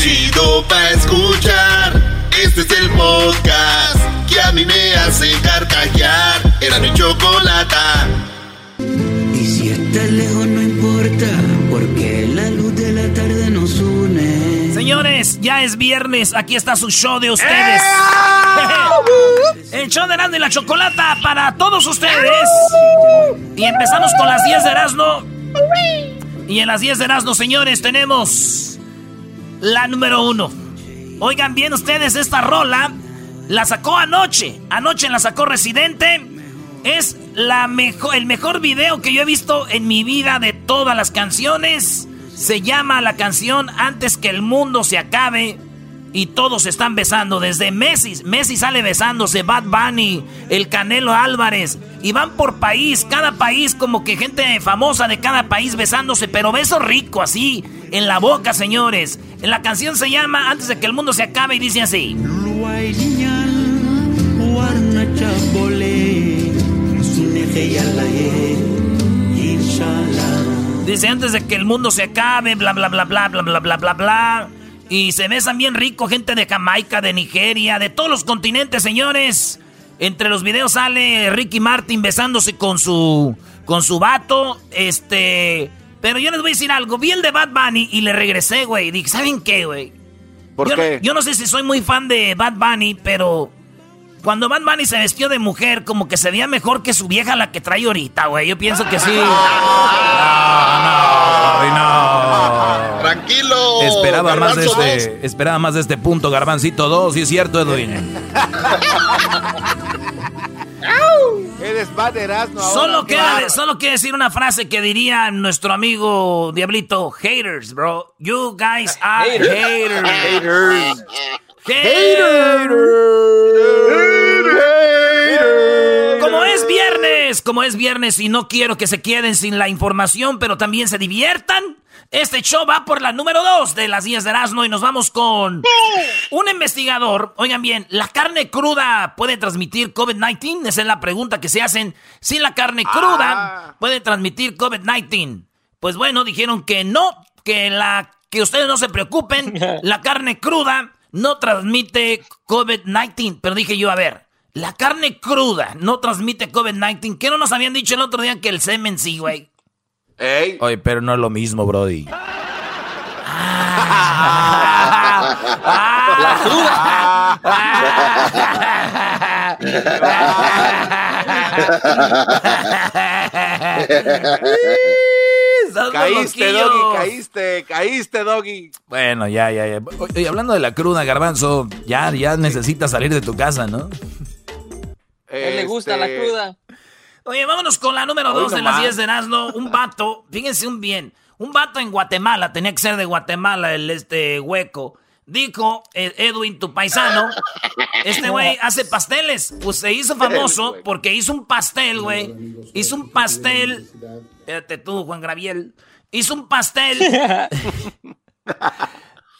chido pa' escuchar. Este es el podcast que a mí me hace carcajear. Era mi chocolata. Y si estás lejos no importa, porque la luz de la tarde nos une. Señores, ya es viernes, aquí está su show de ustedes. el show de Erasmo y la Chocolata para todos ustedes. Y empezamos con las 10 de Erasmo. Y en las 10 de Erasmo, señores, tenemos la número uno. Oigan bien ustedes, esta rola la sacó anoche. Anoche la sacó Residente. Es la mejor, el mejor video que yo he visto en mi vida de todas las canciones. Se llama la canción Antes que el mundo se acabe. Y todos están besando. Desde Messi. Messi sale besándose. Bad Bunny. El Canelo Álvarez. Y van por país. Cada país como que gente famosa de cada país besándose. Pero beso rico así. En la boca, señores. En la canción se llama Antes de que el mundo se acabe. Y dice así. Dice antes de que el mundo se acabe, bla bla bla bla bla bla bla bla bla. Y se besan bien rico gente de Jamaica, de Nigeria, de todos los continentes, señores. Entre los videos sale Ricky Martin besándose con su con su vato, este, pero yo les voy a decir algo, vi el de Bad Bunny y le regresé, güey. Dije, ¿saben qué, güey? ¿Por yo, qué? yo no sé si soy muy fan de Bad Bunny, pero cuando Bad Bunny se vestió de mujer, como que se veía mejor que su vieja la que trae ahorita, güey. Yo pienso que sí. No, no. Tranquilo. Esperaba más, de este, esperaba más de este punto, Garbancito 2, sí es cierto, Edwin. Eres Solo bárbaro. solo quiere decir una frase que diría nuestro amigo Diablito. Haters, bro. You guys are haters. Haters. Haters. Como es viernes, como es viernes y no quiero que se queden sin la información, pero también se diviertan. Este show va por la número 2 de las 10 de Erasmo y nos vamos con un investigador. Oigan bien, ¿la carne cruda puede transmitir COVID-19? Esa es la pregunta que se hacen. Si la carne cruda Ah. puede transmitir COVID-19. Pues bueno, dijeron que no, que la que ustedes no se preocupen, la carne cruda no transmite COVID-19. Pero dije yo, a ver, la carne cruda no transmite COVID-19. ¿Qué no nos habían dicho el otro día que el semen sí, güey? Ey. Oye, pero no es lo mismo, Brody. Caíste. Doggy, caíste, caíste, Doggy. Bueno, ya, ya, ya. Oye, hablando de la cruda, Garbanzo, ya, ya necesitas salir de tu casa, ¿no? él le gusta la Este, cruda. Oye, vámonos con la número Hoy 2 de nomás. las 10 de Nazno. Un vato, fíjense un bien, un vato en Guatemala, tenía que ser de Guatemala el este hueco. Dijo eh, Edwin, tu paisano, este güey hace pasteles. Pues se hizo famoso porque hizo un pastel, güey. Hizo un pastel. Espérate tú, Juan Graviel. Hizo un pastel.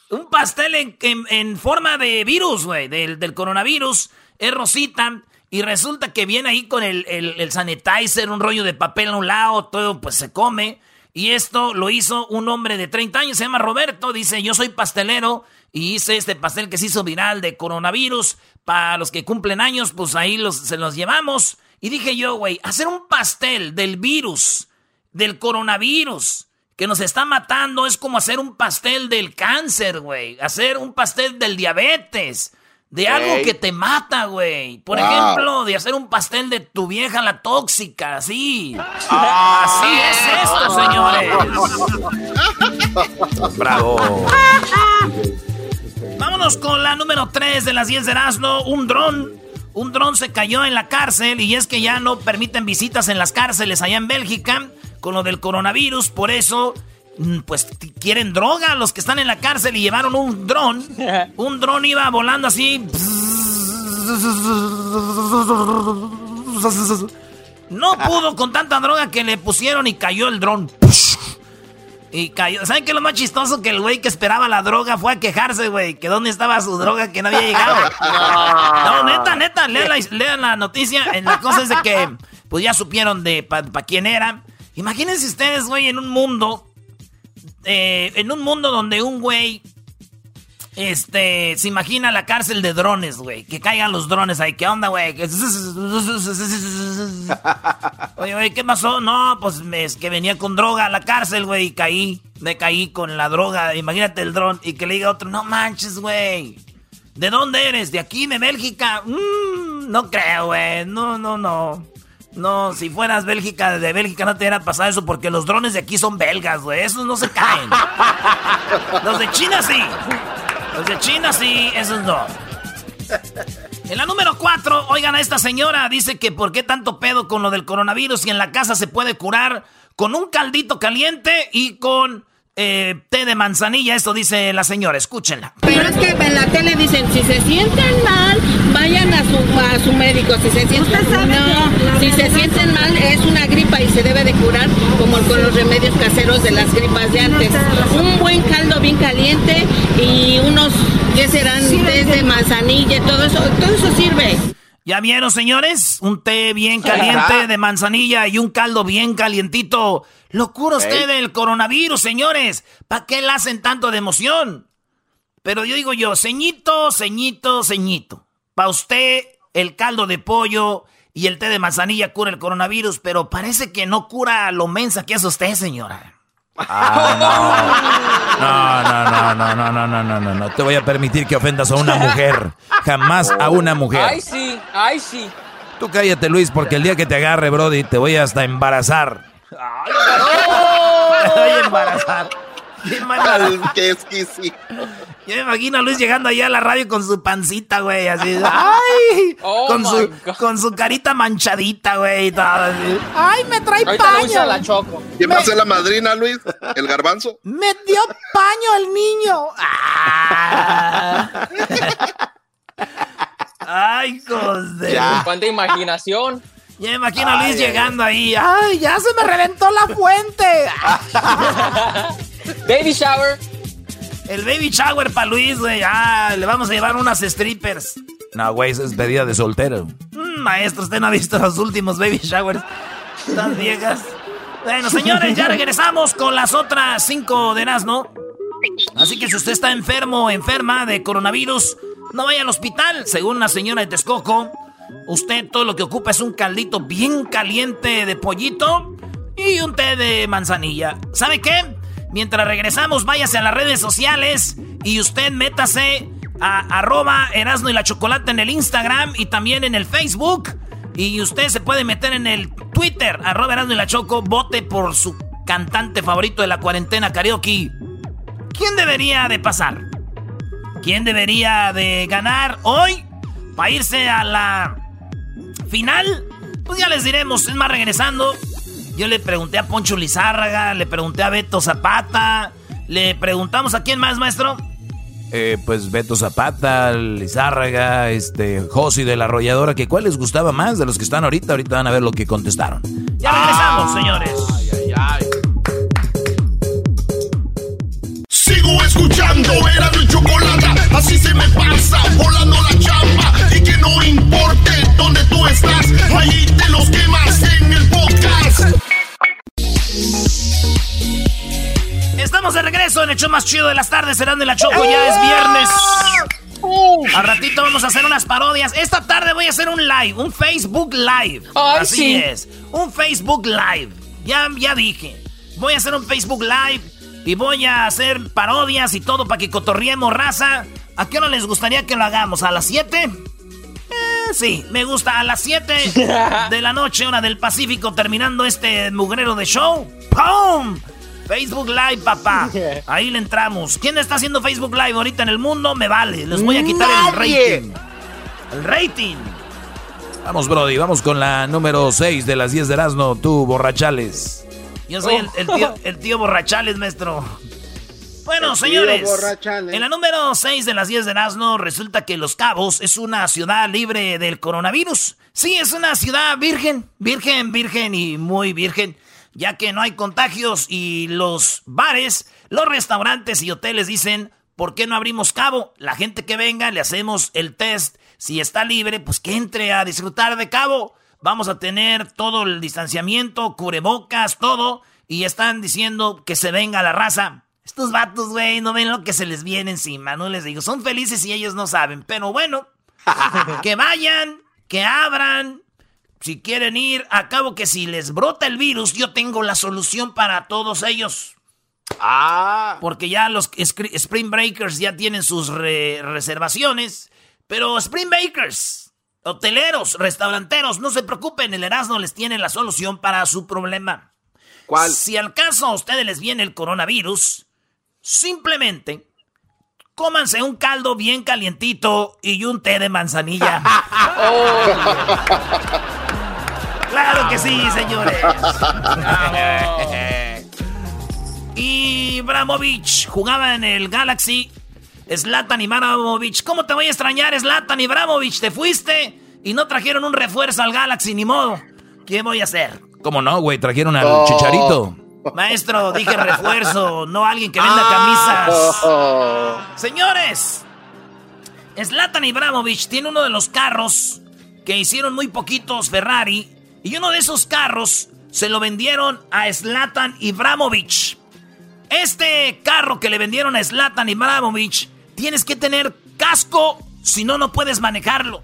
un pastel en, en- en forma de virus, güey, del, del coronavirus. Es rosita. Y resulta que viene ahí con el, el, el sanitizer, un rollo de papel a un lado, todo pues se come. Y esto lo hizo un hombre de 30 años, se llama Roberto. Dice, yo soy pastelero y hice este pastel que se hizo viral de coronavirus. Para los que cumplen años, pues ahí los, se los llevamos. Y dije yo, güey, hacer un pastel del virus, del coronavirus, que nos está matando, es como hacer un pastel del cáncer, güey. Hacer un pastel del diabetes. De algo Ey. que te mata, güey. Por Wow. ejemplo, de hacer un pastel de tu vieja, la tóxica, así. Así es esto, señores. Bravo. Vámonos con la número 3 de las 10 de Erasmo. Un dron. Un dron se cayó en la cárcel y es que ya no permiten visitas en las cárceles allá en Bélgica con lo del coronavirus. Por eso, pues t- quieren droga los que están en la cárcel y llevaron un dron. Un dron iba volando así. No pudo con tanta droga que le pusieron y cayó el dron. Y cayó. ¿Saben qué es lo más chistoso? Que el güey que esperaba la droga fue a quejarse, güey. Que dónde estaba su droga que no había llegado. No, neta, neta. Lean la, lean la noticia. La cosa es de que, pues ya supieron de para quién era. Imagínense ustedes, güey, en un mundo. Eh, en un mundo donde un güey Este, se imagina la cárcel de drones, güey. Que caigan los drones ahí. ¿Qué onda, güey? Oye, güey, ¿qué pasó? No, pues es que venía con droga a la cárcel, güey, y caí. Me caí con la droga. Imagínate el dron. Y que le diga a otro, no manches, güey. ¿De dónde eres? ¿De aquí, de Bélgica? Mm, no creo, güey. No, no, no. No, si fueras Bélgica, de Bélgica no te hubiera pasado eso porque los drones de aquí son belgas, güey. Esos no se caen. Los de China sí. Los de China sí, esos no. En la número 4, oigan a esta señora, dice que por qué tanto pedo con lo del coronavirus y en la casa se puede curar con un caldito caliente y con eh, té de manzanilla, esto dice la señora, escúchenla. Pero es que en la tele dicen, si se sienten mal, vayan a su, a su médico. Si se sienten no, si se sienten mal, es una gripa y se debe de curar como con los remedios caseros de las gripas de antes. Un buen caldo bien caliente y unos, ¿qué serán? Té de manzanilla, todo eso, todo eso sirve. ¿Ya vieron, señores? Un té bien caliente de manzanilla y un caldo bien calientito. Lo cura usted del coronavirus, señores. ¿Para qué le hacen tanto de emoción? Pero yo digo yo, ceñito, ceñito, ceñito. Para usted, el caldo de pollo y el té de manzanilla cura el coronavirus, pero parece que no cura lo mensa que es usted, señora. Ah, no. No, no, no, no, no, no, no, no, te voy a permitir que ofendas a una mujer. Jamás a una mujer. Ay, sí, ay, sí. Tú cállate, Luis, porque el día que te agarre, Brody, te voy hasta embarazar. Ay, Te voy a embarazar. Qué exquisito. Yo me imagino a Luis llegando allá a la radio con su pancita, güey, así. ¡Ay! Oh con, su, God. con su carita manchadita, güey, y todo así. ¡Ay, me trae Ahorita le voy a paño! la choco. ¿Quién va a ser la madrina, Luis? ¿El garbanzo? ¡Me dio paño el niño! Ah. ¡Ay, hijos de... Ya. Cuánta imaginación. Ya me imagino a Luis llegando ahí. ¡Ay, ya se me reventó la fuente! Baby shower. El baby shower para Luis, güey. Ah, le vamos a llevar unas strippers. No, güey, es pedida de soltero. Mm, maestro, usted no ha visto los últimos baby showers. Tan viejas. Bueno, señores, ya regresamos con las otras cinco de Erasmo. Así que si usted está enfermo o enferma de coronavirus, no vaya al hospital. Según la señora de Texcoco, usted todo lo que ocupa es un caldito bien caliente de pollito y un té de manzanilla. ¿Sabe qué? Mientras regresamos, váyase a las redes sociales y usted métase a arroba y la Chocolate en el Instagram y también en el Facebook. Y usted se puede meter en el Twitter, arroba Erasmo y la Choco, vote por su cantante favorito de la cuarentena karaoke. ¿Quién debería de pasar? ¿Quién debería de ganar hoy para irse a la final? Pues ya les diremos, es más regresando. Yo le pregunté a Poncho Lizárraga, le pregunté a Beto Zapata, le preguntamos a quién más, maestro. Eh, pues Beto Zapata, Lizárraga, este, Josi de la Arrolladora, que cuál les gustaba más de los que están ahorita. Ahorita van a ver lo que contestaron. Ya regresamos, señores. Sigo escuchando, era mi chocolate. Así se me pasa, volando la chamba. Y que no importe dónde tú estás, ahí te los quemas en el podcast. Estamos de regreso en el show más chido de las tardes, serán de la Choco, ya es viernes. A ratito vamos a hacer unas parodias. Esta tarde voy a hacer un live, un Facebook Live. Ay, Así sí. es, un Facebook Live. Ya, ya dije. Voy a hacer un Facebook Live y voy a hacer parodias y todo para que cotorriemos raza. ¿A qué hora les gustaría que lo hagamos? ¿A las 7? Eh, sí, me gusta. A las 7 de la noche, hora del Pacífico, terminando este mugrero de show. ¡Pum! Facebook Live, papá. Ahí le entramos. ¿Quién está haciendo Facebook Live ahorita en el mundo? Me vale. Les voy a quitar el rating. El rating. Vamos, Brody, vamos con la número 6 de las 10 de Erasmo, tú, borrachales. Yo soy el, el tío, el tío Borrachales, maestro. Bueno, señores, en la número 6 de las 10 de Erasmo resulta que Los Cabos es una ciudad libre del coronavirus. Sí, es una ciudad virgen, virgen, virgen y muy virgen, ya que no hay contagios y los bares, los restaurantes y hoteles dicen, ¿por qué no abrimos Cabo? La gente que venga, le hacemos el test. Si está libre, pues que entre a disfrutar de Cabo. Vamos a tener todo el distanciamiento, cubrebocas, todo. Y están diciendo que se venga la raza. Estos vatos, güey, no ven lo que se les viene encima, no les digo. Son felices y ellos no saben. Pero bueno, que vayan, que abran. Si quieren ir, acabo que si les brota el virus, yo tengo la solución para todos ellos. Ah. Porque ya los Spring Breakers ya tienen sus re- reservaciones. Pero Spring Breakers, hoteleros, restauranteros, no se preocupen, el Erasmo les tiene la solución para su problema. ¿Cuál? Si al caso a ustedes les viene el coronavirus, simplemente cómanse un caldo bien calientito y un té de manzanilla. claro que sí, señores. Y Bramovich jugaba en el Galaxy. Zlatan y Bramovich. ¿Cómo te voy a extrañar, Zlatan y Bramovich? Te fuiste y no trajeron un refuerzo al Galaxy, ni modo. ¿Qué voy a hacer? ¿Cómo no, güey? Trajeron al Oh. chicharito. Maestro, dije refuerzo, no alguien que venda camisas. Señores, Zlatan Ibrahimovic tiene uno de los carros que hicieron muy poquitos Ferrari. Y uno de esos carros se lo vendieron a Zlatan Ibrahimovic. Este carro que le vendieron a Zlatan Ibrahimovic, tienes que tener casco, si no, no puedes manejarlo.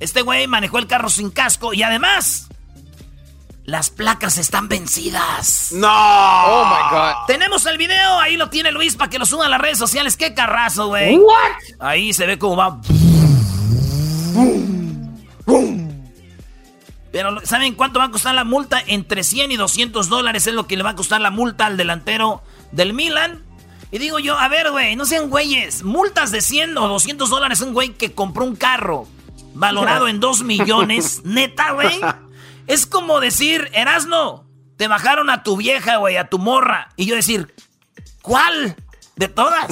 Este güey manejó el carro sin casco y además, las placas están vencidas. No. Oh my God. Tenemos el video, ahí lo tiene Luis para que lo suban a las redes sociales. ¡Qué carrazo, güey! Ahí se ve cómo va. Pero ¿saben cuánto va a costar la multa? Entre 100 y 200 dólares es lo que le va a costar la multa al delantero del Milan. Y digo yo, a ver, güey, no sean güeyes. Multas de 100 o 200 dólares un güey que compró un carro valorado en 2 millones. Neta, güey. Es como decir, Erasno, te bajaron a tu vieja, güey, a tu morra. Y yo decir, ¿cuál? ¿De todas?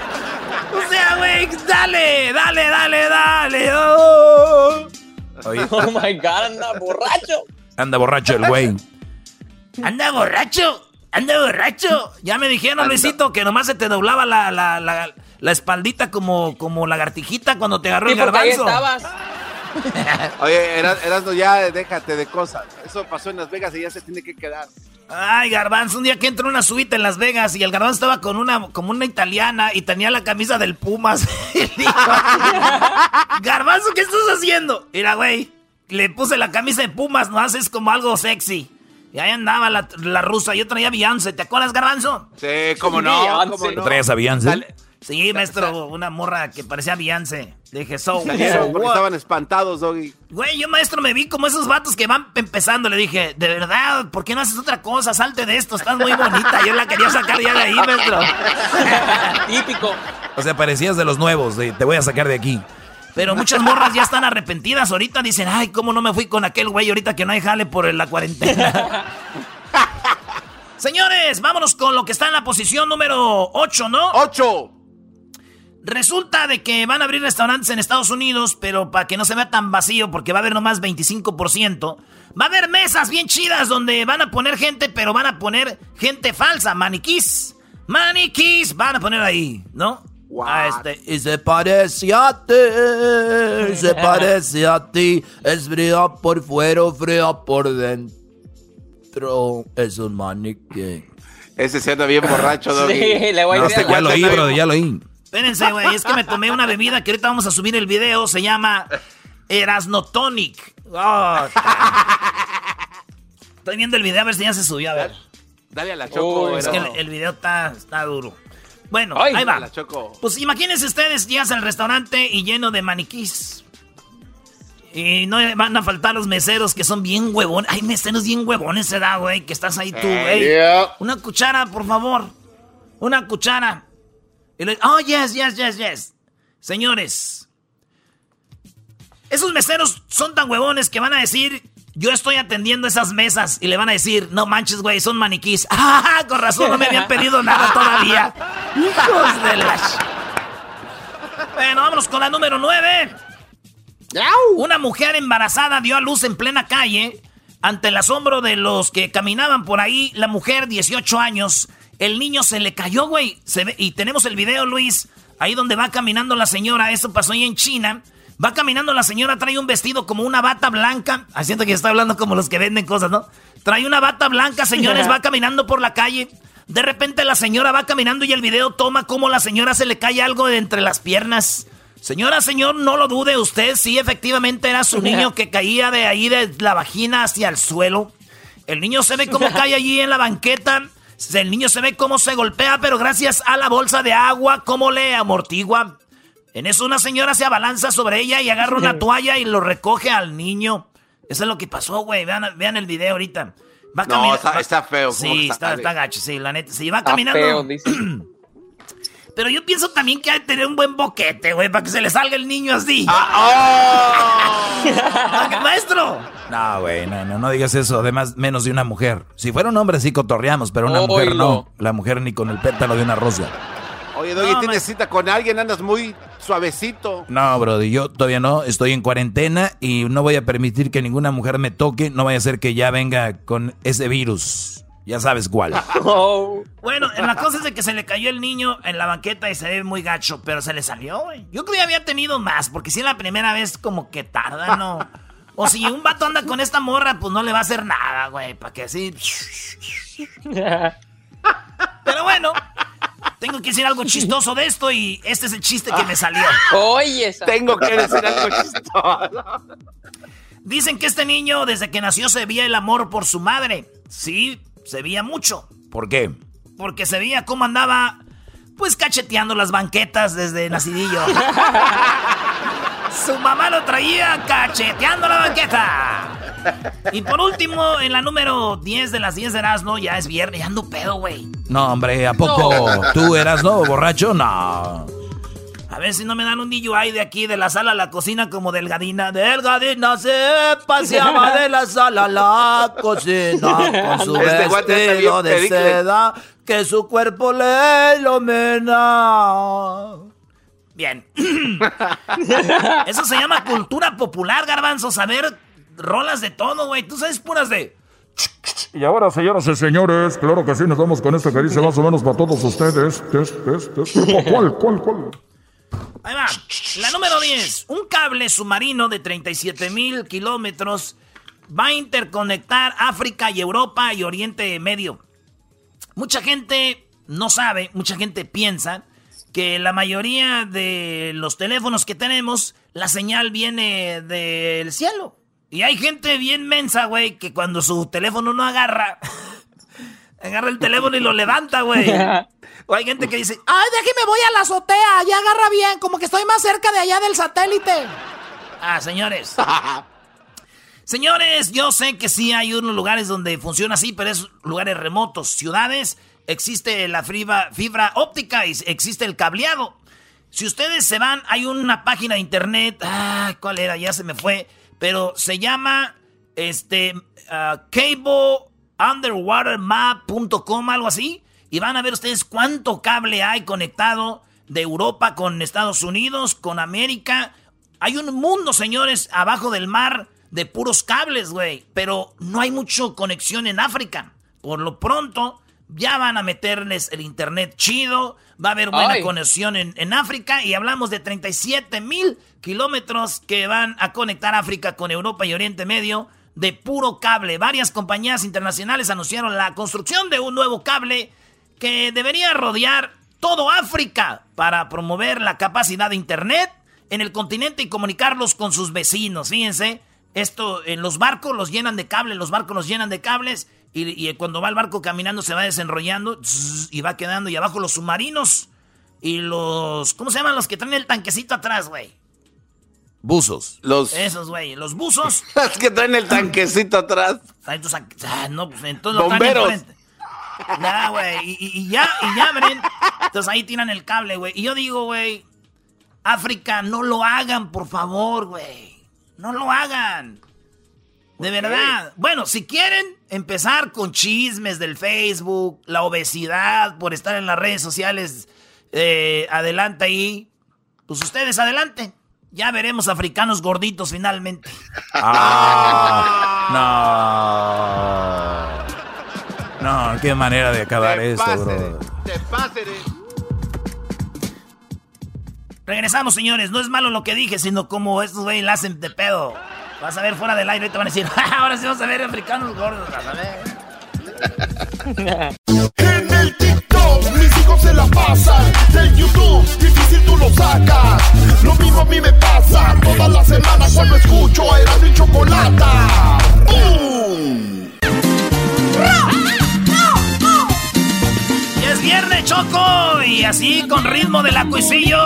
dale, dale, dale, dale. oh. Oh my God, anda borracho. anda borracho el güey. Anda borracho, anda borracho. Ya me dijeron, Luisito, que nomás se te doblaba la, la, la, la espaldita como, como lagartijita cuando te agarró Sí, el porque ahí garbanzo. estabas. Oye, Eras- Erasmo, ya déjate de cosas. Eso pasó en Las Vegas y ya se tiene que quedar. Ay, Garbanzo, un día que entró en una suite en Las Vegas y el Garbanzo estaba con una, como una italiana y tenía la camisa del Pumas. Y dijo, Garbanzo, ¿qué estás haciendo? Mira, güey, le puse la camisa de Pumas, no haces como algo sexy. Y ahí andaba la, la rusa, yo traía Beyoncé, ¿te acuerdas, Garbanzo? Sí, cómo no, Beyoncé. cómo no. ¿Traías a Beyoncé? Sí, maestro, una morra que parecía Beyoncé. Dije, so, so porque estaban espantados, Doggy. Güey, yo maestro me vi como esos vatos que van empezando. Le dije, de verdad, ¿por qué no haces otra cosa? Salte de esto, estás muy bonita. Yo la quería sacar ya de ahí, maestro. Típico. O sea, parecías de los nuevos, de, te voy a sacar de aquí. Pero muchas morras ya están arrepentidas ahorita. Dicen, ay, ¿cómo no me fui con aquel güey ahorita que no hay jale por la cuarentena? Señores, vámonos con lo que está en la posición número 8, ¿no? ¡Ocho! Resulta de que van a abrir restaurantes en Estados Unidos, pero para que no se vea tan vacío, porque va a haber nomás 25%, va a haber mesas bien chidas donde van a poner gente, pero van a poner gente falsa, maniquís. Maniquís van a poner ahí, ¿no? What? A este, Y se parece a ti, se parece a ti, es fría por fuera, fría por dentro. Es un maniquí. Ese se anda bien borracho, Doggy. Sí, le voy a No, decir. este, ya lo oí, bro, ya lo oí. Espérense, güey, es que me tomé una bebida que ahorita vamos a subir el video, se llama Erasnotonic. Oh, Estoy viendo el video a ver si ya se subió, a ver. Dale a la Choco, Uy, Es que el, video está, está duro. Bueno, Ay, ahí va. La Choco. Pues imagínense ustedes, llegas al restaurante y lleno de maniquís. Y no van a faltar los meseros que son bien huevones. Hay meseros bien huevones, se da, güey, que estás ahí tú, güey. Yeah. Una cuchara, por favor. Una cuchara. Y le- oh, yes, yes, yes, yes. Señores, esos meseros son tan huevones que van a decir, yo estoy atendiendo esas mesas. Y le van a decir, no manches, güey, son maniquís. Ah, con razón, no me habían pedido nada todavía. Hijos de la... Bueno, vámonos con la número 9. Una mujer embarazada dio a luz en plena calle. Ante el asombro de los que caminaban por ahí, la mujer, 18 años, el niño se le cayó, güey. Se ve- y tenemos el video, Luis, ahí donde va caminando la señora. Eso pasó ahí en China. Va caminando la señora, trae un vestido como una bata blanca. Ah, siento que está hablando como los que venden cosas, ¿no? Trae una bata blanca, señores, va caminando por la calle. De repente la señora va caminando y el video toma como la señora se le cae algo de entre las piernas. Señora, señor, no lo dude usted, sí, efectivamente era su niño que caía de ahí de la vagina hacia el suelo. El niño se ve cómo cae allí en la banqueta. El niño se ve cómo se golpea, pero gracias a la bolsa de agua, cómo le amortigua. En eso una señora se abalanza sobre ella y agarra una toalla y lo recoge al niño. Eso es lo que pasó, güey. Vean, el video ahorita. Va no, está, feo. Sí, está, está, gacho, sí, la neta. Sí, va caminando. Feo, dice. Pero yo pienso también que hay que tener un buen boquete, güey, para que se le salga el niño así. Ah, oh. ¡Maestro! No, güey, no, no, no, digas eso. Además, menos de una mujer. Si fuera un hombre, sí cotorreamos, pero una mujer no. La mujer ni con el pétalo de una rosa. Oye, Doggy, ¿tienes cita con alguien? Andas muy suavecito. No, Brody, yo todavía no. Estoy en cuarentena y no voy a permitir que ninguna mujer me toque. No vaya a ser que ya venga con ese virus. Ya sabes cuál. Oh. Bueno, la cosa es de que se le cayó el niño en la banqueta y se ve muy gacho, pero se le salió, güey. Yo creo que había tenido más, porque si es la primera vez como que tarda, ¿no? O si un vato anda con esta morra, pues no le va a hacer nada, güey, para que así... Pero bueno, tengo que decir algo chistoso de esto y este es el chiste que me salió. Oye, tengo que decir algo chistoso. Dicen que este niño desde que nació se veía el amor por su madre. Sí, se veía mucho. ¿Por qué? Porque se veía cómo andaba, pues cacheteando las banquetas desde nacidillo. Su mamá lo traía cacheteando la banqueta. Y por último, en la número 10 de las 10 de Erasmo, ya es viernes, ya ando pedo, güey. No, hombre, ¿a poco tú eras, no, borracho? No. A ver si no me dan un DUI de aquí, de la sala a la cocina, como delgadina. Delgadina se paseaba de la sala a la cocina con su este vestido de seda que su cuerpo le ilumina. Bien. Eso se llama cultura popular, garbanzo. Saber rolas de todo, güey. Tú sabes puras de... Y ahora, señoras y señores, claro que sí, nos vamos con esta que dice más o menos para todos ustedes. ¿Cuál, cuál, cuál? Ahí va. La número 10. Un cable submarino de 37 mil kilómetros va a interconectar África y Europa y Oriente Medio. Mucha gente no sabe, mucha gente piensa que la mayoría de los teléfonos que tenemos, la señal viene del cielo. Y hay gente bien mensa, güey, que cuando su teléfono no agarra, agarra el teléfono y lo levanta, güey. O hay gente que dice, ay, déjeme voy a la azotea, ya agarra bien, como que estoy más cerca de allá del satélite. Ah, señores. señores, yo sé que sí hay unos lugares donde funciona así, pero es lugares remotos. Ciudades, existe la fibra, óptica y existe el cableado. Si ustedes se van, hay una página de internet, ah, ¿cuál era? Ya se me fue, pero se llama, este, uh, cableunderwatermap.com, algo así. Y van a ver ustedes cuánto cable hay conectado de Europa con Estados Unidos, con América. Hay un mundo, señores, abajo del mar de puros cables, güey. Pero no hay mucha conexión en África. Por lo pronto, ya van a meterles el internet chido. Va a haber buena conexión en, en, África. Y hablamos de 37 mil kilómetros que van a conectar África con Europa y Oriente Medio de puro cable. Varias compañías internacionales anunciaron la construcción de un nuevo cable que debería rodear todo África para promover la capacidad de Internet en el continente y comunicarlos con sus vecinos. Fíjense, esto en los barcos los llenan de cables, los barcos los llenan de cables y, cuando va el barco caminando se va desenrollando y va quedando y abajo los submarinos y los... ¿Cómo se llaman los que traen el tanquecito atrás, güey? Buzos. Los... Esos, güey, los buzos. los que traen el tanquecito atrás. Ah, no, pues entonces Bomberos. Nah, güey. Y, ya, y ya, ven. Entonces ahí tiran el cable, güey. Y yo digo, güey, África, no lo hagan, por favor, güey. No lo hagan. De verdad. Bueno, si quieren empezar con chismes del Facebook, la obesidad por estar en las redes sociales, eh, adelante ahí. Pues ustedes adelante. Ya veremos africanos gorditos finalmente. Ah, no. No, qué manera de acabar esto, bro. Te Regresamos, señores. No es malo lo que dije, sino como estos güey la hacen de pedo. Vas a ver fuera del aire y te van a decir, ahora sí vamos a ver africanos gordos. Vas a ver. En el TikTok mis hijos se la pasan Del YouTube difícil tú lo sacas Lo mismo a mí me pasa Todas las semanas cuando escucho a Erasmo y Chocolata ¡Bum! Viernes, Choco. Y así con ritmo de la cuisillo.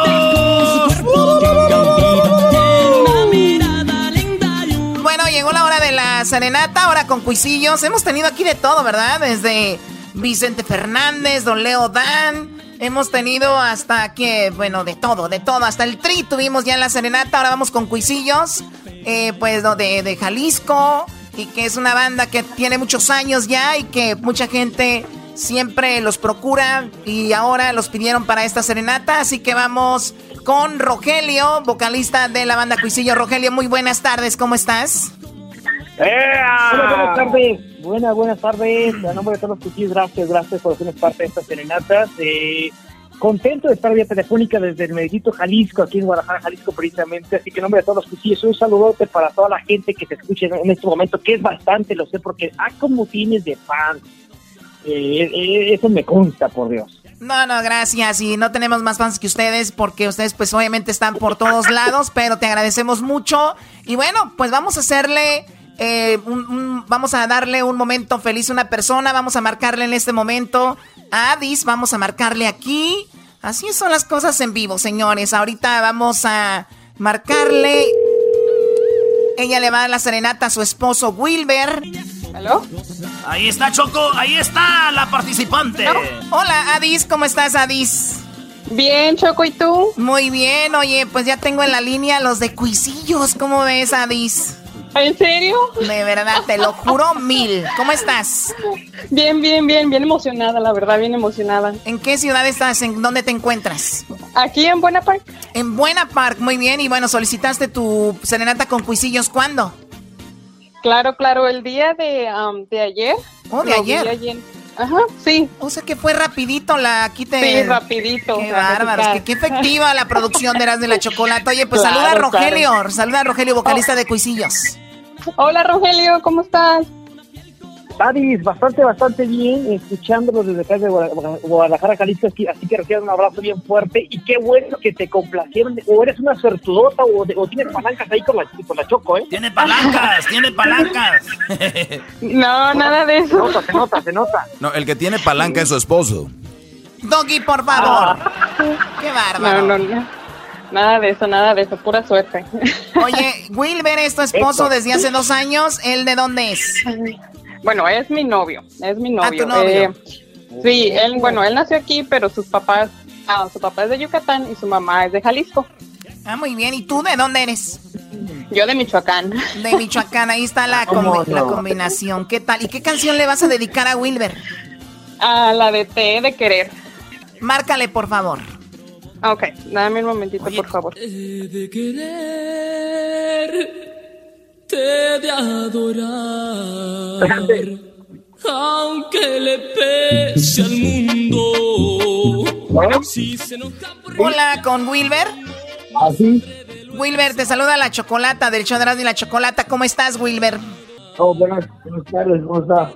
Bueno, llegó la hora de la serenata, ahora con cuisillos. Hemos tenido aquí de todo, ¿verdad? Desde Vicente Fernández, Don Leo Dan. Hemos tenido hasta que, bueno, de todo, de todo. Hasta el tri tuvimos ya en la serenata. Ahora vamos con cuisillos. Eh, pues de, de Jalisco. Y que es una banda que tiene muchos años ya y que mucha gente siempre los procura. Y ahora los pidieron para esta serenata. Así que vamos con Rogelio, vocalista de la banda Cuisillo. Rogelio, muy buenas tardes, ¿cómo estás? Hola, buenas tardes. Buenas, buenas tardes. A nombre de todos los cuchillos, gracias, gracias por hacernos parte de estas serenatas. Eh, contento de estar vía telefónica desde el Medellito, Jalisco, aquí en Guadalajara, Jalisco precisamente. Así que en nombre de todos los cuchillos, un saludote para toda la gente que te escucha en, en este momento, que es bastante, lo sé, porque ah, como tienes de fans. Eh, eh, eso me consta, por Dios. No, no, gracias. Y no tenemos más fans que ustedes porque ustedes pues obviamente están por todos lados, pero te agradecemos mucho. Y bueno, pues vamos a hacerle, eh, un- vamos a darle un momento feliz a una persona, vamos a marcarle en este momento a Adis, vamos a marcarle aquí. Así son las cosas en vivo, señores. Ahorita vamos a marcarle. Ella le va a dar la serenata a su esposo Wilber. ¿Aló? Ahí está, Choco. Ahí está la participante. Hola, Adis, ¿cómo estás, Adis? Bien, Choco, ¿y tú? Muy bien, oye, pues ya tengo en la línea los de Cuisillos. ¿Cómo ves, Adis? ¿En serio? De verdad, te lo juro mil. ¿Cómo estás? Bien, bien, bien, bien emocionada, la verdad, bien emocionada. ¿En qué ciudad estás? ¿En dónde te encuentras? Aquí en Buena Park. En Buena Park, muy bien. Y bueno, solicitaste tu serenata con Cuisillos, ¿cuándo? Claro, claro, el día de, am, de ayer. Oh, de ayer. Ajá, sí. O sea que fue rapidito la... Aquí te... Sí, rapidito. Qué bárbaros, qué, qué efectiva la producción de Eras de la Chocolate. Oye, pues Claro, saluda a Rogelio, claro. saluda a Rogelio, vocalista de Cuisillos. Hola, Rogelio, ¿cómo estás? Adis, bastante, bastante bien, escuchándolos desde acá de Guadalajara, Jalisco, así, así que reciban un abrazo bien fuerte y qué bueno que te complacieron, o eres una suertudota o, tienes palancas ahí con la, con la Choco, ¿eh? Tiene palancas, tiene palancas. No, nada de Se eso. nota, se nota, se nota. No, el que tiene palanca es su esposo. Doggy, por favor. Qué bárbaro. No, no, no. Nada de eso, nada de eso, pura suerte. Oye, Wilber es tu esposo desde hace dos años. ¿Él de dónde es? Bueno, es mi novio, es mi Ah, novio. tu novio. Eh, sí, él, bueno, él nació aquí, pero sus papás, ah, su papá es de Yucatán y su mamá es de Jalisco. Ah, muy bien. ¿Y tú de dónde eres? Yo de Michoacán. De Michoacán. Ahí está la, ¿Cómo combi- la combinación. ¿Qué tal? ¿Y qué canción le vas a dedicar a Wilber? A la de T de querer. Márcale, por favor. Ah, Ok, dame un momentito, por favor. de querer, te de adorar, aunque le pese al mundo. Si se enoja por Hola, con Wilber. Así, Wilber, te saluda la chocolata del show de y la Chocolata. ¿Cómo estás, Wilber? oh, buenas, buenas tardes, ¿cómo está?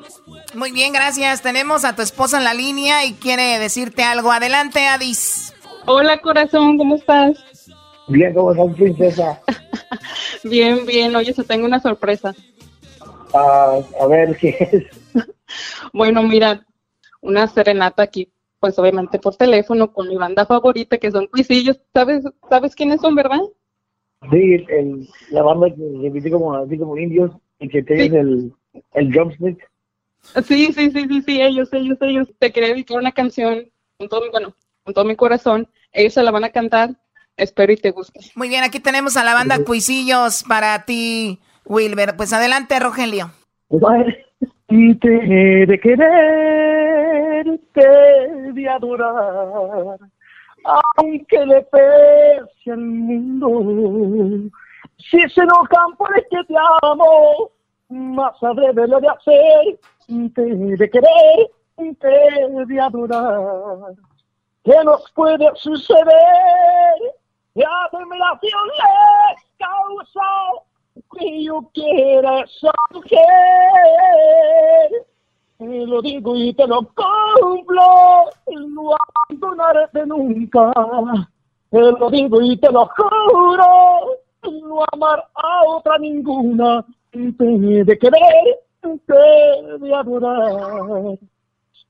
Muy bien, gracias. Tenemos a tu esposa en la línea y quiere decirte algo. Adelante, Adis. Hola, corazón, ¿cómo estás? Bien, ¿cómo estás, princesa? Bien, bien. Oye, te tengo una sorpresa. Ah, a ver, ¿qué es? Bueno, mira, una serenata aquí, pues obviamente por teléfono con mi banda favorita, que son Cuisillos. ¿Sabes, sabes quiénes son, verdad? Sí, el, la banda que se viste como, así como indios y que tienes Sí. el, el drumstick. Sí, sí, sí, sí, sí, ellos, ellos, ellos. Te quería dedicar una canción con todo, mi- bueno, con todo mi corazón. Ellos se la van a cantar. Espero y te guste. Muy bien, aquí tenemos a la banda Cuisillos para ti, Wilber. Pues adelante, Rogelio. Y te he de querer, te de adorar, aunque le pese al mundo. Si se enojan por es que te amo, más sabré de lo de hacer. Te he de querer, te de adorar. ¿Qué nos puede suceder La admiración les causa que yo quiera mujer. Te lo digo y te lo cumplo, no abandonarte nunca. Te lo digo y te lo juro, no amar a otra ninguna. Te de querer, te de adorar.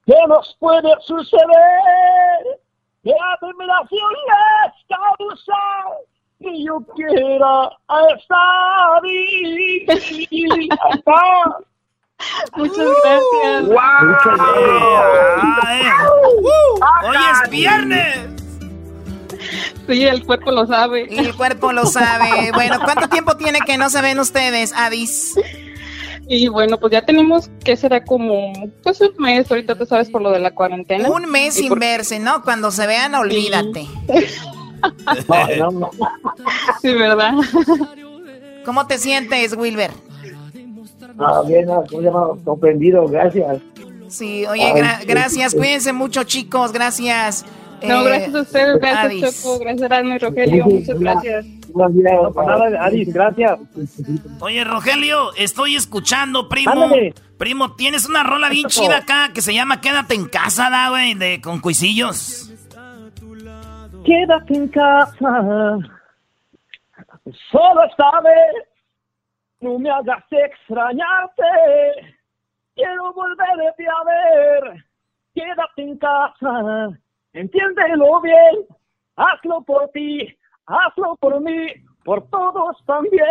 ¿Qué nos puede suceder? Que admiración les causa que yo quiera a esta vida. Muchas gracias. Muchas gracias. Hoy es viernes. Sí, el cuerpo lo sabe. El cuerpo lo sabe. Bueno, ¿cuánto tiempo tiene que no se ven ustedes, Adis? Y bueno, pues ya tenemos que será como pues un mes, ahorita tú sabes por lo de la cuarentena. Un mes sin verse, ¿no? Cuando se vean, olvídate. Sí, ¿verdad? ¿Cómo te sientes, Wilber? Ah, bien, ah. Comprendido, gracias. Sí, oye, gra- gracias, cuídense mucho, chicos, gracias. No, Eh, gracias a ustedes, gracias Adis. Choco, gracias Arno y Rogelio, muchas gracias. Nada, Adis, gracias. Oye, Rogelio, estoy escuchando, primo. Ándale. Primo, tienes una rola bien chida acá que se llama Quédate en casa, da, güey, de con cuisillos. Quédate en casa, solo esta vez, no me hagas extrañarte, quiero volverte a ver. Quédate en casa, entiéndelo bien, hazlo por ti, hazlo por mí, por todos también.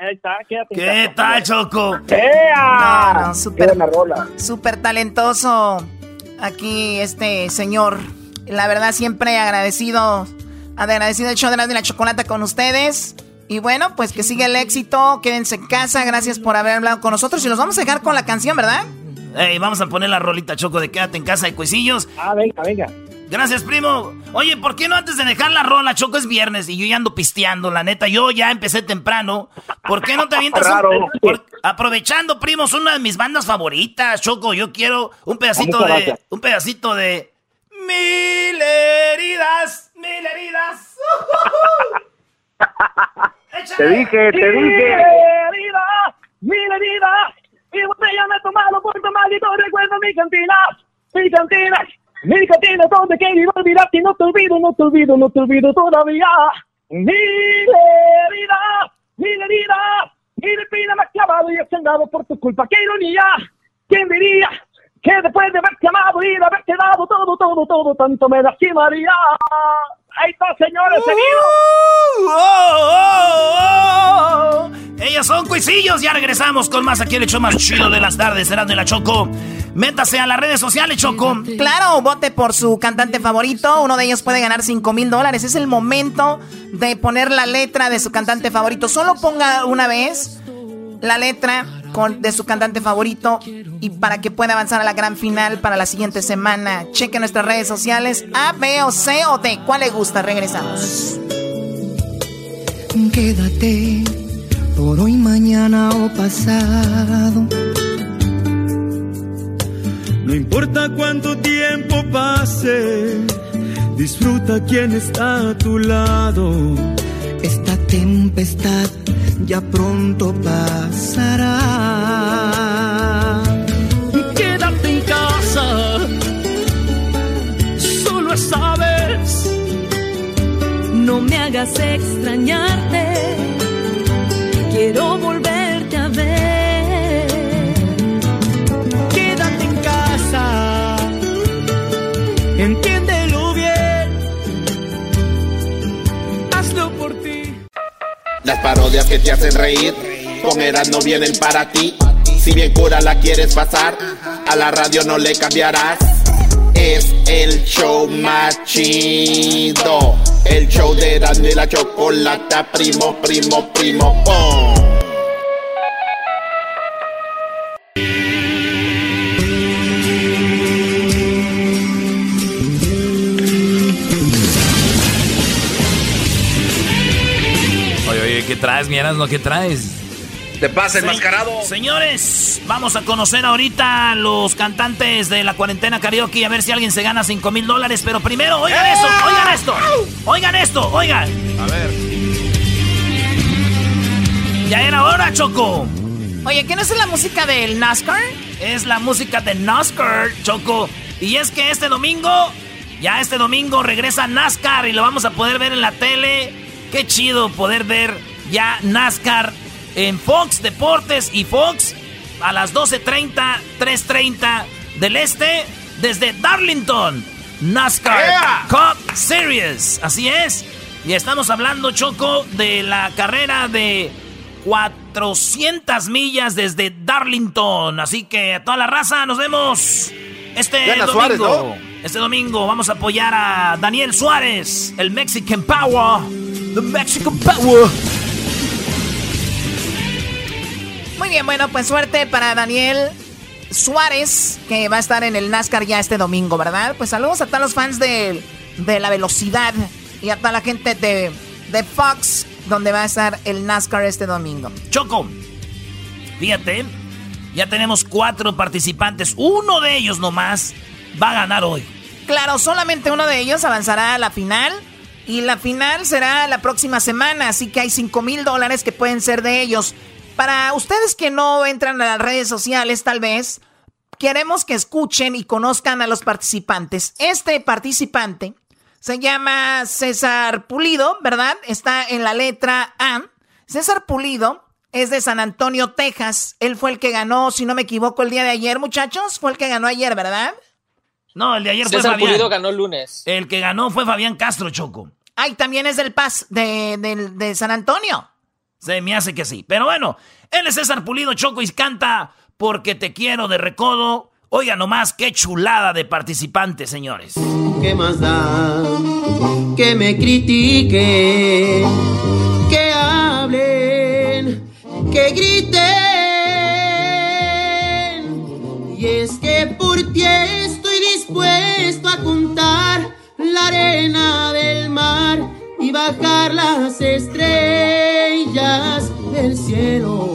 Ahí está, quédate en ¿Qué tal, Choco? ¡Ea! No, no, súper- Qué buena rola. Súper talentoso aquí este señor. La verdad, siempre agradecido, agradecido el show de la, de la chocolate con ustedes. Y bueno, pues que siga el éxito. Quédense en casa. Gracias por haber hablado con nosotros. Y los vamos a dejar con la canción, ¿verdad? Ey, vamos a poner la rolita, Choco, de Quédate en casa de cuisillos. Ah, venga, venga. Gracias, primo. Oye, ¿por qué no antes de dejar la rola, Choco, es viernes y yo ya ando pisteando, la neta? Yo ya empecé temprano. ¿Por qué no te avientas un- por- aprovechando, primo, son una de mis bandas favoritas, Choco. Yo quiero un pedacito de... gracias. Un pedacito de... Mil heridas, mil heridas. Te dije, te dije. herida, mil heridas, mi botella me he tomado por tu maldito recuerdo mi cantina, mi cantina, mi cantina donde quería olvidarte no te olvido, no te olvido, no te olvido todavía. Mil heridas, mil heridas, mil espinas me has clavado y he sangrado por tu culpa. ¡Qué ironía! ¿Quién diría que después de haberte amado y de haberte dado todo, todo, todo, tanto me lastimaría? Ahí está, señores. Uh, oh, oh, oh. Ellos son cuisillos. Ya regresamos con más aquí el hecho más chido de las tardes, Serán de la Choco. Métase a las redes sociales, Choco. Claro, vote por su cantante favorito. Uno de ellos puede ganar 5 mil dólares. Es el momento de poner la letra de su cantante favorito. Solo ponga una vez la letra con- de su cantante favorito y para que pueda avanzar a la gran final para la siguiente semana. Cheque nuestras redes sociales A, B o C o D. ¿Cuál le gusta? Regresamos. Quédate por hoy, mañana o pasado. No importa cuánto tiempo pase, disfruta quien está a tu lado. Esta tempestad ya pronto pasará. Quédate en casa, solo esta vez. No me hagas extrañarte, quiero volverte Las parodias que te hacen reír, con Eras no vienen para ti. Si bien cura la quieres pasar, a la radio no le cambiarás. Es el show más chido. El show de Erasmo y la chocolata, primo, primo, primo, pum. Traes, mi Erasmo? ¿Qué traes? te pasa, Se- enmascarado. Señores, vamos a conocer ahorita los cantantes de la cuarentena karaoke y a ver si alguien se gana 5 mil dólares. Pero primero, oigan esto, oigan esto, oigan esto, oigan. A ver. Ya era hora, Choco. Oye, ¿qué no es la música del NASCAR? Es la música de NASCAR, Choco. Y es que este domingo, ya este domingo regresa NASCAR y lo vamos a poder ver en la tele. Qué chido poder ver ya NASCAR en Fox Deportes y Fox a las 12.30, 3.30 del este desde Darlington. NASCAR Cup Series. Así es. Y estamos hablando, Choco, de la carrera de 400 millas desde Darlington. Así que a toda la raza, nos vemos este domingo. Suárez, ¿no? Este domingo vamos a apoyar a Daniel Suárez, el Mexican Power. The Mexican Power. Muy bien, bueno, pues suerte para Daniel Suárez, que va a estar en el NASCAR ya este domingo, ¿verdad? Pues saludos a todos los fans de, de la velocidad y a toda la gente de, de Fox, donde va a estar el NASCAR este domingo. Choco, fíjate, ya tenemos cuatro participantes. Uno de ellos nomás va a ganar hoy. Claro, solamente uno de ellos avanzará a la final. Y la final será la próxima semana, así que hay 5 mil dólares que pueden ser de ellos. Para ustedes que no entran a las redes sociales, tal vez, queremos que escuchen y conozcan a los participantes. Este participante se llama César Pulido, ¿verdad? Está en la letra A. César Pulido es de San Antonio, Texas. Él fue el que ganó, si no me equivoco, el día de ayer, muchachos. Fue el que ganó ayer, ¿verdad? No, el de ayer fue César Fabián. Pulido ganó el lunes. El que ganó fue Fabián Castro, Choco. Ay, también es del Paz, de, de- de San Antonio. Se me hace que sí. Pero bueno, él es César Pulido Choco y canta Porque te quiero de recodo. Oiga nomás qué chulada de participantes, señores. ¿Qué más da? Que me critiquen, que hablen, que griten. Y es que por ti estoy dispuesto a contar la arena del mar bajar las estrellas del cielo.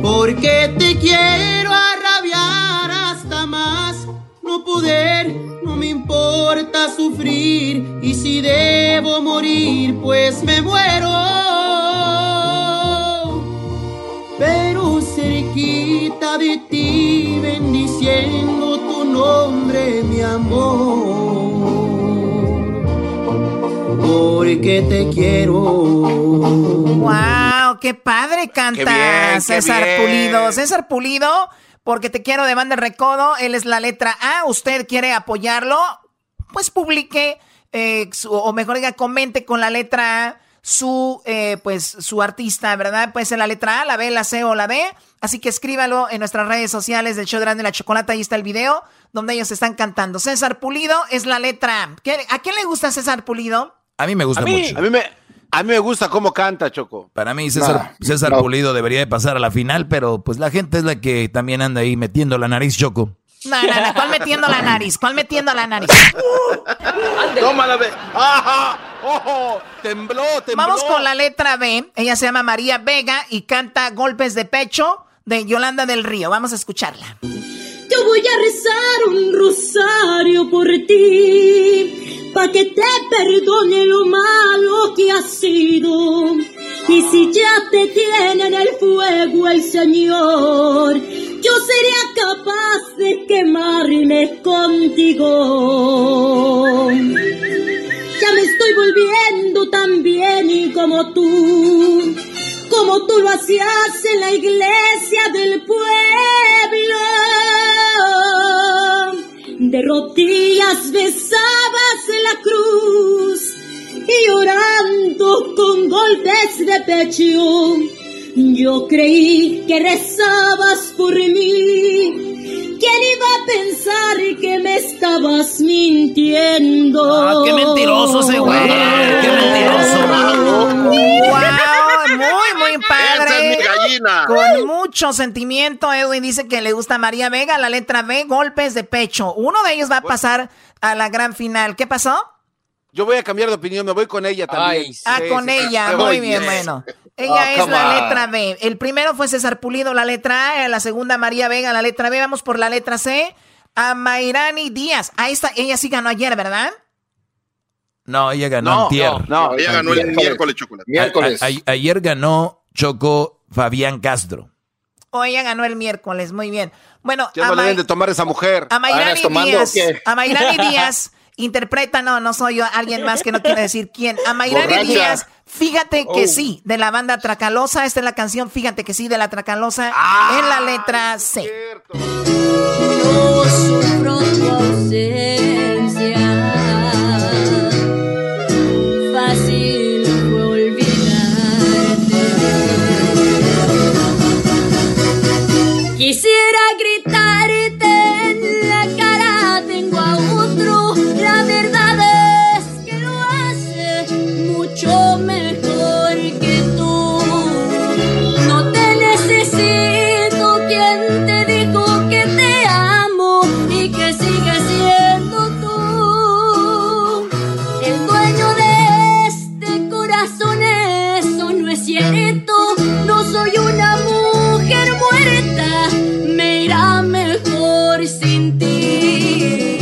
Porque te quiero arrabiar hasta más no poder, no me importa sufrir y si debo morir pues me muero. Pero cerquita de ti bendiciendo tu nombre mi amor. Porque te quiero. ¡Wow! ¡Qué padre canta Qué bien, qué César bien. Pulido! César Pulido, porque te quiero de banda de recodo. Él es la letra A. ¿Usted quiere apoyarlo? Pues publique, eh, su- o mejor diga, comente con la letra A su, eh, pues, su artista, ¿verdad? Puede ser la letra A, la B, la C o la D. Así que escríbalo en nuestras redes sociales del show de la Chocolata. Ahí está el video donde ellos están cantando. César Pulido es la letra A. ¿Qué- ¿A quién le gusta César Pulido? A mí me gusta a mí, mucho. A mí, me, a mí me gusta cómo canta, Choco. Para mí César, César Pulido debería de pasar a la final, pero pues la gente es la que también anda ahí metiendo la nariz choco. No, no, no. ¿Cuál metiendo la nariz? ¿Cuál metiendo la nariz? Tómala, ve. ¡Ajá! ¡Ojo! Tembló, tembló. Vamos con la letra B. Ella se llama María Vega y canta Golpes de Pecho de Yolanda del Río. Vamos a escucharla. Yo voy a rezar un rosario por ti, pa' que te perdone lo malo que has sido. Y si ya te tiene en el fuego el Señor, yo sería capaz de quemarme contigo. Ya me estoy volviendo tan bien como tú, como tú lo hacías en la iglesia del pueblo. De rodillas besabas la cruz y llorando con golpes de pecho. Yo creí que rezabas por mí. ¿Quién iba a pensar que me estabas mintiendo? Ah, qué mentiroso ese güey. Qué mentiroso. ¡Wow! Muy, muy padre. Esa es mi gallina. Con mucho sentimiento, Edwin dice que le gusta María Vega, la letra B, golpes de pecho. Uno de ellos va a pasar a la gran final. ¿Qué pasó? Yo voy a cambiar de opinión, me voy con ella también. Ay, sí. Ah, con sí, ella. Muy bien, bueno. Ella Oh, es come la on. letra B. El primero fue César Pulido, la letra A. La segunda, María Vega, la letra B. Vamos por la letra C. A Mayrani Díaz. Ahí está. Ella sí ganó ayer, ¿verdad? No, ella ganó No, antier. no, ella ganó el miércoles, chocolate. Miércoles. A- a- ayer ganó Choco Fabián Castro. O ella ganó el miércoles. Muy bien. Bueno, no le deben de tomar esa mujer. a Mayrani ¿Andas tomando Díaz. A Mayrani Díaz. Interpreta, no, no soy yo, alguien más que no quiere decir quién. A Mayrani. Díaz, fíjate que Oh. sí, de la banda Tracalosa. Esta es la canción, fíjate que sí, de la Tracalosa, en la letra C. no soy una mujer muerta, me irá mejor sin ti.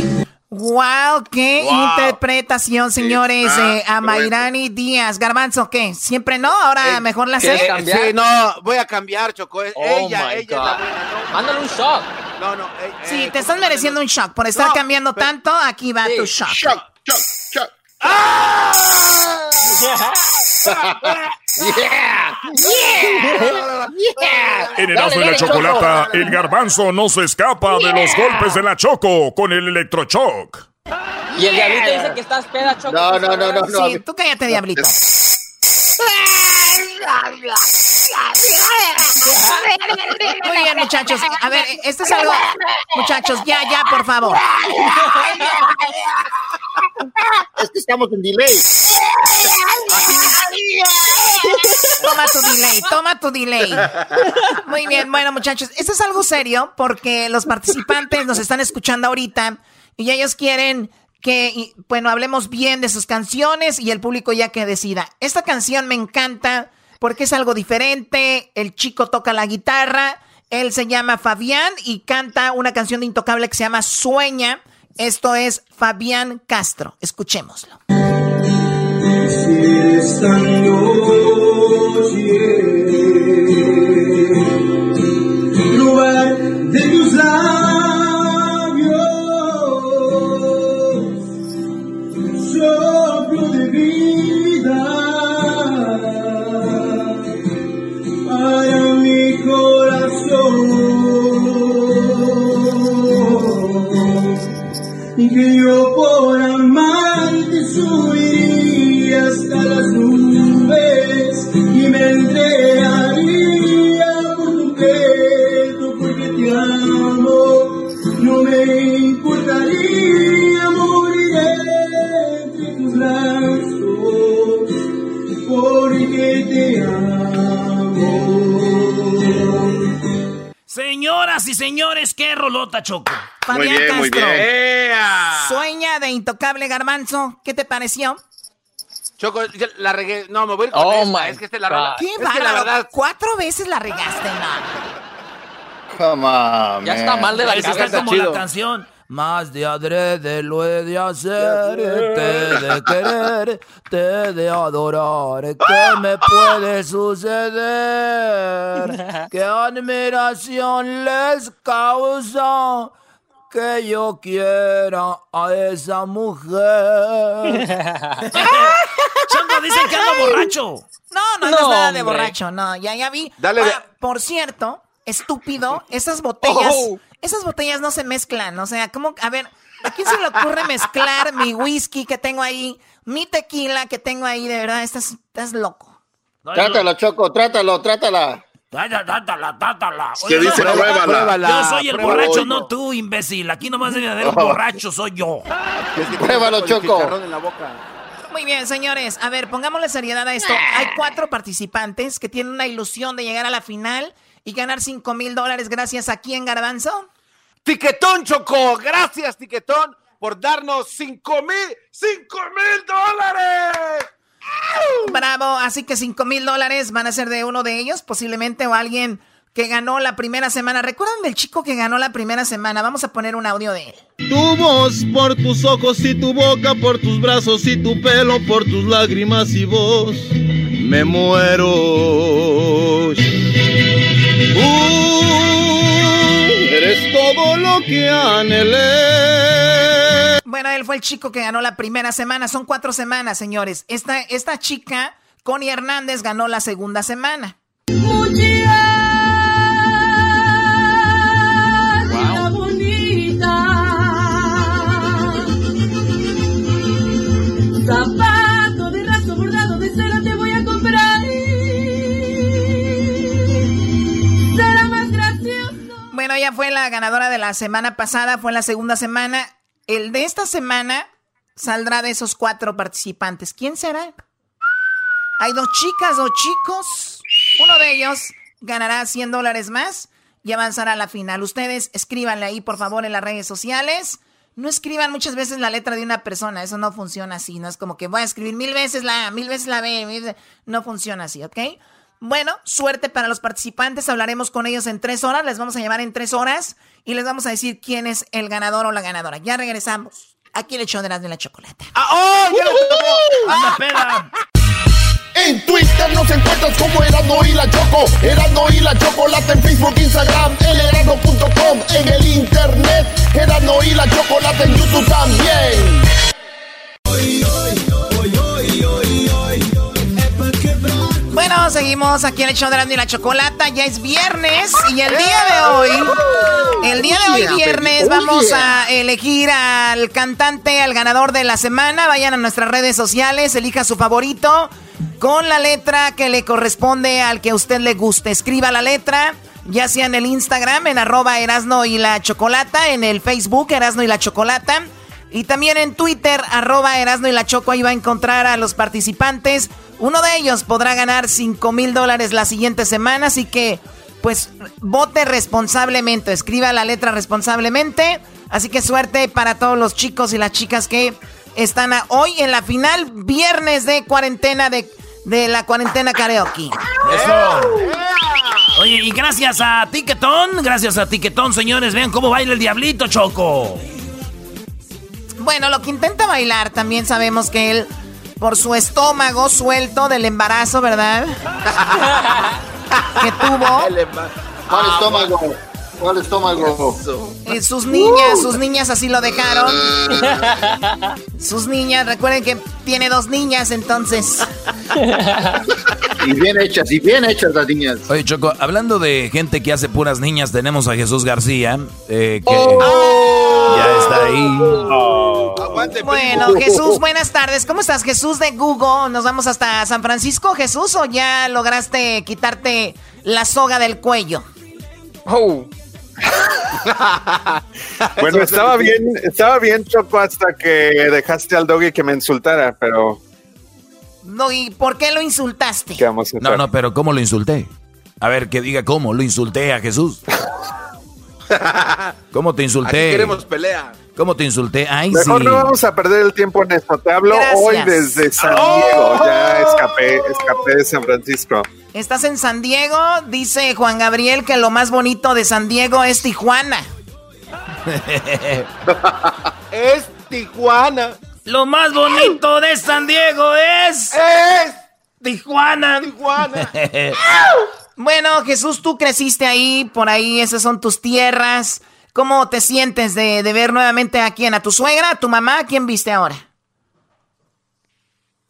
Wow, qué Wow. interpretación, señores. está eh, a. Mayrani Díaz. Garbanzo, ¿qué? ¿Siempre no? Ahora mejor la ¿quieres sé. cambiar? Sí, no, voy a cambiar, Choco. Es- Oh ella, my ella es la God. buena. No, Mándale un shot. no, no. eh, Sí, eh, te estás ¿cómo mereciendo un shock. Por estar No, cambiando pero- tanto, aquí va Sí. tu shock. Chuck, Chuck. En Dale, Erasmo y la dale, Chocolata, Choco. el garbanzo no se escapa de los golpes de la Choco con el electrochoc. Y el diablito dice que estás peda, Choco. No, no, no, no, no. Sí, tú cállate, diablito. Muy bien, muchachos. A ver, esto es algo. Muchachos, ya, ya, por favor. Es que estamos en delay. Toma tu delay, toma tu delay. Muy bien, bueno, muchachos, esto es algo serio porque los participantes nos están escuchando ahorita y ellos quieren que, bueno, hablemos bien de sus canciones y el público ya que decida. Esta canción me encanta porque es algo diferente. El chico toca la guitarra, él se llama Fabián y canta una canción de Intocable que se llama Sueña. Esto es Fabián Castro. Escuchémoslo. Que yo por amarte subiría hasta las nubes y me entregaría por completo porque te amo no me importaría morir entre tus brazos porque te amo Señoras y señores, qué rolota, Choco. Fabián bien, muy Castro. bien. Sueña de Intocable Garbanzo. ¿Qué te pareció? Choco, la regué. No, me voy a ir con Oh, esta. my Es que esta es la. ¡Qué Es que la verdad. Cuatro veces la regaste, no. Come on, Ya está man. mal de la Esa está cabeza. como la canción. Más de adrede lo he de hacer, te de querer, te de adorar. ¿Qué me puede suceder? ¿Qué admiración les causa que yo quiera a esa mujer? Choco, dicen que ando borracho. No, no, no, No, es nada de borracho, no, ya, ya vi. Dale de- Ah, Por cierto, estúpido, esas botellas, Oh. esas botellas no se mezclan, o sea, ¿cómo? A ver, ¿a quién se le ocurre mezclar mi whisky que tengo ahí, mi tequila que tengo ahí, de verdad, estás, estás loco. No, Trátalo, Choco, trátalo, trátala. Tátala, tátala, tátala. ¿Qué Oye, dice? no, Pruébala. Pruébala. Yo soy el borracho, no tú, imbécil. Aquí nomás debe haber un borracho, soy yo. Pruébalo, Choco. Muy bien, señores, a ver, pongámosle seriedad a esto. Hay cuatro participantes que tienen una ilusión de llegar a la final y ganar cinco mil dólares gracias a quién, Garbanzo. Tiquetón, Choco. Gracias, Tiquetón, por darnos cinco mil, cinco mil dólares. Bravo, así que 5 mil dólares van a ser de uno de ellos, posiblemente, o alguien que ganó la primera semana. ¿Recuerdan del chico que ganó la primera semana? Vamos a poner un audio de él. Tu voz por tus ojos y tu boca, por tus brazos y tu pelo, por tus lágrimas y voz, me muero. Uh, eres todo lo que anhelé. Fue el chico que ganó la primera semana. Son cuatro semanas, señores. Esta, esta chica, Connie Hernández, ganó la segunda semana. Wow. bonita. Zapato de raso bordado de seda te voy a comprar. Será más gracioso. Bueno, ella fue la ganadora de la semana pasada, fue la segunda semana. El de esta semana saldrá de esos cuatro participantes. ¿Quién será? Hay dos chicas, dos chicos. Uno de ellos ganará 100 dólares más y avanzará a la final. Ustedes escríbanle ahí, por favor, en las redes sociales. No escriban muchas veces la letra de una persona. Eso no funciona así. No es como que voy a escribir mil veces la A, mil veces la B. mil- No funciona así, ¿ok? Bueno, suerte para los participantes. Hablaremos con ellos en tres horas. Les vamos a llamar en tres horas y les vamos a decir quién es el ganador o la ganadora. Ya regresamos. Aquí le echó de las de la chocolate. ¡Oh! ¡Ya lo tomó! ¡Anda, peda! En Twitter nos encuentras como Erasmo y la Choco. Erasmo y la Chocolate en Facebook, Instagram, elerasmo.com. En el internet, Erasmo y la Chocolate en YouTube también. Bueno, seguimos aquí en el show de Erasmo y la Chocolata. Ya es viernes y el día de hoy, el día de hoy viernes, vamos a elegir al cantante, al ganador de la semana. Vayan a nuestras redes sociales, elija su favorito con la letra que le corresponde al que a usted le guste. Escriba la letra, ya sea en el Instagram, en arroba Erasno y la Chocolata, en el Facebook Erasno y la Chocolata. Y también en Twitter, arroba Erasno y la Choco, ahí va a encontrar a los participantes. Uno de ellos podrá ganar 5 mil dólares la siguiente semana, así que, pues, vote responsablemente, escriba la letra responsablemente. Así que suerte para todos los chicos y las chicas que están a- hoy en la final, viernes de cuarentena, de, de la cuarentena karaoke. Eso. Oye, y gracias a Tiquetón, gracias a Tiquetón, señores, vean cómo baila el diablito, Choco. Bueno, lo que intenta bailar, también sabemos que él, por su estómago suelto del embarazo, ¿verdad? que tuvo. ¿Cuál estómago? ¿Cuál estómago? Eh, sus niñas, sus niñas así lo dejaron. Sus niñas, recuerden que tiene dos niñas, entonces. Y bien hechas, y bien hechas las niñas. Oye, Choco, hablando de gente que hace puras niñas, tenemos a Jesús García, eh, que Oh. ya está ahí. Bueno, Jesús, buenas tardes. ¿Cómo estás, Jesús de Google? ¿Nos vamos hasta San Francisco, Jesús, o ya lograste quitarte la soga del cuello? Oh. bueno, estaba bien, estaba bien, Choco, hasta que dejaste al doggy que me insultara, pero No, ¿y por qué lo insultaste? ¿qué vamos a hacer? No, no, pero ¿cómo lo insulté? A ver, que diga cómo, lo insulté a Jesús. ¿Cómo te Aquí insulté? queremos pelea. ¿Cómo te insulté? Ay, Mejor sí. no vamos a perder el tiempo en esto. Te hablo Gracias. hoy desde San Oh. Diego. Ya escapé, escapé de San Francisco. Estás en San Diego, dice Juan Gabriel que lo más bonito de San Diego es Tijuana. es Tijuana. Lo más bonito de San Diego es. Es Tijuana. Tijuana. Bueno, Jesús, tú creciste ahí, por ahí, esas son tus tierras. ¿Cómo te sientes de, de ver nuevamente a quién? ¿A tu suegra? ¿A tu mamá? ¿A quién viste ahora?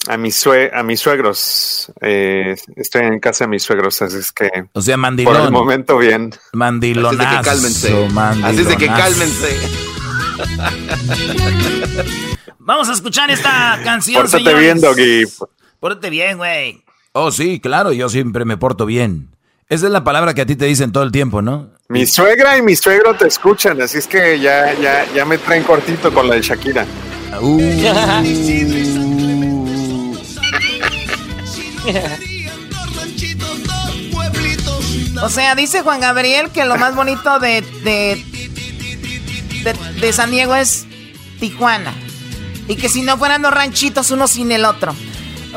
A mis, sue- a mis suegros. eh, estoy en casa de mis suegros, así es que. O sea, Por el mandilón. momento, bien. Mandilonazo. Así es de que cálmense. Así es de que mandilonazo. cálmense. Vamos a escuchar esta canción, Pórtate señores. bien, doggy. Pórtate bien, güey. Oh, sí, claro, yo siempre me porto bien. Esa es la palabra que a ti te dicen todo el tiempo, ¿no? Mi suegra y mi suegro te escuchan, así es que ya, ya, ya me traen cortito con la de Shakira. O sea, dice Juan Gabriel que lo más bonito de, de, de, de San Diego es Tijuana. Y que si no fueran dos ranchitos uno sin el otro.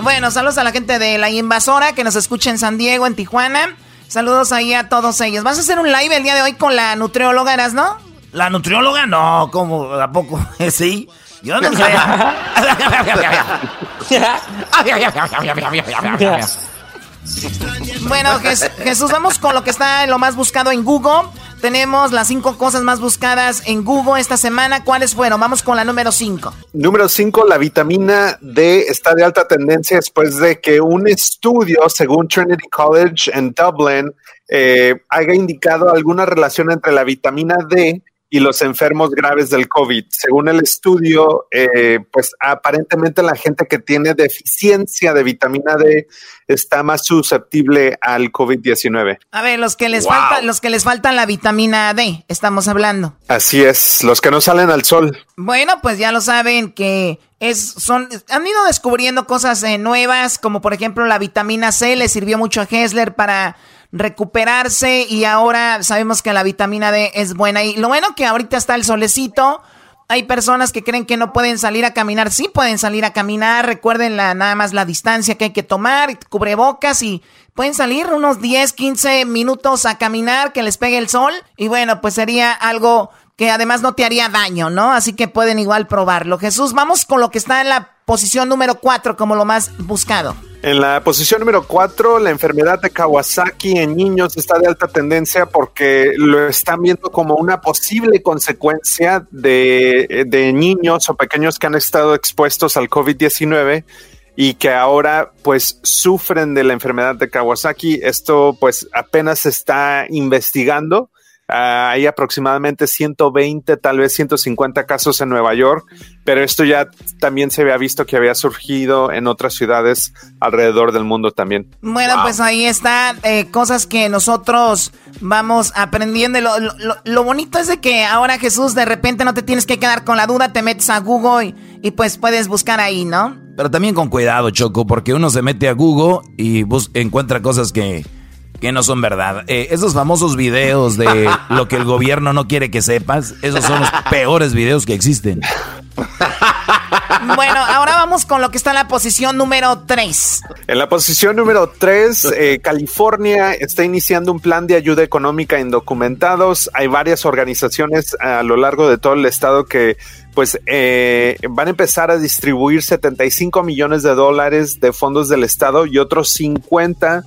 Bueno, saludos a la gente de la invasora que nos escucha en San Diego, en Tijuana. Saludos ahí a todos ellos. ¿Vas a hacer un live el día de hoy con la nutrióloga, Eras, no? ¿La nutrióloga? No, ¿cómo? ¿A poco? ¿Sí? Yo no sé. bueno, Jesús, vamos con lo que está lo más buscado en Google. Tenemos las cinco cosas más buscadas en Google esta semana. ¿Cuáles fueron? Vamos con la número cinco. Número cinco, la vitamina D está de alta tendencia después de que un estudio, según Trinity College en Dublin, eh, haya indicado alguna relación entre la vitamina D y los enfermos graves del COVID. Según el estudio, eh, pues aparentemente la gente que tiene deficiencia de vitamina D está más susceptible al COVID-19. A ver, los que les falta, los que les faltan la vitamina D, estamos hablando. Así es, los que no salen al sol. Bueno, pues ya lo saben que es, son, han ido descubriendo cosas eh, nuevas, como por ejemplo la vitamina C le sirvió mucho a Hessler para recuperarse y ahora sabemos que la vitamina D es buena. Y lo bueno que ahorita está el solecito. Hay personas que creen que no pueden salir a caminar. Sí pueden salir a caminar. Recuerden la, nada más la distancia que hay que tomar, cubrebocas y pueden salir unos 10, 15 minutos a caminar, que les pegue el sol. Y bueno, pues sería algo que además no te haría daño, ¿no? Así que pueden igual probarlo. Jesús, vamos con lo que está en la posición número 4 como lo más buscado. En la posición número 4, la enfermedad de Kawasaki en niños está de alta tendencia porque lo están viendo como una posible consecuencia de, de niños o pequeños que han estado expuestos al COVID-19 y que ahora pues sufren de la enfermedad de Kawasaki. Esto pues apenas se está investigando hay aproximadamente 120, tal vez 150 casos en Nueva York, pero esto ya también se había visto que había surgido en otras ciudades alrededor del mundo también. Bueno, pues ahí está, eh, cosas que nosotros vamos aprendiendo. Lo, lo, bonito es de que ahora Jesús de repente no te tienes que quedar con la duda, te metes a Google y, pues puedes buscar ahí, ¿no? Pero también con cuidado, Choco, porque uno se mete a Google y encuentra cosas que que no son verdad. Eh, esos famosos videos de lo que el gobierno no quiere que sepas, esos son los peores videos que existen. Bueno, ahora vamos con lo que está en la posición número 3. En la posición número 3, eh, California está iniciando un plan de ayuda económica a indocumentados. Hay varias organizaciones a lo largo de todo el estado que pues eh, van a empezar a distribuir 75 millones de dólares de fondos del estado y otros 50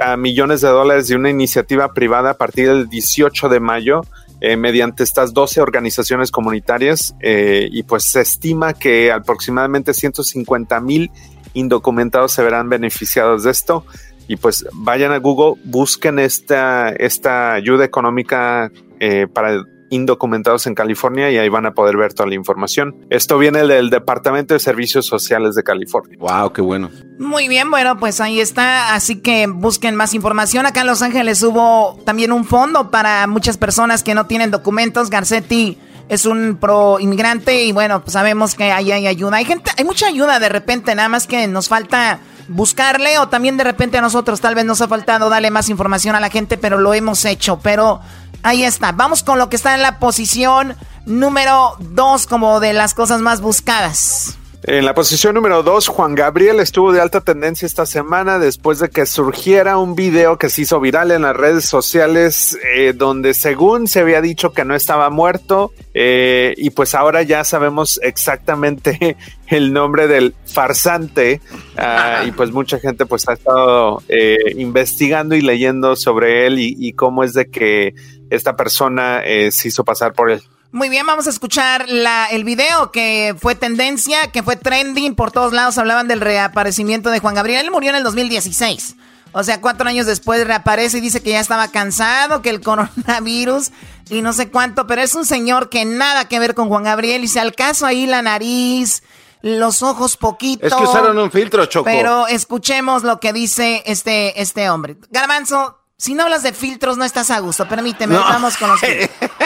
a millones de dólares de una iniciativa privada a partir del 18 de mayo eh, mediante estas 12 organizaciones comunitarias eh, y pues se estima que aproximadamente 150 mil indocumentados se verán beneficiados de esto. Y pues vayan a Google, busquen esta, esta ayuda económica eh, para indocumentados en California y ahí van a poder ver toda la información. Esto viene del Departamento de Servicios Sociales de California. Wow, qué bueno. Muy bien, bueno, pues ahí está. Así que busquen más información. Acá en Los Ángeles hubo también un fondo para muchas personas que no tienen documentos. Garcetti es un pro inmigrante y bueno, pues sabemos que ahí hay ayuda. Hay gente, hay mucha ayuda de repente, nada más que nos falta buscarle o también de repente a nosotros tal vez nos ha faltado darle más información a la gente, pero lo hemos hecho. Pero Ahí está. Vamos con lo que está en la posición número 2 como de las cosas más buscadas. En la posición número 2, Juan Gabriel estuvo de alta tendencia esta semana después de que surgiera un video que se hizo viral en las redes sociales eh, donde según se había dicho que no estaba muerto eh, y pues ahora ya sabemos exactamente el nombre del farsante ah, y pues mucha gente pues ha estado eh, investigando y leyendo sobre él y, cómo es de que esta persona eh, se hizo pasar por él. Muy bien, vamos a escuchar la, el video que fue tendencia, que fue trending, por todos lados hablaban del reaparecimiento de Juan Gabriel. Él murió en el 2016. O sea, cuatro años después reaparece y dice que ya estaba cansado, que el coronavirus y no sé cuánto, pero es un señor que nada que ver con Juan Gabriel y se al caso ahí la nariz, los ojos poquito. Es que usaron un filtro, Choco. Pero escuchemos lo que dice este, este hombre. Garbanzo, si no hablas de filtros, no estás a gusto. Permíteme, vamos con los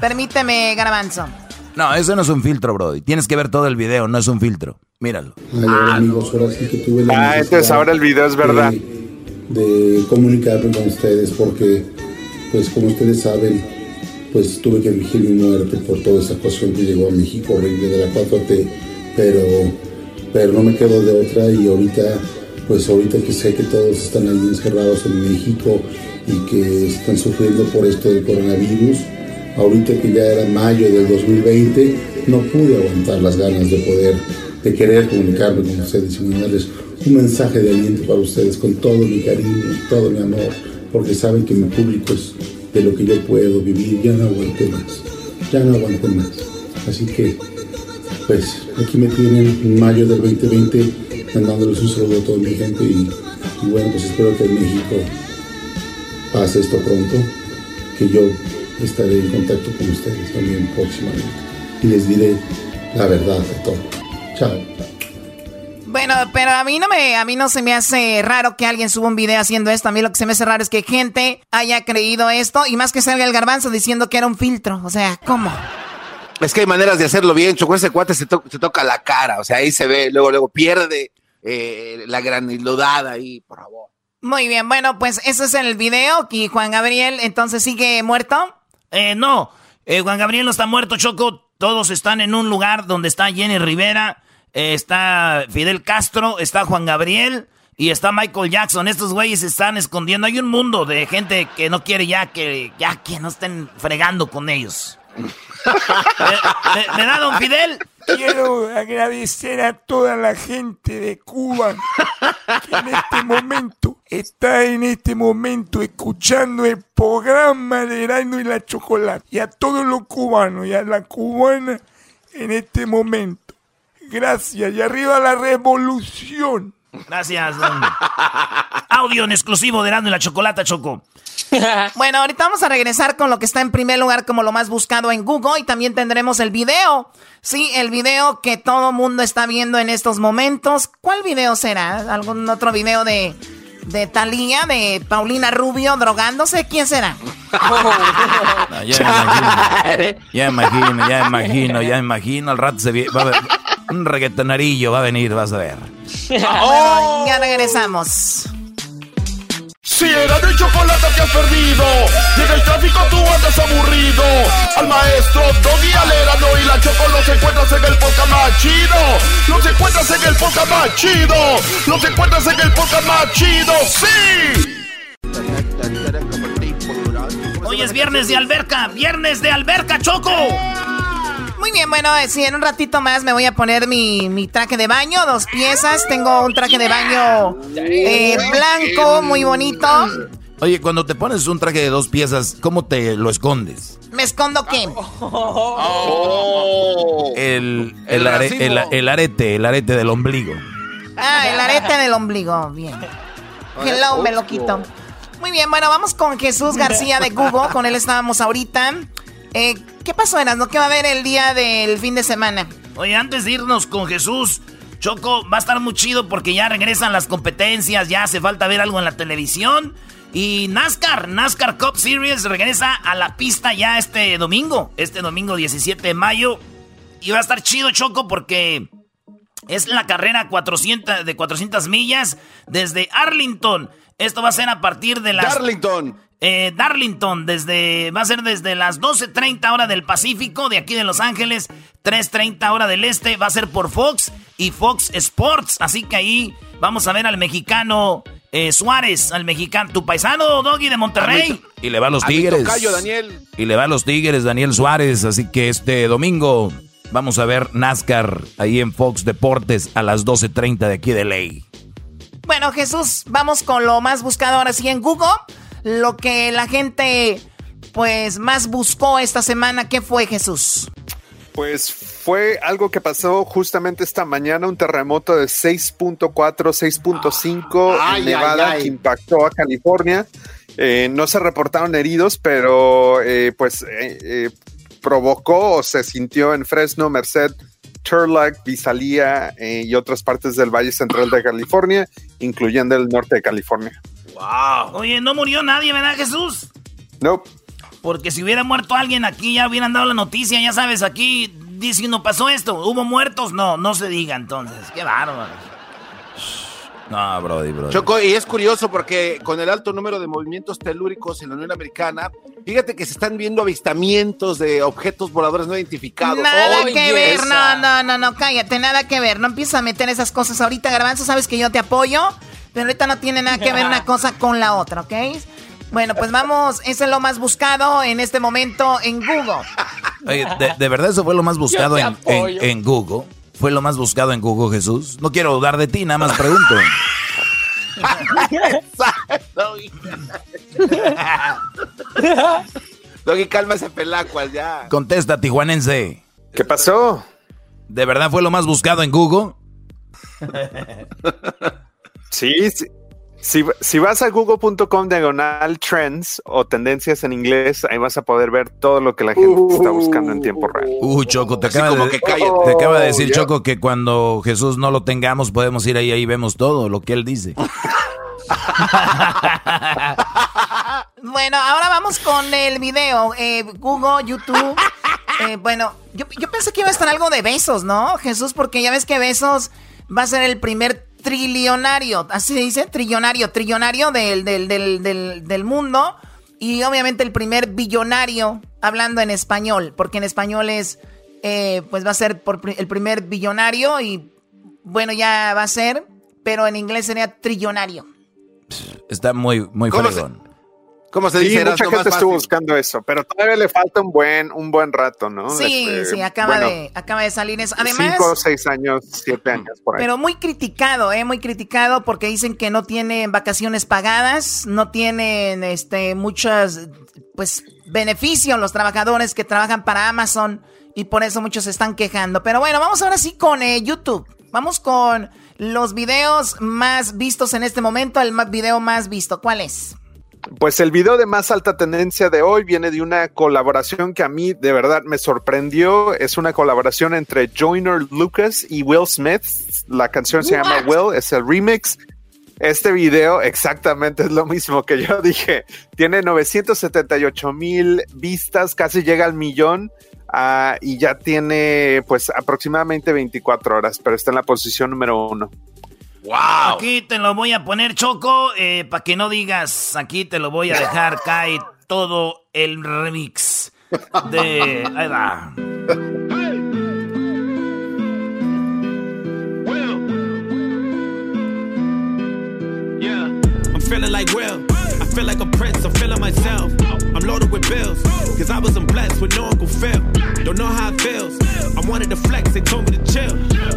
Permíteme, Garbanzo. No, eso no es un filtro, Brody. Tienes que ver todo el video, no es un filtro. Míralo. ah, amigos, ahora sí que tuve la ah entonces ahora el video es verdad. De, comunicarme con ustedes porque, pues como ustedes saben, pues tuve que fingir mi muerte por toda esa cuestión que llegó a México horrible de la 4T, pero pero no me quedo de otra y ahorita, pues ahorita que sé que todos están ahí encerrados en México y que están sufriendo por esto del coronavirus, ahorita que ya era mayo del 2020, no pude aguantar las ganas de poder, de querer comunicarme con ustedes y mandarles un mensaje de aliento para ustedes con todo mi cariño, todo mi amor, porque saben que mi público es de lo que yo puedo vivir, ya no aguanté más, ya no aguanté más. Así que, pues, aquí me tienen en mayo del 2020 mandándoles un saludo a toda mi gente y, y bueno, pues espero que en México pase esto pronto, que yo estaré en contacto con ustedes también próximamente y les diré la verdad de todo. Chao. Bueno, pero a mí no me, a mí no se me hace raro que alguien suba un video haciendo esto. A mí lo que se me hace raro es que gente haya creído esto y más que salga el garbanzo diciendo que era un filtro. O sea, ¿cómo? Es que hay maneras de hacerlo bien, Choco. Ese cuate se, to- se toca la cara, o sea, ahí se ve, luego, luego pierde eh, la granilodad ahí, por favor. Muy bien, bueno, pues ese es el video y Juan Gabriel entonces sigue muerto. Eh, no, eh, Juan Gabriel no está muerto, Choco. Todos están en un lugar donde está Jenny Rivera, eh, está Fidel Castro, está Juan Gabriel y está Michael Jackson. Estos güeyes se están escondiendo. Hay un mundo de gente que no quiere ya que, ya que no estén fregando con ellos. ¿Me, me- me da don Fidel? Quiero agradecer a toda la gente de Cuba en este momento está en este momento escuchando el programa de Erasmo y la Chocolate. Y a todos los cubanos y a la cubana en este momento. Gracias. Y arriba la revolución. Gracias. Audio en exclusivo de Erasmo y la Chocolata, Choco. Bueno, ahorita vamos a regresar con lo que está en primer lugar como lo más buscado en Google y también tendremos el video. Sí, el video que todo mundo está viendo en estos momentos. ¿Cuál video será? ¿Algún otro video de, de Talía, de Paulina Rubio drogándose? ¿Quién será? No, ya imagino, ya imagino, ya imagino, ya imagino. Al rato se va a ver, un reggaetonarillo va a venir, vas a ver. Bueno, ya regresamos. Si era de chocolate que has perdido en el tráfico tú andas aburrido Al maestro Doggy Alerano y la Choco los encuentras en el podcast más chido Los encuentras en el podcast más chido Los encuentras en el podcast más chido ¡Sí! Hoy es viernes de alberca, viernes de alberca, Choco. Muy bien, bueno, eh, sí, en un ratito más me voy a poner mi, mi traje de baño, dos piezas. Tengo un traje de baño eh, blanco, muy bonito. Oye, cuando te pones un traje de dos piezas, ¿cómo te lo escondes? ¿Me escondo qué? El, el, El are- racimo. el- el arete, el arete del ombligo. Ah, el arete del ombligo. Bien. Hello, me lo quito. Muy bien, bueno, vamos con Jesús García de Google. Con él estábamos ahorita. Eh, ¿Qué pasó, Erasmo? ¿Qué va a haber el día del fin de semana? Oye, antes de irnos con Jesús, Choco, va a estar muy chido porque ya regresan las competencias, ya hace falta ver algo en la televisión. Y NASCAR, NASCAR Cup Series regresa a la pista ya este domingo, este domingo 17 de mayo. Y va a estar chido, Choco, porque es la carrera 400, de 400 millas desde Arlington. Esto va a ser a partir de las... Darlington. Eh, Darlington, desde, va a ser desde las 12.30 hora del Pacífico, de aquí de Los Ángeles, 3.30 hora del Este, va a ser por Fox y Fox Sports. Así que ahí vamos a ver al mexicano eh, Suárez, al mexicano, tu paisano Doggy de Monterrey. Y le va a los Tigres. tocayo, Daniel. Y le va a los Tigres, Daniel Suárez. Así que este domingo vamos a ver NASCAR ahí en Fox Deportes a las 12.30 de aquí de ley. Bueno, Jesús, vamos con lo más buscado ahora sí en Google. Lo que la gente, pues, más buscó esta semana. ¿Qué fue, Jesús? Pues fue algo que pasó justamente esta mañana, un terremoto de 6.4, 6.5 Ay, en Nevada ay, ay. que impactó a California. Eh, no se reportaron heridos, pero eh, pues eh, eh, provocó o se sintió en Fresno, Merced, Turlock, Visalia eh, y otras partes del Valle Central de California, incluyendo el norte de California. Wow. Oye, no murió nadie, ¿verdad, Jesús? Nope. Porque si hubiera muerto alguien aquí, ya hubieran dado la noticia, ya sabes, aquí dice no pasó esto, hubo muertos, no, no se diga entonces, qué bárbaro. No, Brody, Brody. Choco, y es curioso porque con el alto número de movimientos telúricos en la Unión Americana, fíjate que se están viendo avistamientos de objetos voladores no identificados. Nada que ver, no, no, no, no, cállate, nada que ver. No empieces a meter esas cosas ahorita, Garbanzo, sabes que yo te apoyo, pero ahorita no tiene nada que ver una cosa con la otra, ¿ok? Bueno, pues vamos, ese es lo más buscado en este momento en Google. Oye, de, de verdad eso fue lo más buscado en, en- en Google. Fue lo más buscado en Google, Jesús. No quiero dudar de ti, nada más pregunto. Doggy, calma ese pelacuas ya. Contesta, tijuanense. ¿Qué pasó? ¿De verdad fue lo más buscado en Google? Sí, sí. Si, si vas a google.com diagonal trends o tendencias en inglés, ahí vas a poder ver todo lo que la gente está buscando en tiempo real. Uh, Choco, te acaba, como de, que cállate. te acaba de Oh, decir. Choco que cuando Jesús no lo tengamos podemos ir ahí, ahí vemos todo lo que él dice. Bueno, ahora vamos con el video. Eh, Google, YouTube. Eh, bueno, yo, yo pensé que iba a estar algo de besos, ¿no, Jesús? Porque ya ves que besos va a ser el primer trillonario, así se dice, trillonario, trillonario del, del, del, del, del mundo. Y obviamente el primer billonario hablando en español, porque en español es, eh, pues va a ser por el primer billonario y bueno, ya va a ser, pero en inglés sería trillonario. Está muy, muy ¿Cómo fregón. ¿Cómo se Sí, dice? mucha gente estuvo buscando eso, pero todavía le falta un buen, un buen rato, ¿no? Sí, Este, sí, acaba, bueno, de, acaba de salir eso. Además, cinco, seis años, siete años por ahí. pero muy criticado, ¿eh? Muy criticado porque dicen que no tienen vacaciones pagadas, no tienen este, muchos, pues, beneficios los trabajadores que trabajan para Amazon y por eso muchos se están quejando. Pero bueno, vamos ahora sí con eh, YouTube. Vamos con los videos más vistos en este momento, el video más visto. ¿Cuál es? Pues el video de más alta tendencia de hoy viene de una colaboración que a mí de verdad me sorprendió. Es una colaboración entre Joyner Lucas y Will Smith. La canción se llama Will, es el remix. Este video exactamente es lo mismo que yo dije. Tiene 978 mil vistas, casi llega al millón. ah, y ya tiene pues aproximadamente 24 horas, pero está en la posición número uno. ¡Wow! Aquí te lo voy a poner, Choco, para que no digas, aquí te lo voy a dejar, cae todo el remix de... Ahí va. Yeah, I'm feeling like Will. I feel like a prince. I'm feeling myself. I'm loaded with bills. Cause I wasn't blessed with no Uncle Phil. Don't know how it feels. I wanted to flex. They told me to chill.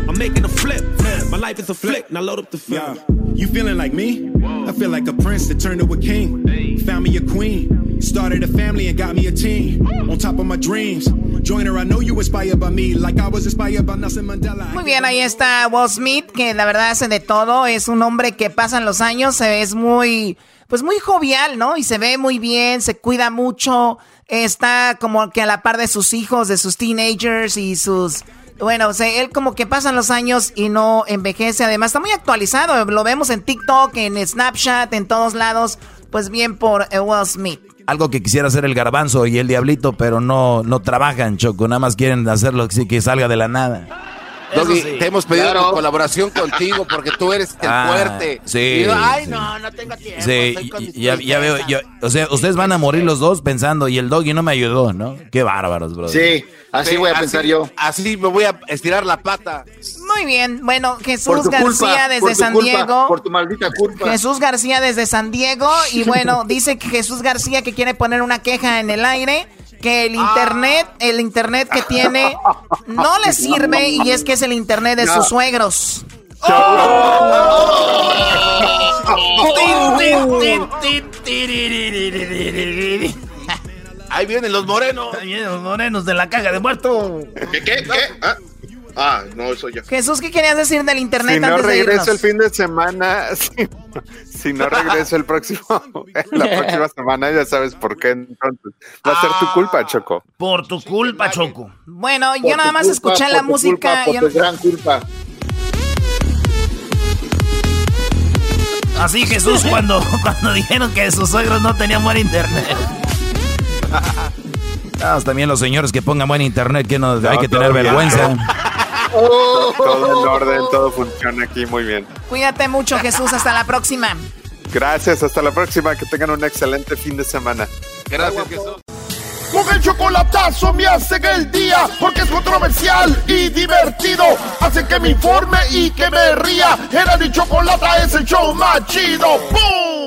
I'm making a flip. My life is a flick. Now load up the film. Yeah. You feeling like me? I feel like a prince that turned to a king. Found me a queen. Started a family and got me a team. On top of my dreams. Joiner, I know you inspired by me. Like I was inspired by Nelson Mandela. Muy bien, ahí está Will Smith, que la verdad hace de todo. Es un hombre que pasan los años, se es muy, pues muy jovial, ¿no? Y se ve muy bien, se cuida mucho, está como que a la par de sus hijos, de sus teenagers y sus... Bueno, o sea, él como que pasan los años y no envejece. Además, está muy actualizado. Lo vemos en TikTok, en Snapchat, en todos lados. Pues bien por Will Smith. Algo que quisiera hacer el garbanzo y el diablito, pero no, no trabajan, Choco. Nada más quieren hacerlo así que salga de la nada. Doggy, sí. te hemos pedido Claro. colaboración contigo porque tú eres el Ah, fuerte. sí, Y yo, Ay, sí. no, no tengo tiempo. Sí, estoy con mis ya, ya veo, yo- o sea, ustedes van a morir los dos pensando, y el doggy no me ayudó, ¿no? Qué bárbaros, bro. Sí, así voy a pensar yo. Así me voy a estirar la pata. Muy bien. Bueno, Jesús tu García culpa, desde San culpa, Diego. Por tu maldita culpa. Jesús García desde San Diego y bueno, dice que Jesús García que quiere poner una queja en el aire, que el internet, el internet que tiene no le sirve y es que es el internet de No. sus suegros. Ahí vienen los morenos. Ahí vienen los morenos de la caja de muerto. ¿Qué, qué, qué? Ah, ah, no, eso ya. Jesús, ¿qué querías decir del internet Si no antes de regreso irnos? el fin de semana, si, si no regreso el próximo, la próxima semana, ya sabes por qué. Entonces, va a ser tu culpa, Choco. Por tu culpa, Choco. Bueno, Por yo nada más culpa, escuché por la tu música. culpa, por yo tu gran culpa. Así Jesús cuando, cuando dijeron que sus suegros no tenían buen internet. Ah, también los señores que pongan buen internet, que no, hay que tener todo Todo en orden, todo funciona aquí muy bien. Cuídate mucho, Jesús. Hasta la próxima. Gracias, hasta la próxima. Que tengan un excelente fin de semana. Gracias, Jesús. Con el chocolatazo me hacen el día porque es controversial y divertido. Hacen que me informe y que me ría. Era mi chocolata es el show más chido. ¡Bum!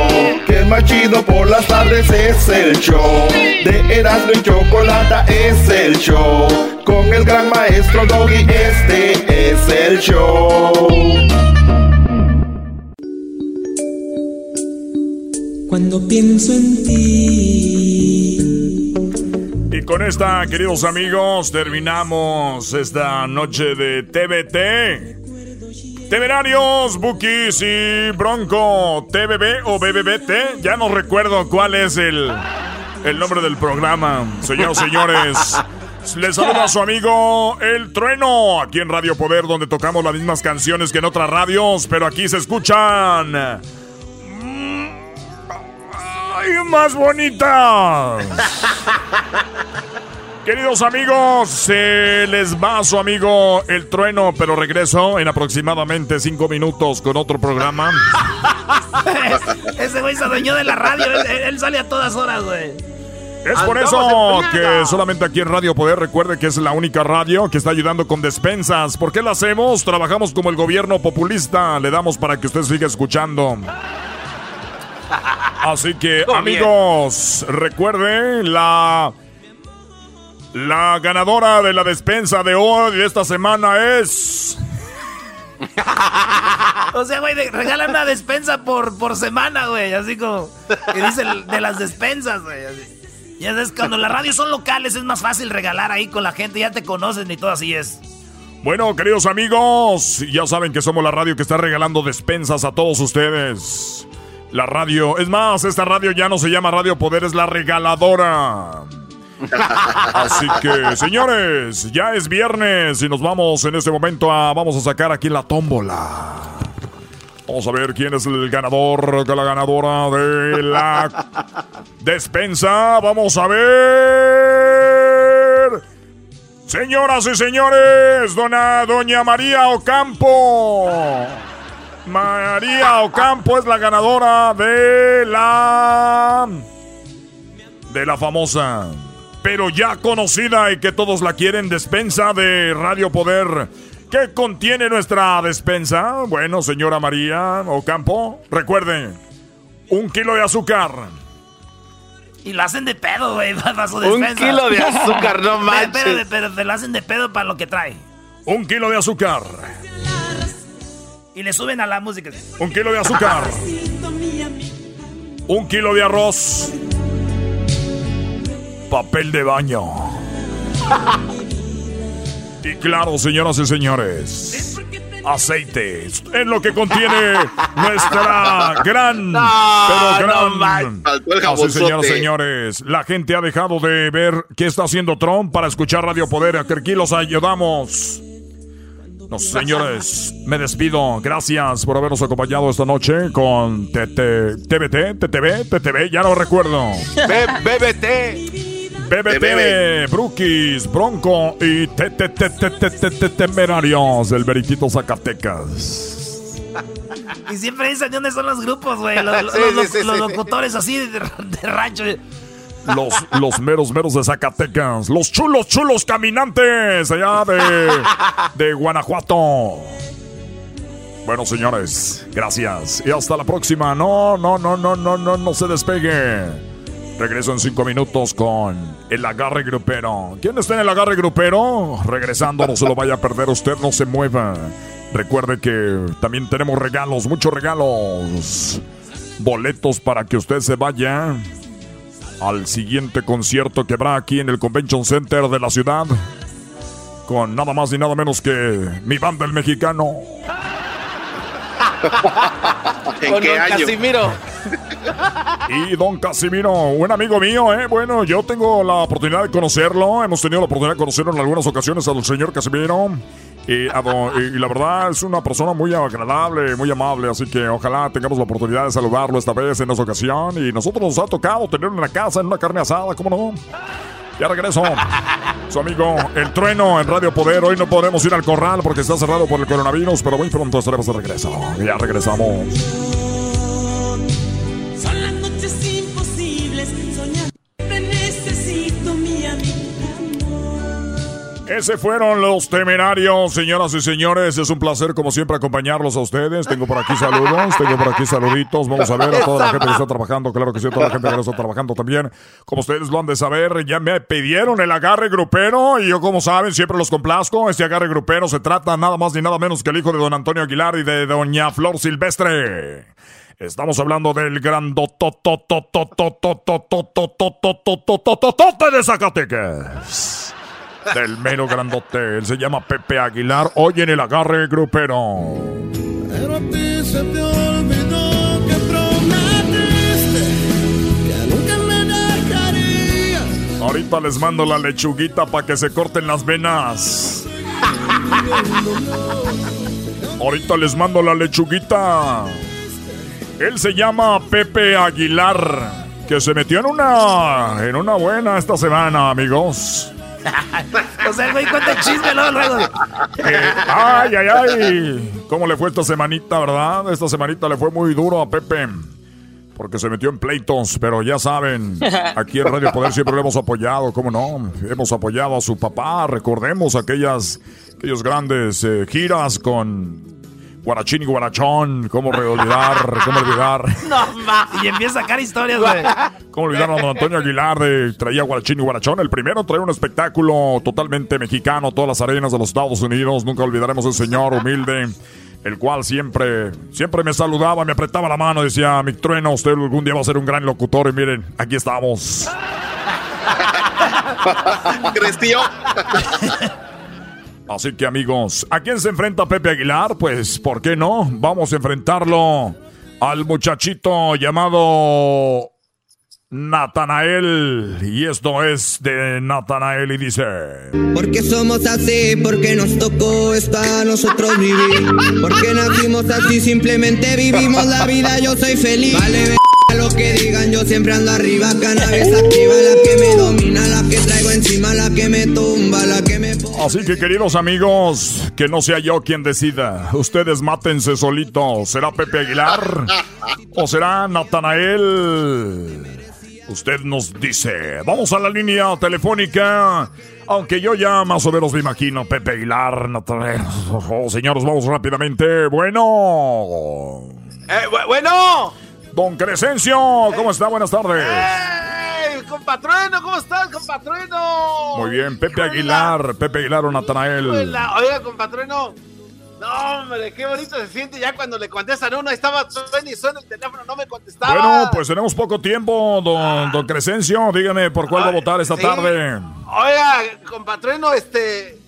más chido por las tardes. Es el show de Erasmo y chocolata. Es el show con el gran maestro Doggy. Este es el show. Cuando pienso en ti. Y con esta, queridos amigos, terminamos esta noche de TVT. Temerarios, Bookies y Bronco, TBB o BBBT. Ya no recuerdo cuál es el, el nombre del programa. Señoras señores, les saluda a su amigo El Trueno, aquí en Radio Poder, donde tocamos las mismas canciones que en otras radios, pero aquí se escuchan. mm, ¡Ay, más bonitas! Queridos amigos, se les va su amigo El Trueno, pero regreso en aproximadamente cinco minutos con otro programa. Ese güey se adueñó de la radio, él, él sale a todas horas, güey. Es por eso que solamente aquí en Radio Poder recuerde que es la única radio que está ayudando con despensas. ¿Por qué la hacemos? Trabajamos como el gobierno populista. Le damos para que usted siga escuchando. Así que, amigos, recuerden la. La ganadora de la despensa de hoy, de esta semana, es. O sea, güey, regalan una despensa por, por semana, güey. Así como. Que dice de las despensas, güey. Ya sabes, cuando las radios son locales es más fácil regalar ahí con la gente. Ya te conocen y todo así es. Bueno, queridos amigos, ya saben que somos la radio que está regalando despensas a todos ustedes. La radio, es más, esta radio ya no se llama Radio Poder, es la regaladora. Así que, señores, ya es viernes y nos vamos en este momento a. Vamos a sacar aquí la tómbola. Vamos a ver quién es el ganador, la ganadora de la despensa. Vamos a ver. Señoras y señores, dona, doña María Ocampo. María Ocampo es la ganadora de la. de la famosa, pero ya conocida y que todos la quieren, despensa de Radio Poder. ¿Qué contiene nuestra despensa? Bueno, señora María Ocampo, recuerden, un kilo de azúcar. Y lo hacen de pedo, güey, para su Un despensa. kilo de azúcar, no Pero- manches. Pero, pero te lo hacen de pedo para lo que trae. Un kilo de azúcar. Y le suben a la música. Un kilo de azúcar. Un kilo de arroz. Papel de baño. Y claro, señoras y señores, aceite. Es lo que contiene nuestra gran, No, pero no gran. el Así, señoras y señores, la gente ha dejado de ver qué está haciendo Trump para escuchar Radio Poder. Aquí los ayudamos. No, señores, me despido. Gracias por habernos acompañado esta noche con TT, TBT, TTV, TTV, ya no recuerdo. BBT. BBT, Brookies, Bronco y TTT Temerarios del Veritito Zacatecas. Y siempre dicen de dónde son los grupos, güey. Los, los- Sí, los- sí, sí, los sí. locutores así de, de rancho. Los, los meros meros de Zacatecas. Los chulos chulos caminantes allá de, de Guanajuato. Bueno, señores, gracias. Y hasta la próxima. No, no, no, no, no, no, no se despegue. Regreso en cinco minutos con el agarre grupero. ¿Quién está en el agarre grupero? Regresando, no se lo vaya a perder usted, no se mueva. Recuerde que también tenemos regalos, muchos regalos. Boletos para que usted se vaya al siguiente concierto que habrá aquí en el Convention Center de la ciudad. Con nada más ni nada menos que mi banda el mexicano. ¿En Con qué año? Casimiro. Y don Casimiro, un amigo mío, ¿eh? Bueno, yo tengo la oportunidad de conocerlo. Hemos tenido la oportunidad de conocerlo en algunas ocasiones al señor Casimiro. Y, don- y la verdad es una persona muy agradable, muy amable. Así que ojalá tengamos la oportunidad de saludarlo esta vez en esta ocasión. Y nosotros nos ha tocado tenerlo en la casa, en una carne asada, ¿cómo no? Ya regreso. Su amigo El Trueno en Radio Poder. Hoy no podremos ir al corral porque está cerrado por el coronavirus, pero muy pronto estaremos de regreso. Ya regresamos. Ese fueron los temerarios, señoras y señores. Es un placer, como siempre, acompañarlos a ustedes. Tengo por aquí saludos, tengo por aquí saluditos. Vamos a ver a toda la gente que está trabajando, claro que sí, a toda la gente que está trabajando también. Como ustedes lo han de saber, ya me pidieron el agarre grupero y yo, como saben, siempre los complazco. Este agarre grupero se trata nada más ni nada menos que el hijo de don Antonio Aguilar y de doña Flor Silvestre. Estamos hablando del gran de Zacatecas. Del mero grandote. Él se llama Pepe Aguilar. Hoy en el agarre grupero. Pero a ti se te olvidó que prometiste que nunca me dejarías. Ahorita les mando la lechuguita para que se corten las venas. Ahorita les mando la lechuguita. Él se llama Pepe Aguilar, que se metió en una en una buena esta semana, amigos. o sea, el güey cuenta chisme luego. Eh, ay, ay, ay. ¿Cómo le fue esta semanita, verdad? Esta semanita le fue muy duro a Pepe. Porque se metió en pleitos, pero ya saben, aquí en Radio Poder siempre lo hemos apoyado, ¿cómo no? Hemos apoyado a su papá, recordemos aquellas, grandes eh, giras con Guarachín y Guarachón, cómo olvidar, cómo olvidar. No, ma. Y empieza a sacar historias, güey. ¿Cómo olvidar a don Antonio Aguilar de traía Guarachín y Guarachón? El primero traía un espectáculo totalmente mexicano, todas las arenas de los Estados Unidos. Nunca olvidaremos el señor humilde, el cual siempre, siempre me saludaba, me apretaba la mano, decía, mi trueno, usted algún día va a ser un gran locutor. Y miren, aquí estamos. Creció. Así que amigos, ¿a quién se enfrenta Pepe Aguilar? Pues, ¿por qué no? Vamos a enfrentarlo al muchachito llamado Natanael. Y esto es de Natanael y dice... Porque somos así, porque nos tocó estar nosotros vivir. Porque nacimos así, simplemente vivimos la vida, yo soy feliz. Vale, lo que digan, yo siempre ando arriba. Cannabis activa, la que me domina, la que traigo encima, la que me tumba, la que me... Así que queridos amigos, que no sea yo quien decida. Ustedes mátense solitos. ¿Será Pepe Aguilar? ¿O será Natanael? Usted nos dice. Vamos a la línea telefónica. Aunque yo ya más o menos me imagino Pepe Aguilar, Natanael. Oh, señores, vamos rápidamente. Bueno. Eh, bu- bueno. Don Crescencio, ¿cómo está? Buenas tardes. ¡Ey, compatrueno! ¿Cómo estás, compatrueno? Muy bien, Pepe Aguilar, Pepe Aguilar o Natanael. Oiga, compatrueno. No, hombre, qué bonito se siente ya cuando le contestan uno. Estaba suena y suena el teléfono, no me contestaba. Bueno, pues tenemos poco tiempo, don, don Crescencio. Dígame por cuál va a votar esta sí. tarde. Oiga, compatrueno, este.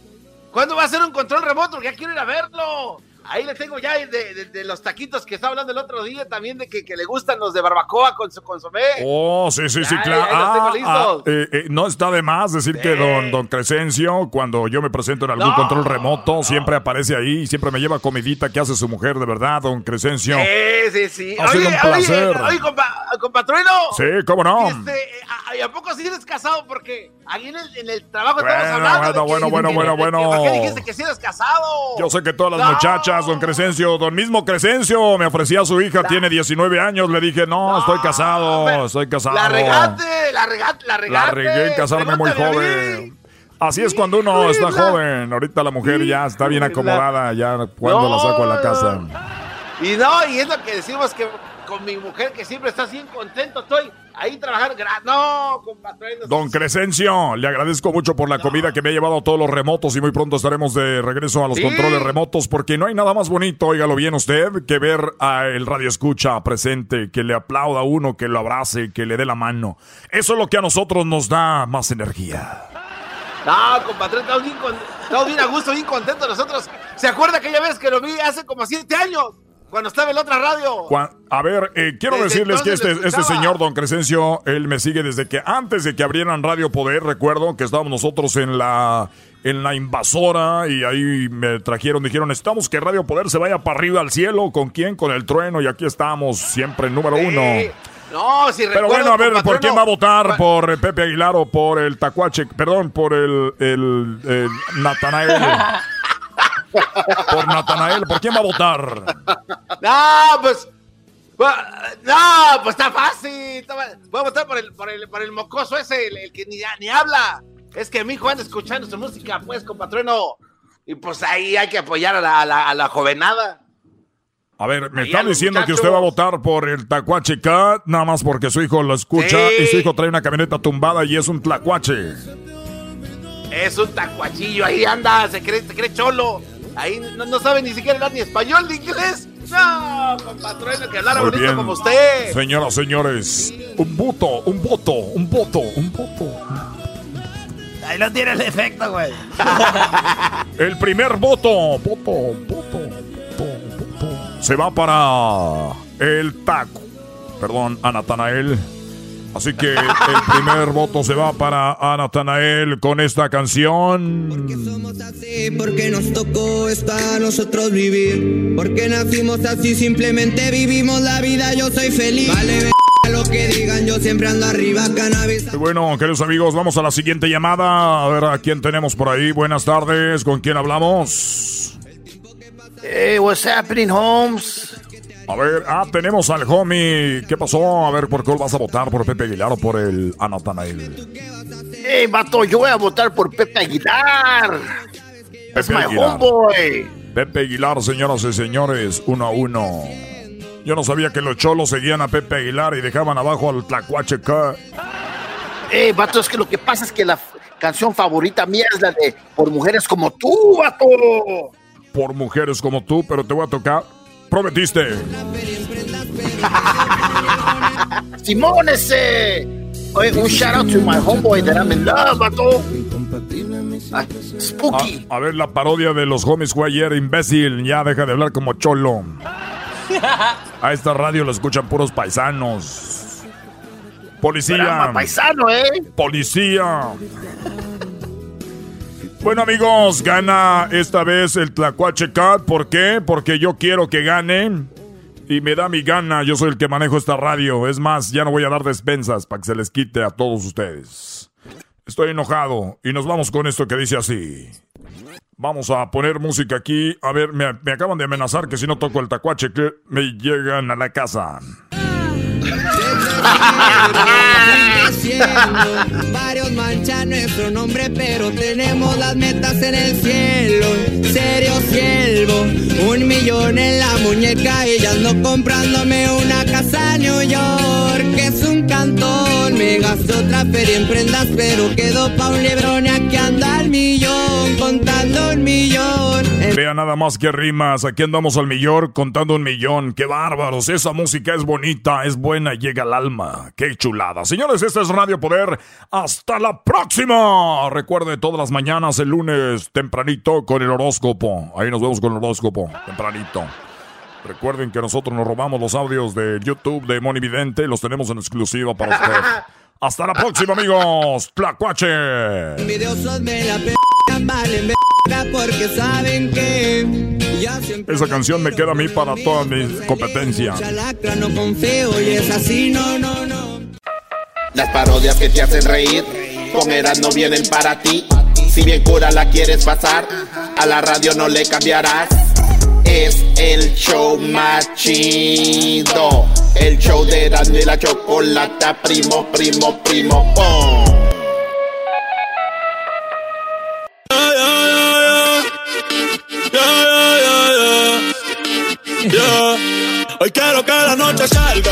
¿Cuándo va a ser un control remoto? Ya quiero ir a verlo. Ahí le tengo ya de, de- de los taquitos que estaba hablando el otro día también de que, que le gustan los de barbacoa con su consomé. Oh, sí, sí, sí, claro. Ah, ah, eh, eh, no está de más decir que don, don Crescencio, cuando yo me presento en algún No. control remoto, siempre aparece ahí, siempre me lleva comidita que hace su mujer, de verdad, don Crescencio. Sí, sí, sí. Ha sido un placer. Oye, oye, compa- compatrueno. Sí, cómo no. Este, ¿a, a- ¿a poco sí eres casado? Porque ahí en el, en el trabajo Bueno, estamos hablando. de bueno, que- bueno, de que- bueno, de que- bueno. ¿Por qué dijiste que sí eres casado? Yo sé que todas las No. muchachas, don Crescencio, don mismo Crescencio, me ofrecía a su hija, tiene 19 años, le dije, no, estoy casado, estoy casado. La regaste, la regaste, la regaste. La regué en casarme muy joven. Así es cuando uno está joven. Ahorita la mujer ya está bien acomodada, ya cuando la saco a la casa. Y no, y es lo que decimos que con mi mujer que siempre está bien contento, estoy ahí trabajando. No, compatrueno. Don Crescencio, le agradezco mucho por la comida que me ha llevado a todos los remotos y muy pronto estaremos de regreso a los Sí. controles remotos porque no hay nada más bonito, óigalo bien usted, que ver a el radio escucha presente, que le aplauda a uno, que lo abrace, que le dé la mano. Eso es lo que a nosotros nos da más energía. No, compatrón, estamos bien, con- estamos bien a gusto, bien contentos nosotros. ¿Se acuerda aquella vez que lo vi hace como siete años? Cuando estaba en la otra radio. A ver, eh, quiero Desde decirles que este, este señor, don Crescencio, él me sigue desde que antes de que abrieran Radio Poder, recuerdo que estábamos nosotros en la en la invasora y ahí me trajeron, dijeron, necesitamos que Radio Poder se vaya para arriba al cielo, ¿con quién? Con el trueno y aquí estamos, siempre el número uno. No, si Pero bueno, a ver, ¿por quién va a votar? ¿Por eh, Pepe Aguilar o por el Tacuache? Perdón, por el, el, el Natanael. por Natanael, ¿por quién va a votar? No, pues. No, pues está fácil. está Voy a votar por el, por el, por el mocoso ese, el, el que ni, ni habla. Es que mi hijo anda escuchando su música, pues, compatrueno. Y pues ahí hay que apoyar a la, a la, a la jovenada. A ver, me Ahí los diciendo que usted va a votar por el Tacuache Cat, nada más porque su hijo lo escucha Sí. y su hijo trae una camioneta tumbada y es un tlacuache. Es un tacuachillo, ahí anda, se cree, se cree cholo. Ahí no, no sabe ni siquiera hablar ni español ni inglés. No, compatrueno, que hablara Muy bonito bien. como usted. Señoras, señores, un voto, un voto, un voto, un voto. Ahí lo tiene el efecto, güey. El primer voto, voto, voto, voto, voto. Se va para el taco. Perdón, a Natanael. Así que el primer voto se va para a Natanael con esta canción. Sí, porque nos tocó estar nosotros vivir. Porque nacimos así, simplemente vivimos la vida, yo soy feliz. Vale, lo que digan, yo siempre ando arriba, cannabis. Bueno, queridos amigos, vamos a la siguiente llamada. A ver a quién tenemos por ahí. Buenas tardes, ¿con quién hablamos? Hey, what's happening, Holmes? A ver, ah, tenemos al homie. ¿Qué pasó? A ver, ¿por qué vas a votar? ¿Por Pepe Aguilar o por el Anatanael? Hey, vato, yo voy a votar por Pepe Aguilar. Es my homeboy. Pepe Aguilar, señoras y señores, uno a uno. Yo no sabía que los cholos seguían a Pepe Aguilar y dejaban abajo al Tlacuache K. Hey, vato, es que lo que pasa es que la canción favorita mía es la de Por Mujeres Como Tú, vato. Por mujeres como tú, pero te voy a tocar. Prometiste. Simón, ese. Oye, un shout out to my homeboy that I'm in love, vato. Ah, spooky. A, a ver la parodia de los homies fue ayer, imbécil. Ya deja de hablar como cholo. A esta radio lo escuchan puros paisanos. Policía. Paisano, ¿eh? Policía. Bueno amigos, gana esta vez el Tlacuache Cat. ¿Por qué? Porque yo quiero que gane. Y me da mi gana, yo soy el que manejo esta radio. Es más, ya no voy a dar despensas para que se les quite a todos ustedes. Estoy enojado y nos vamos con esto que dice así. Vamos a poner música aquí. A ver, me, me acaban de amenazar que si no toco el tacuache que me llegan a la casa. Varios manchan nuestro nombre, pero tenemos las metas en el cielo. Serio siervo, un millón en la muñeca y ya ando comprándome una casa en New York. Que es un cantón, me gasto otra feria en prendas, pero quedo pa' un librón aquí anda el millón, contando un millón. Vea nada más que rimas. Aquí andamos al millón contando un millón. ¡Qué bárbaros! Esa música es bonita, es buena, llega al alma. ¡Qué chulada! Señores, este es Radio Poder. ¡Hasta la próxima! Recuerde todas las mañanas, el lunes, tempranito, con el horóscopo. Ahí nos vemos con el horóscopo, tempranito. Recuerden que nosotros nos robamos los audios de YouTube de Moni Vidente y los tenemos en exclusiva para usted. Hasta la próxima, amigos. Tlacuache. Esa canción me queda a mí para toda mi competencia. Las parodias que te hacen reír, con Eras no vienen para ti. Si bien cura la quieres pasar, a la radio no le cambiarás. Es el show más chido. El show de Erasmo y la chocolata, primo, primo, primo, pum. Hoy quiero que la noche salga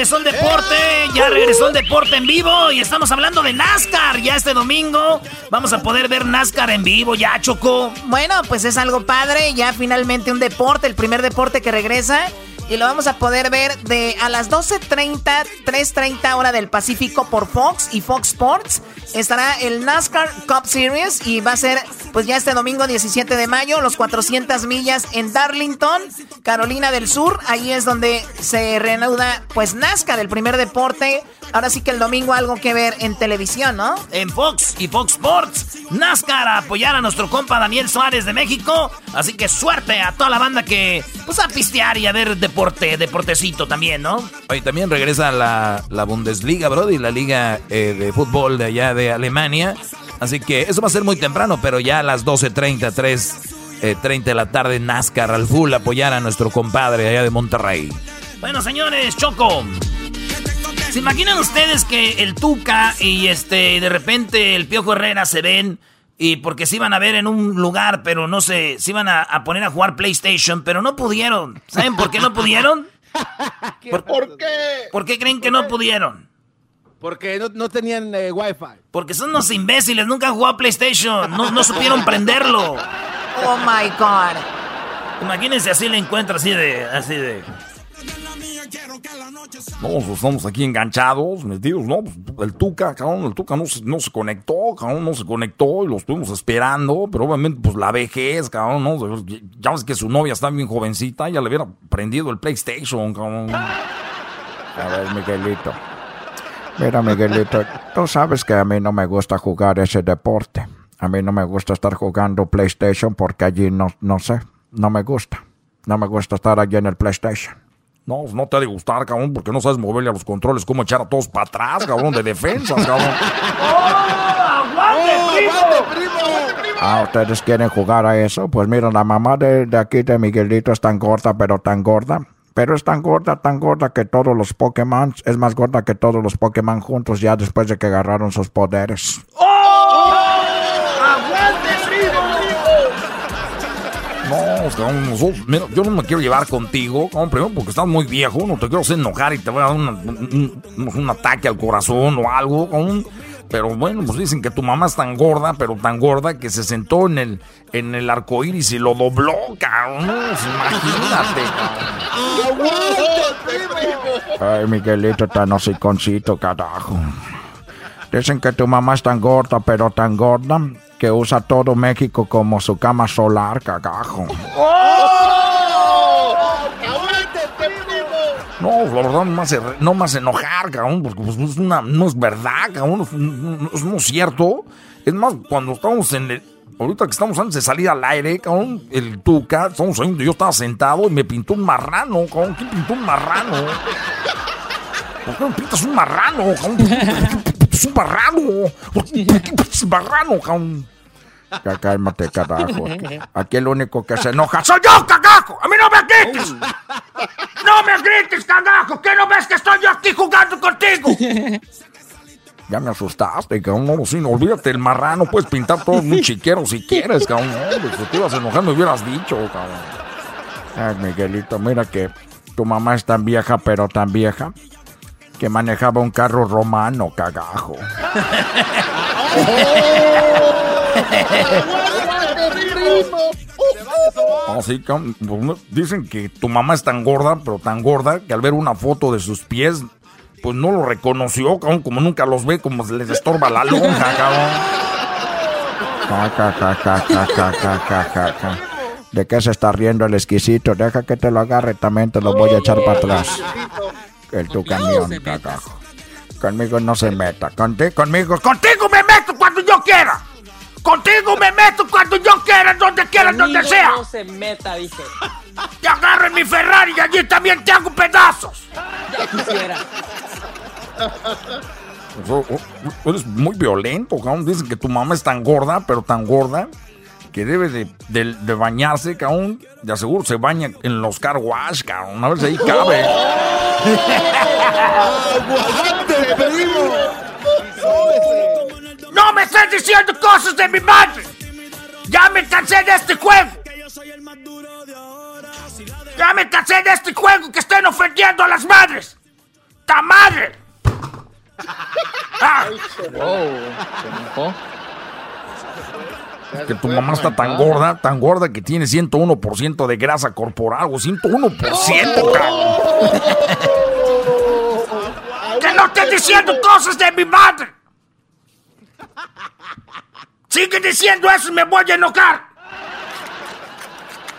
regresó el deporte, ya regresó el deporte en vivo y estamos hablando de NASCAR. Ya este domingo vamos a poder ver NASCAR en vivo, ya chocó. Bueno, pues es algo padre, ya finalmente un deporte, el primer deporte que regresa. Y lo vamos a poder ver de a las 12.30, 3.30 hora del Pacífico por Fox y Fox Sports. Estará el NASCAR Cup Series y va a ser pues ya este domingo 17 de mayo, los 400 millas en Darlington, Carolina del Sur. Ahí es donde se reanuda pues NASCAR, el primer deporte. Ahora sí que el domingo algo que ver en televisión, ¿no? En Fox y Fox Sports, NASCAR a apoyar a nuestro compa Daniel Suárez de México. Así que suerte a toda la banda que pues a pistear y a ver deporte, deportecito también, ¿no? Oye, también regresa la, la Bundesliga, Brody, la liga eh, de fútbol de allá de Alemania. Así que eso va a ser muy temprano, pero ya a las 12.30, 3.30 de la tarde, NASCAR al full apoyar a nuestro compadre allá de Monterrey. Bueno, señores, Choco. ¿Se imaginan ustedes que el Tuca y este de repente el Piojo Herrera se ven y porque se iban a ver en un lugar, pero no sé, se iban a, a poner a jugar PlayStation, pero no pudieron. ¿Saben por qué no pudieron? ¿Por, ¿Por qué? ¿Por qué creen que no pudieron? Porque no, no tenían eh, wifi. Porque son unos imbéciles, nunca han jugado PlayStation, no, no supieron prenderlo. Oh my God. Imagínense así le encuentro así de, así de. No, pues estamos aquí enganchados, metidos, ¿no? Pues, el Tuca, cabrón, el Tuca no se, no se conectó, cabrón, no se conectó y lo estuvimos esperando, pero obviamente, pues la vejez, cabrón, ¿no? Ya ves que su novia está bien jovencita, ya le hubiera prendido el PlayStation, cabrón. A ver, Miguelito. Mira, Miguelito, tú sabes que a mí no me gusta jugar ese deporte. A mí no me gusta estar jugando PlayStation porque allí no, no sé, no me gusta. No me gusta estar allí en el PlayStation. No, no te ha de gustar, cabrón, porque no sabes moverle a los controles, cómo echar a todos para atrás, cabrón, de defensa, cabrón. ¡Aguante, primo! Ah, ¿ustedes quieren jugar a eso? Pues mira, la mamá de, de aquí de Miguelito es tan gorda, pero tan gorda. Pero es tan gorda, tan gorda que todos los Pokémon, es más gorda que todos los Pokémon juntos ya después de que agarraron sus poderes. ¡Aguante, No, mira, yo no me quiero llevar contigo, cabrón, primero porque estás muy viejo, no te quiero hacer enojar y te voy a dar un, ataque al corazón o algo, cabrón. Pero bueno, pues dicen que tu mamá es tan gorda, pero tan gorda que se sentó en el, en el arco iris y lo dobló, cabrón. Pues imagínate. Ay, Miguelito tan hociconcito, carajo. Dicen que tu mamá es tan gorda, pero tan gorda, que usa todo México como su cama solar, carajo. ¡Oh! No, la verdad no hace, no hace enojar, cabrón, porque pues, es una, no es verdad, cabrón, es, no es cierto. Es más, cuando estamos en el, ahorita que estamos antes de salir al aire, cabrón, el Tuca, estamos saliendo, yo estaba sentado y me pintó un marrano, cabrón, ¿quién pintó un marrano? ¿Por qué me pintas un marrano, cabrón? ¿Por qué pintas un pintas un marrano, cabrón? Cálmate, carajo. Aquí el único que se enoja ¡Soy yo, cagajo! ¡A mí no me grites! ¡No me grites, cagajo! ¿Qué no ves que estoy yo aquí jugando contigo? Ya me asustaste, cabrón. No, sí, no, olvídate el marrano. Puedes pintar todo un chiquero si quieres, cabrón. Si te ibas enojando, hubieras dicho, cabrón. Ay, Miguelito, mira que tu mamá es tan vieja, pero tan vieja, que manejaba un carro romano, cagajo. Así que pues, dicen que tu mamá es tan gorda, pero tan gorda, que al ver una foto de sus pies, pues no lo reconoció, cabrón, como nunca los ve, como se les estorba la lonja, cabrón. ¿De qué se está riendo el exquisito? Deja que te lo agarre, también te lo voy a echar para atrás. El tu camión, cagajo. Conmigo no se meta. Contigo, conmigo, Contigo me meto cuando yo quiera. Contigo me meto cuando yo quiera, donde quiera, donde sea. No se meta, dije. Te agarro en mi Ferrari y allí también te hago pedazos. Ya quisiera. Eres muy violento, cabrón. Dicen que tu mamá es tan gorda, pero tan gorda, que debe de, de- de bañarse, cabrón. De aseguro se baña en los car wash, cabrón. A ver si ahí cabe. ¡Aguante, primo! ¡No me estés diciendo cosas de mi madre! ¡Ya me cansé de este juego! ¡Ya me cansé de este juego que estén ofendiendo a las madres! ¡Ta madre! Ah. Que tu mamá está tan gorda, tan gorda que tiene 101% de grasa corporal, o 101%, cabrón. ¡Que no estés diciendo cosas de mi madre! ¡Sigue diciendo eso y me voy a enojar!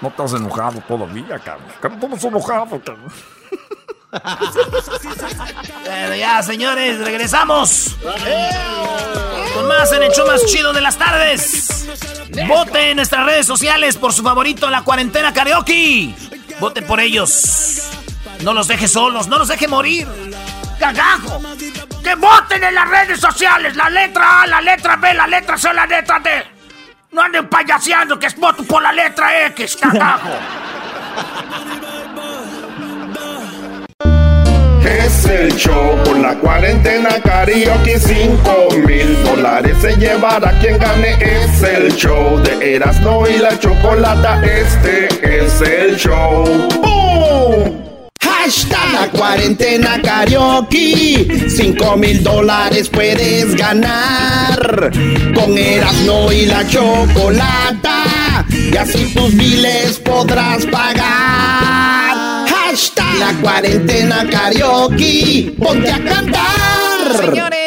No estás enojado todavía, cabrón. Cabrón, no estás enojado, cabrón. Bueno, ya, señores, regresamos. Más en el show más chido de las tardes. Vote en nuestras redes sociales por su favorito, la cuarentena karaoke. Vote por ellos. No los deje solos, no los deje morir. ¡Cagajo! ¡Que voten en las redes sociales! La letra A, la letra B, la letra C, la letra D. No anden payaseando que es voto por la letra X, cagajo. Es el show por la cuarentena karaoke 5 mil dólares se llevará quien gane Es el show de Erasmo y la chocolata Este es el show ¡Boom! Hashtag la cuarentena karaoke. 5 mil dólares puedes ganar. Con Erasmo y la chocolata. Y así tus biles podrás pagar. La cuarentena karaoke. Ponte a cantar. Señores,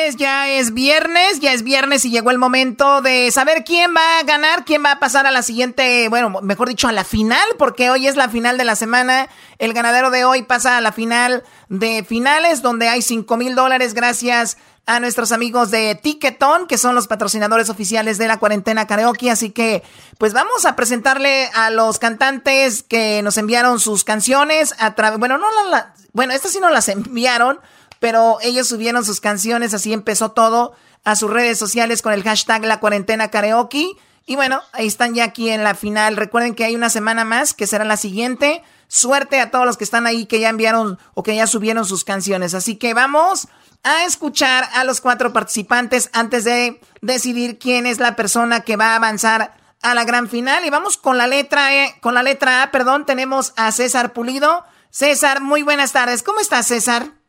es es viernes, ya es viernes y llegó el momento de saber quién va a ganar, quién va a pasar a la siguiente, bueno, mejor dicho, a la final, porque hoy es la final de la semana. El ganadero de hoy pasa a la final de finales, donde hay 5 mil dólares gracias a nuestros amigos de Ticketon, que son los patrocinadores oficiales de la cuarentena karaoke. Así que, pues vamos a presentarle a los cantantes que nos enviaron sus canciones a través, bueno, no la, bueno, estas sí no las enviaron, pero ellos subieron sus canciones, así empezó todo a sus redes sociales con el hashtag La Cuarentena Karaoke. Y bueno, ahí están ya aquí en la final. Recuerden que hay una semana más, que será la siguiente. Suerte a todos los que están ahí, que ya enviaron o que ya subieron sus canciones. Así que vamos a escuchar a los cuatro participantes antes de decidir quién es la persona que va a avanzar a la gran final. Y vamos con la letra E, con la letra A, perdón, tenemos a César Pulido. César, muy buenas tardes. ¿Cómo estás, César?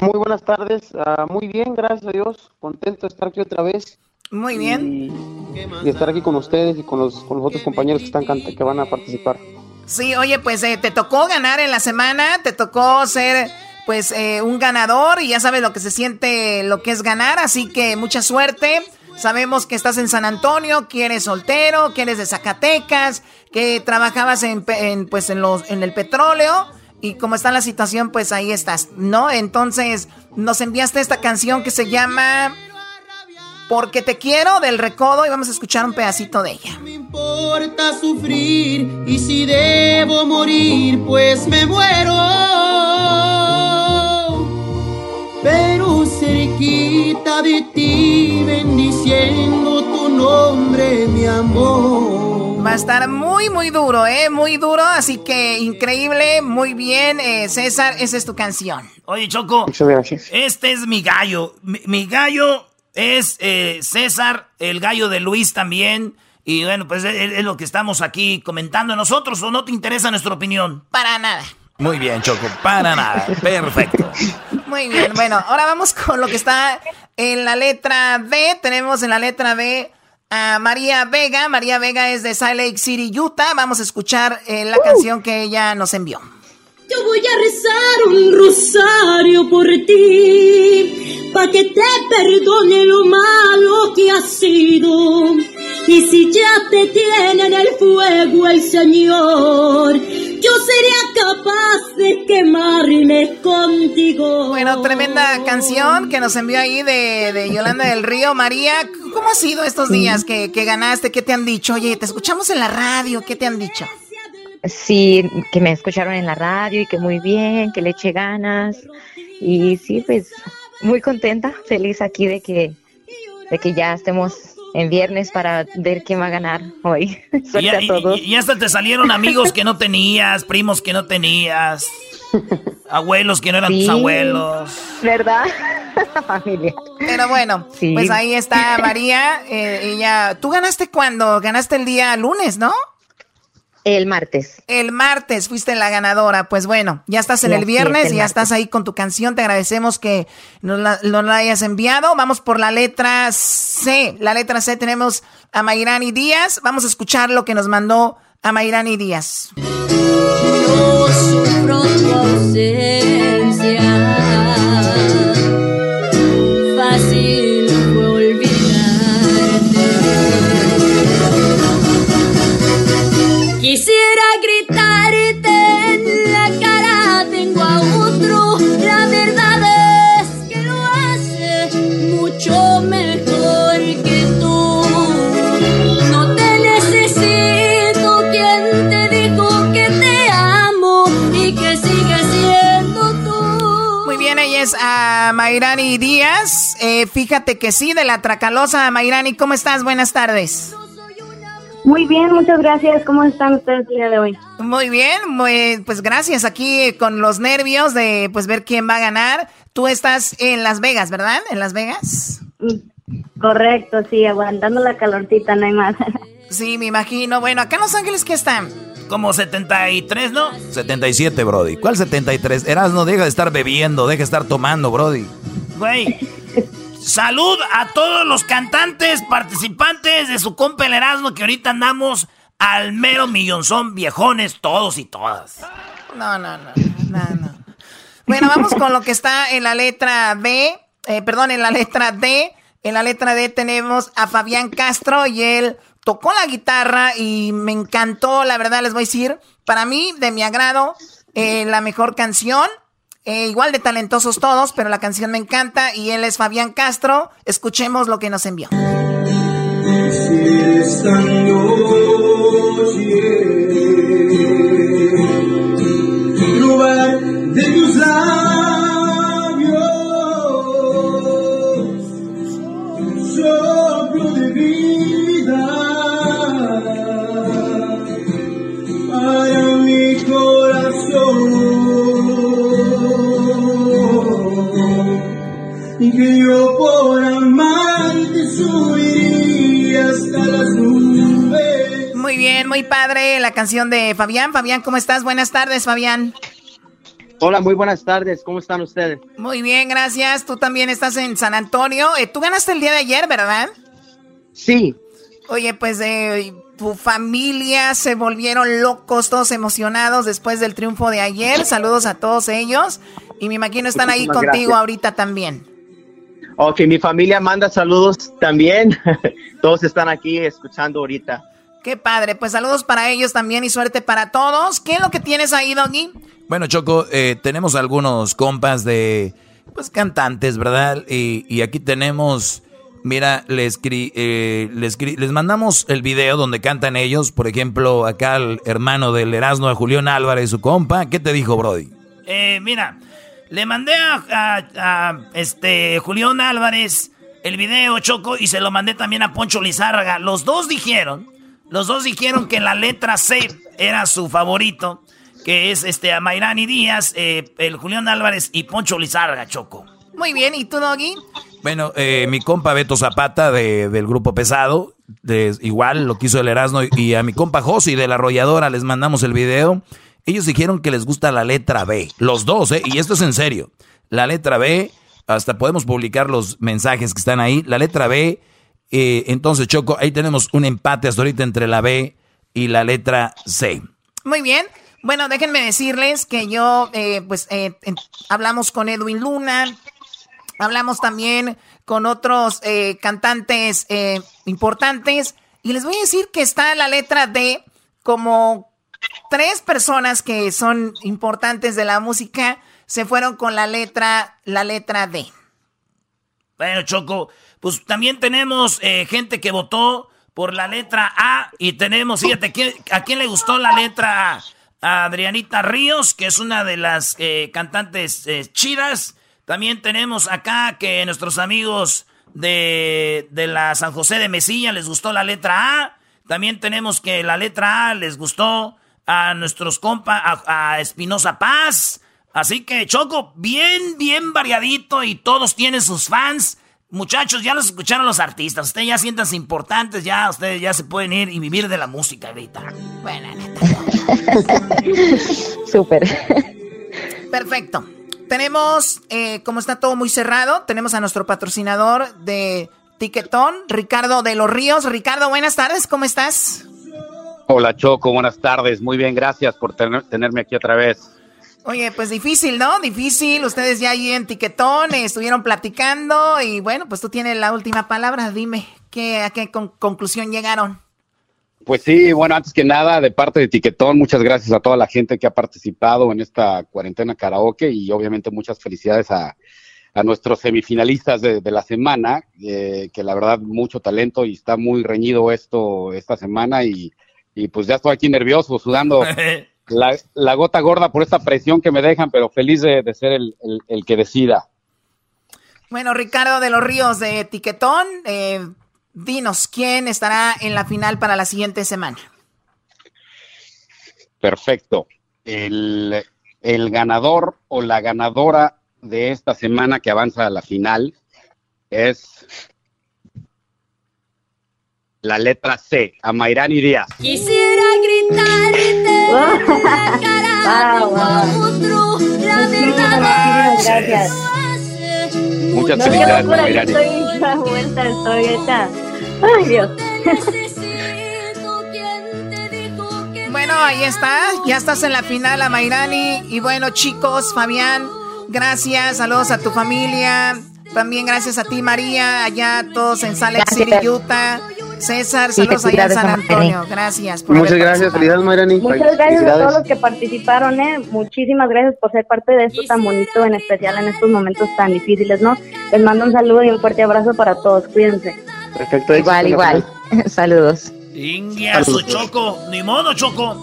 Muy buenas tardes, uh, muy bien, gracias a Dios, contento de estar aquí otra vez. Muy bien. Y, y estar aquí con ustedes y con los, con los otros compañeros que, están, que van a participar. Sí, oye, pues eh, te tocó ganar en la semana, te tocó ser pues eh, un ganador y ya sabes lo que se siente, lo que es ganar, así que mucha suerte. Sabemos que estás en San Antonio, que eres soltero, que eres de Zacatecas, que trabajabas en, en pues en los en el petróleo y como está la situación, pues ahí estás, ¿no? Entonces, nos enviaste esta canción que se llama Porque te quiero del Recodo y vamos a escuchar un pedacito de ella. Me importa sufrir y si debo morir, pues me muero. Pero cerquita de ti, bendiciendo tu nombre, mi amor. Va a estar muy, muy duro, ¿eh? Muy duro, así que increíble, muy bien, eh, César, esa es tu canción. Oye, Choco. Muchas gracias. Este es mi gallo. Mi, mi gallo es eh, César, el gallo de Luis también. Y bueno, pues es, es, lo que estamos aquí comentando nosotros, ¿o no te interesa nuestra opinión? Para nada. Muy bien, Choco, para nada. Perfecto. Muy bien, bueno, ahora vamos con lo que está en la letra B. Tenemos en la letra B a María Vega. María Vega es de Salt Lake City, Utah. Vamos a escuchar eh, la uh. canción que ella nos envió. Yo voy a rezar un rosario por ti, pa' que te perdone lo malo que has sido. Y si ya te tiene en el fuego el Señor, yo sería capaz de quemarme contigo. Bueno, tremenda canción que nos envió ahí de, de Yolanda del Río. María, ¿cómo ha sido estos días que, que ganaste? ¿Qué te han dicho? Oye, te escuchamos en la radio, ¿qué te han dicho? Sí, que me escucharon en la radio y que muy bien, que le eché ganas. Y sí, pues muy contenta, feliz aquí de que, de que ya estemos en viernes para ver quién va a ganar hoy. Suerte a todos. Y, y, hasta te salieron amigos que no tenías, primos que no tenías, abuelos que no eran Sí. tus abuelos. ¿Verdad? Familia. Pero bueno, Sí. pues ahí está María. eh, ella, ¿tú ganaste cuándo? Ganaste el día lunes, ¿no? El martes. El martes fuiste la ganadora. Pues bueno, ya estás en Sí, el es, viernes, el ya martes. estás ahí con tu canción. Te agradecemos que nos la, nos la hayas enviado. Vamos por la letra C. La letra C tenemos a Mayrani Díaz. Vamos a escuchar lo que nos mandó a Mayrani Díaz. No sufro tu ausencia. Fácil Quisiera gritarte en la cara, tengo a otro. La verdad es que lo hace mucho mejor que tú. No te necesito, quien te dijo que te amo y que sigue siendo tú. Muy bien, ella es a Mayrani Díaz. Eh, fíjate que sí, de la Tracalosa. Mayrani, ¿cómo estás? Buenas tardes. Muy bien, muchas gracias. ¿Cómo están ustedes el día de hoy? Muy bien, muy- pues gracias. Aquí con los nervios de pues ver quién va a ganar. Tú estás en Las Vegas, ¿verdad? En Las Vegas. Correcto, sí, aguantando la calorcita, no hay más. Sí, me imagino. Bueno, acá en Los Ángeles, ¿qué están? Como 73, ¿no? 77, Brody. ¿Cuál 73? Eras, no deja de estar bebiendo, deja de estar tomando, Brody. Güey. Salud a todos los cantantes participantes de su compa el Erasmo que ahorita andamos al mero millonzón viejones todos y todas. No, no, no, no, no. Bueno, vamos con lo que está en la letra B. eh, perdón, en la letra D, en la letra D tenemos a Fabián Castro y él tocó la guitarra y me encantó, la verdad les voy a decir, para mí, de mi agrado, eh, la mejor canción. Eh, igual de talentosos todos, pero la canción me encanta y él es Fabián Castro. Escuchemos lo que nos envió. Que yo por amarte subiría hasta las nubes. Muy bien, muy padre la canción de Fabián. Fabián, ¿cómo estás? Buenas tardes, Fabián. Hola, muy buenas tardes. ¿Cómo están ustedes? Muy bien, gracias. Tú también estás en San Antonio. Eh, tú ganaste el día de ayer, ¿verdad? Sí. Oye, pues eh, tu familia se volvieron locos, todos emocionados después del triunfo de ayer. Saludos a todos ellos. Y me imagino están ahí contigo gracias. ahorita también. Ok, mi familia manda saludos también. Todos están aquí escuchando ahorita. Qué padre. Pues saludos para ellos también y suerte para todos. ¿Qué es lo que tienes ahí, Doggy? Bueno, Choco, eh, tenemos algunos compas de, pues, cantantes, ¿verdad? Y, y aquí tenemos, mira, les, escri- eh, les, les mandamos el video donde cantan ellos. Por ejemplo, acá el hermano del Erasmo de Julián Álvarez, su compa. ¿Qué te dijo, Brody? Eh, mira, le mandé a, a- a, este Julián Álvarez el video Choco y se lo mandé también a Poncho Lizárraga. Los dos dijeron, los dos dijeron que la letra C era su favorito, que es este a Mayrani Díaz, eh, el Julián Álvarez y Poncho Lizárraga, Choco. Muy bien, ¿y tú, Doggy? Bueno, eh, mi compa Beto Zapata de- del grupo Pesado, de- igual lo quiso el Erasmo, y, y a mi compa Josi de la arrolladora les mandamos el video. Ellos dijeron que les gusta la letra B, los dos, ¿eh? Y esto es en serio. La letra B, hasta podemos publicar los mensajes que están ahí. La letra B, eh, entonces Choco, ahí tenemos un empate hasta ahorita entre la B y la letra C. Muy bien. Bueno, déjenme decirles que yo, eh, pues, eh, hablamos con Edwin Luna, hablamos también con otros eh, cantantes eh, importantes, y les voy a decir que está la letra D como tres personas que son importantes de la música se fueron con la letra, la letra D. Bueno, Choco, pues también tenemos eh, gente que votó por la letra A y tenemos, fíjate, ¿quién- ¿a quién le gustó la letra A? A Adrianita Ríos, que es una de las eh, cantantes eh, chidas. También tenemos acá que nuestros amigos de, de la San José de Mesilla les gustó la letra A. También tenemos que la letra A les gustó a nuestros compas, a, a Espinosa Paz. Así que Choco, bien, bien variadito y todos tienen sus fans. Muchachos, ya los escucharon los artistas. Ustedes ya siéntanse importantes, ya ustedes ya se pueden ir y vivir de la música ahorita. Bueno, Súper. Perfecto. Tenemos, eh, como está todo muy cerrado, tenemos a nuestro patrocinador de Tiquetón, Ricardo de los Ríos. Ricardo, buenas tardes, ¿cómo estás? Hola Choco, buenas tardes. Muy bien, gracias por tener- tenerme aquí otra vez. Oye, pues difícil, ¿no? Difícil. Ustedes ya ahí en Tiquetón eh, estuvieron platicando y bueno, pues tú tienes la última palabra. Dime, ¿qué, ¿a qué con- conclusión llegaron? Pues sí, bueno, antes que nada, de parte de Tiquetón, muchas gracias a toda la gente que ha participado en esta cuarentena karaoke y obviamente muchas felicidades a, a nuestros semifinalistas de, de la semana, eh, que la verdad mucho talento y está muy reñido esto esta semana y, y pues ya estoy aquí nervioso, sudando la, la gota gorda por esta presión que me dejan, pero feliz de, de ser el, el- el que decida. Bueno, Ricardo de los Ríos de Tiquetón, eh, dinos, ¿quién estará en la final para la siguiente semana? Perfecto. El, el ganador o la ganadora de esta semana que avanza a la final es la letra C, a Mayrani Díaz. Quisiera gritarte en la cara tengo a otro, la verdad es gracias. Muchas No, felicidades, yo Mayrani. estoy vuelta, estoy hecha. Ay, Dios. Bueno, ahí está, ya estás en la final, Amairani. Y bueno, chicos, Fabián, gracias, saludos a tu familia. también gracias a ti, María, allá todos en Salt Lake City, Utah. César, saludos allá en San Antonio. Gracias. Por Muchas gracias, felicidades, Mayrani. Muchas gracias a todos los que participaron, ¿eh? Muchísimas gracias por ser parte de esto tan bonito, en especial en estos momentos tan difíciles, ¿no? Les mando un saludo y un fuerte abrazo para todos. Cuídense. Perfecto. Igual, igual. Saludos. India, su Choco. Ni modo, Choco.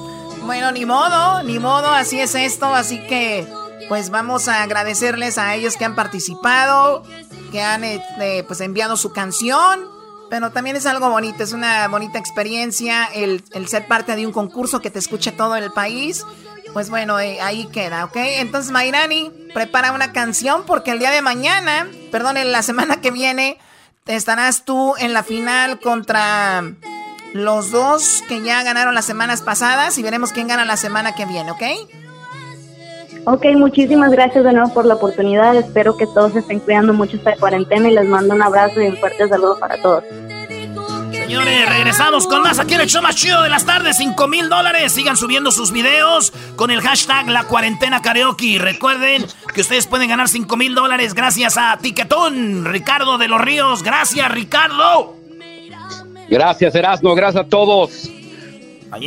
Bueno, ni modo, ni modo. Así es esto. Así que, pues vamos a agradecerles a ellos que han participado, que han este, pues enviado su canción pero también es algo bonito, es una bonita experiencia el, ser parte de un concurso que te escuche todo el país. Pues bueno, eh, ahí queda, ¿ok? Entonces, Mayrani, prepara una canción porque el día de mañana, perdón, en la semana que viene, estarás tú en la final contra los dos que ya ganaron las semanas pasadas y veremos quién gana la semana que viene, ¿ok? Ok, muchísimas gracias de nuevo por la oportunidad. Espero que todos estén cuidando mucho esta cuarentena y les mando un abrazo y un fuerte saludo para todos. Señores, regresamos con más aquí en el show más chido de las tardes, 5 mil dólares. Sigan subiendo sus videos con el hashtag La Cuarentena Karaoke. Recuerden que ustedes pueden ganar 5 mil dólares gracias a Tiquetón. Ricardo de los Ríos, gracias Ricardo. Gracias Erasmo, gracias a todos.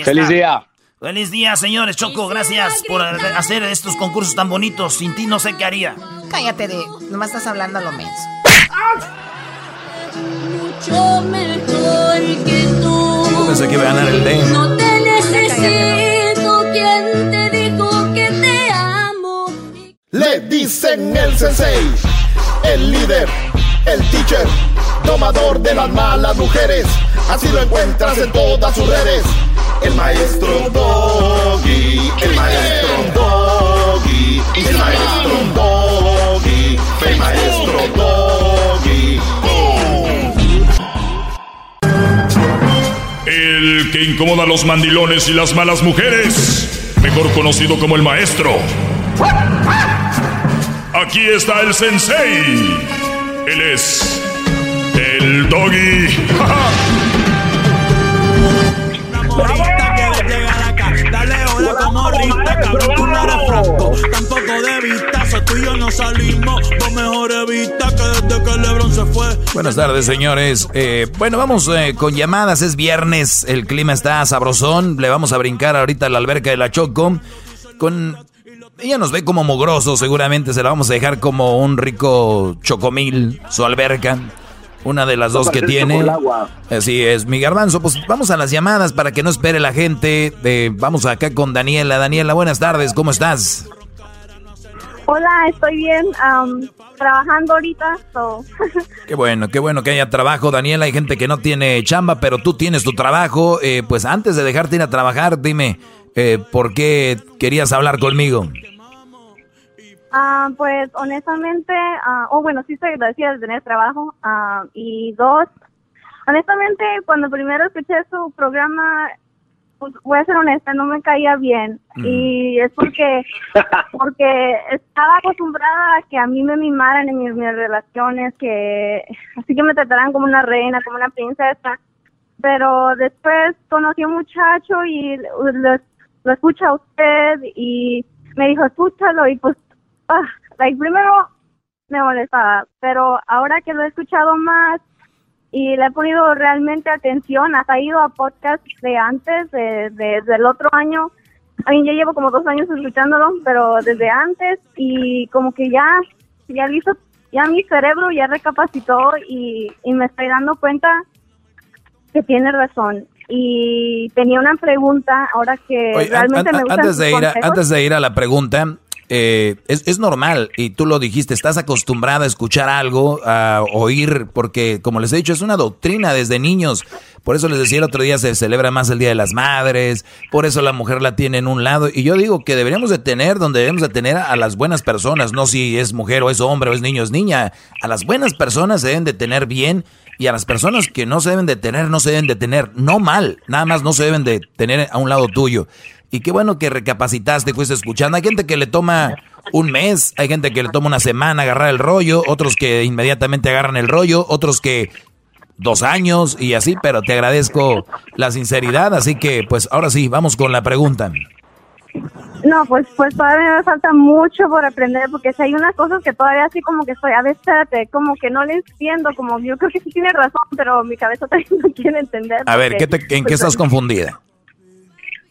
Feliz día. Feliz día, señores. Choco, gracias por hacer estos concursos tan bonitos. Sin ti no sé qué haría. Cállate de... Nomás estás hablando a lo menos. Mucho mejor que tú. Pensé que iba a ganar el D. No te necesito. ¿Quién te dijo que te amo? Le dicen el sensei, el líder, el teacher, tomador de las malas mujeres. Así lo encuentras en todas sus redes el maestro Doggy, el maestro Doggy, el maestro Doggy, el maestro Doggy. El que incomoda a los mandilones y las malas mujeres, mejor conocido como el maestro. Aquí está el sensei. Él es el Doggy. Buenas tardes, señores. Eh, bueno, vamos eh, con llamadas. Es viernes, el clima está sabrosón. Le vamos a brincar ahorita a la alberca de la Choco. Con ella nos ve como mugroso, seguramente se la vamos a dejar como un rico chocomil, su alberca. Una de las dos que tiene. Así es, mi garbanzo. Pues vamos a las llamadas para que no espere la gente. vamos acá con Daniela. Daniela, buenas tardes, ¿cómo estás? Hola, estoy bien. trabajando ahorita. qué bueno, qué bueno que haya trabajo, Daniela. Hay gente que no tiene chamba, pero tú tienes tu trabajo. Eh, pues antes de dejarte ir a trabajar, dime, eh, ¿por qué querías hablar conmigo? Ah, pues honestamente, ah, oh bueno, sí estoy agradecida de tener trabajo. Ah, y dos, honestamente, cuando primero escuché su programa, pues, voy a ser honesta, no me caía bien. Mm. Y es porque, porque estaba acostumbrada a que a mí me mimaran en mis, relaciones, que así que me trataran como una reina, como una princesa. Pero después conocí a un muchacho y lo, lo escucha a usted y me dijo, escúchalo y pues ah, like, primero me molestaba, pero ahora que lo he escuchado más y le he ponido realmente atención, ha ido a podcast de antes, de, del otro año. A mí ya llevo como dos años escuchándolo, pero desde antes y como que ya, ya listo, ya mi cerebro ya recapacitó y, y me estoy dando cuenta que tiene razón. Y tenía una pregunta ahora que realmente me gusta. Antes de, ir antes de ir a la pregunta, eh, es, normal, y tú lo dijiste, estás acostumbrada a escuchar algo, a oír, porque como les he dicho, es una doctrina desde niños. Por eso les decía el otro día, se celebra más el Día de las Madres, por eso la mujer la tiene en un lado. Y yo digo que deberíamos de tener, donde debemos de tener a las buenas personas, no si es mujer o es hombre o es niño o es niña. A las buenas personas se deben de tener bien y a las personas que no se deben de tener, no se deben de tener, no mal, nada más no se deben de tener a un lado tuyo. Y qué bueno que recapacitaste, fuiste escuchando. Hay gente que le toma un mes, hay gente que le toma una semana agarrar el rollo, otros que inmediatamente agarran el rollo, otros que dos años y así, pero te agradezco la sinceridad, así que pues ahora sí, vamos con la pregunta. No, pues, pues todavía me falta mucho por aprender, porque si hay unas cosas que todavía así como que estoy, a ver, espérate, como que no le entiendo, como yo creo que sí tiene razón, pero mi cabeza todavía no quiere entender. A ver, ¿qué te- ¿en qué pues, estás confundida?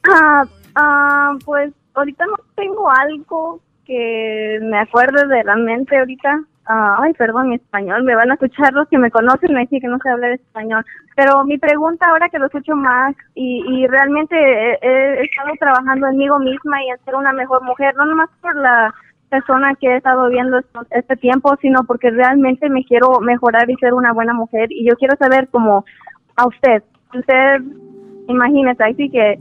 Ah, ah, pues ahorita no tengo algo que me acuerde de la mente ahorita. Ah, ay, perdón, mi español. Me van a escuchar los que me conocen me dicen que no sé hablar español. Pero mi pregunta ahora que lo escucho más y, y realmente he, estado trabajando en mí misma y en ser una mejor mujer, no nomás por la persona que he estado viendo este tiempo, sino porque realmente me quiero mejorar y ser una buena mujer. Y yo quiero saber como a usted, usted, imagínese, así que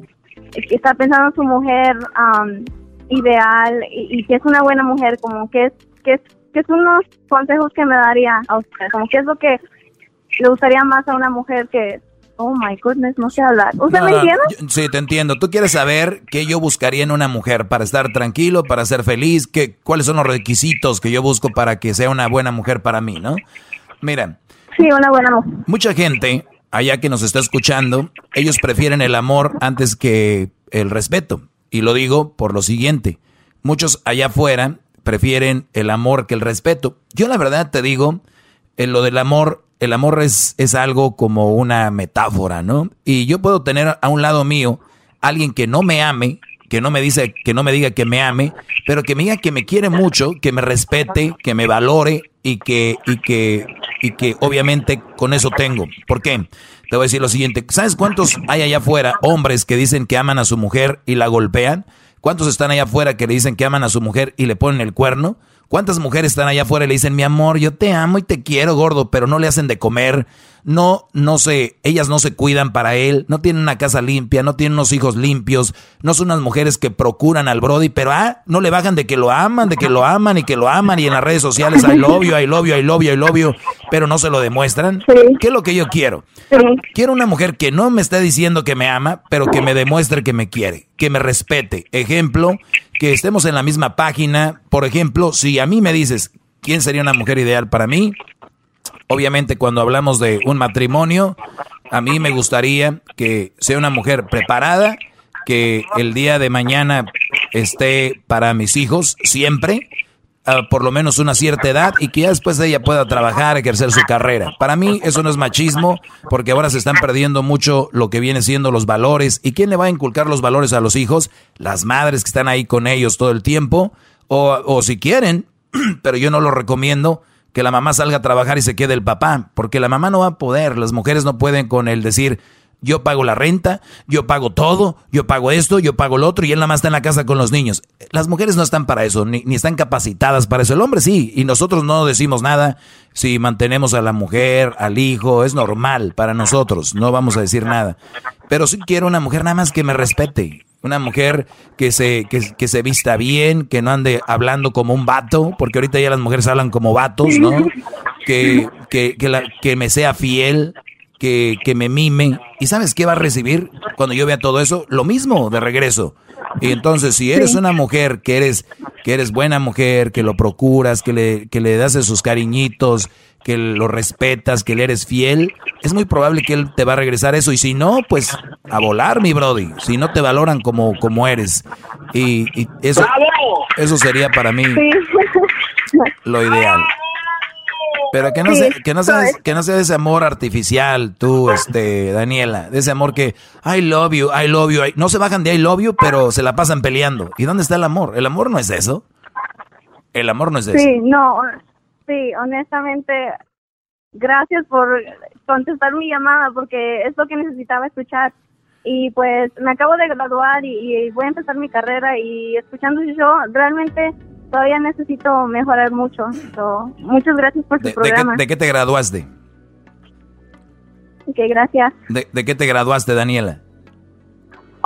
está pensando en su mujer am, ideal y, y que es una buena mujer, como que es, que es, que es unos consejos que me daría a usted, como que es lo que le gustaría más a una mujer que, oh my goodness, no sé hablar. ¿Usted No, me no, entiende? yo- sí, te entiendo. Tú quieres saber qué yo buscaría en una mujer para estar tranquilo, para ser feliz, qué, cuáles son los requisitos que yo busco para que sea una buena mujer para mí, ¿no? Mira, Sí, una buena mujer. mucha gente allá que nos está escuchando, ellos prefieren el amor antes que el respeto. Y lo digo por lo siguiente, muchos allá afuera prefieren el amor que el respeto. Yo la verdad te digo, en lo del amor, el amor es, es algo como una metáfora, ¿no? Y yo puedo tener a un lado mío alguien que no me ame, que no me dice, que no me diga que me ame, pero que me diga que me quiere mucho, que me respete, que me valore y que, y que, y que obviamente con eso tengo. ¿Por qué? Te voy a decir lo siguiente. ¿Sabes cuántos hay allá afuera hombres que dicen que aman a su mujer y la golpean? ¿Cuántos están allá afuera que le dicen que aman a su mujer y le ponen el cuerno? ¿Cuántas mujeres están allá afuera y le dicen, mi amor, yo te amo y te quiero, gordo, pero no le hacen de comer? No, no se, ellas no se cuidan para él, no tienen una casa limpia, no tienen unos hijos limpios, no son unas mujeres que procuran al Brody, pero ah, no le bajan de que lo aman, de que lo aman y que lo aman y en las redes sociales love you, I love you, I love you, pero no se lo demuestran. ¿Qué es lo que yo quiero? Quiero una mujer que no me esté diciendo que me ama, pero que me demuestre que me quiere, que me respete. Ejemplo, que estemos en la misma página. Por ejemplo, si a mí me dices, ¿quién sería una mujer ideal para mí? Obviamente cuando hablamos de un matrimonio, a mí me gustaría que sea una mujer preparada, que el día de mañana esté para mis hijos siempre, por lo menos una cierta edad y que ya después ella pueda trabajar, ejercer su carrera. Para mí eso no es machismo porque ahora se están perdiendo mucho lo que viene siendo los valores. ¿Y quién le va a inculcar los valores a los hijos? Las madres que están ahí con ellos todo el tiempo o, o si quieren, pero yo no lo recomiendo que la mamá salga a trabajar y se quede el papá, porque la mamá no va a poder, las mujeres no pueden con el decir, yo pago la renta, yo pago todo, yo pago esto, yo pago lo otro y él nada más está en la casa con los niños. Las mujeres no están para eso, ni, ni están capacitadas para eso. El hombre sí, y nosotros no decimos nada si mantenemos a la mujer, al hijo, es normal para nosotros, no vamos a decir nada. Pero sí quiero una mujer nada más que me respete, una mujer que se, que, que se vista bien, que no ande hablando como un vato, porque ahorita ya las mujeres hablan como vatos, ¿no? Que, que, que, que me sea fiel, que, que me mime. ¿Y sabes qué va a recibir cuando yo vea todo eso? Lo mismo de regreso. Y entonces, si eres una mujer que eres, que eres buena mujer, que lo procuras, que le, que le das sus cariñitos, que lo respetas, que le eres fiel, es muy probable que él te va a regresar eso. Y si no, pues a volar, mi Brody. Si no te valoran como, como eres. Y, y eso, eso sería para mí lo ideal. Pero que no, Sí, sea, que, no sea, que no sea de ese amor artificial, tú, este, Daniela. De ese amor que, I love you, I love you. I-". No se bajan de I love you, pero se la pasan peleando. ¿Y dónde está el amor? El amor no es eso. El amor no es eso. Sí, no, sí, honestamente, gracias por contestar mi llamada porque es lo que necesitaba escuchar. Y pues me acabo de graduar y, y voy a empezar mi carrera y escuchando yo realmente todavía necesito mejorar mucho. So, muchas gracias por su ¿De, de qué, programa. de qué te graduaste? Ok, gracias. ¿De, de qué te graduaste, Daniela?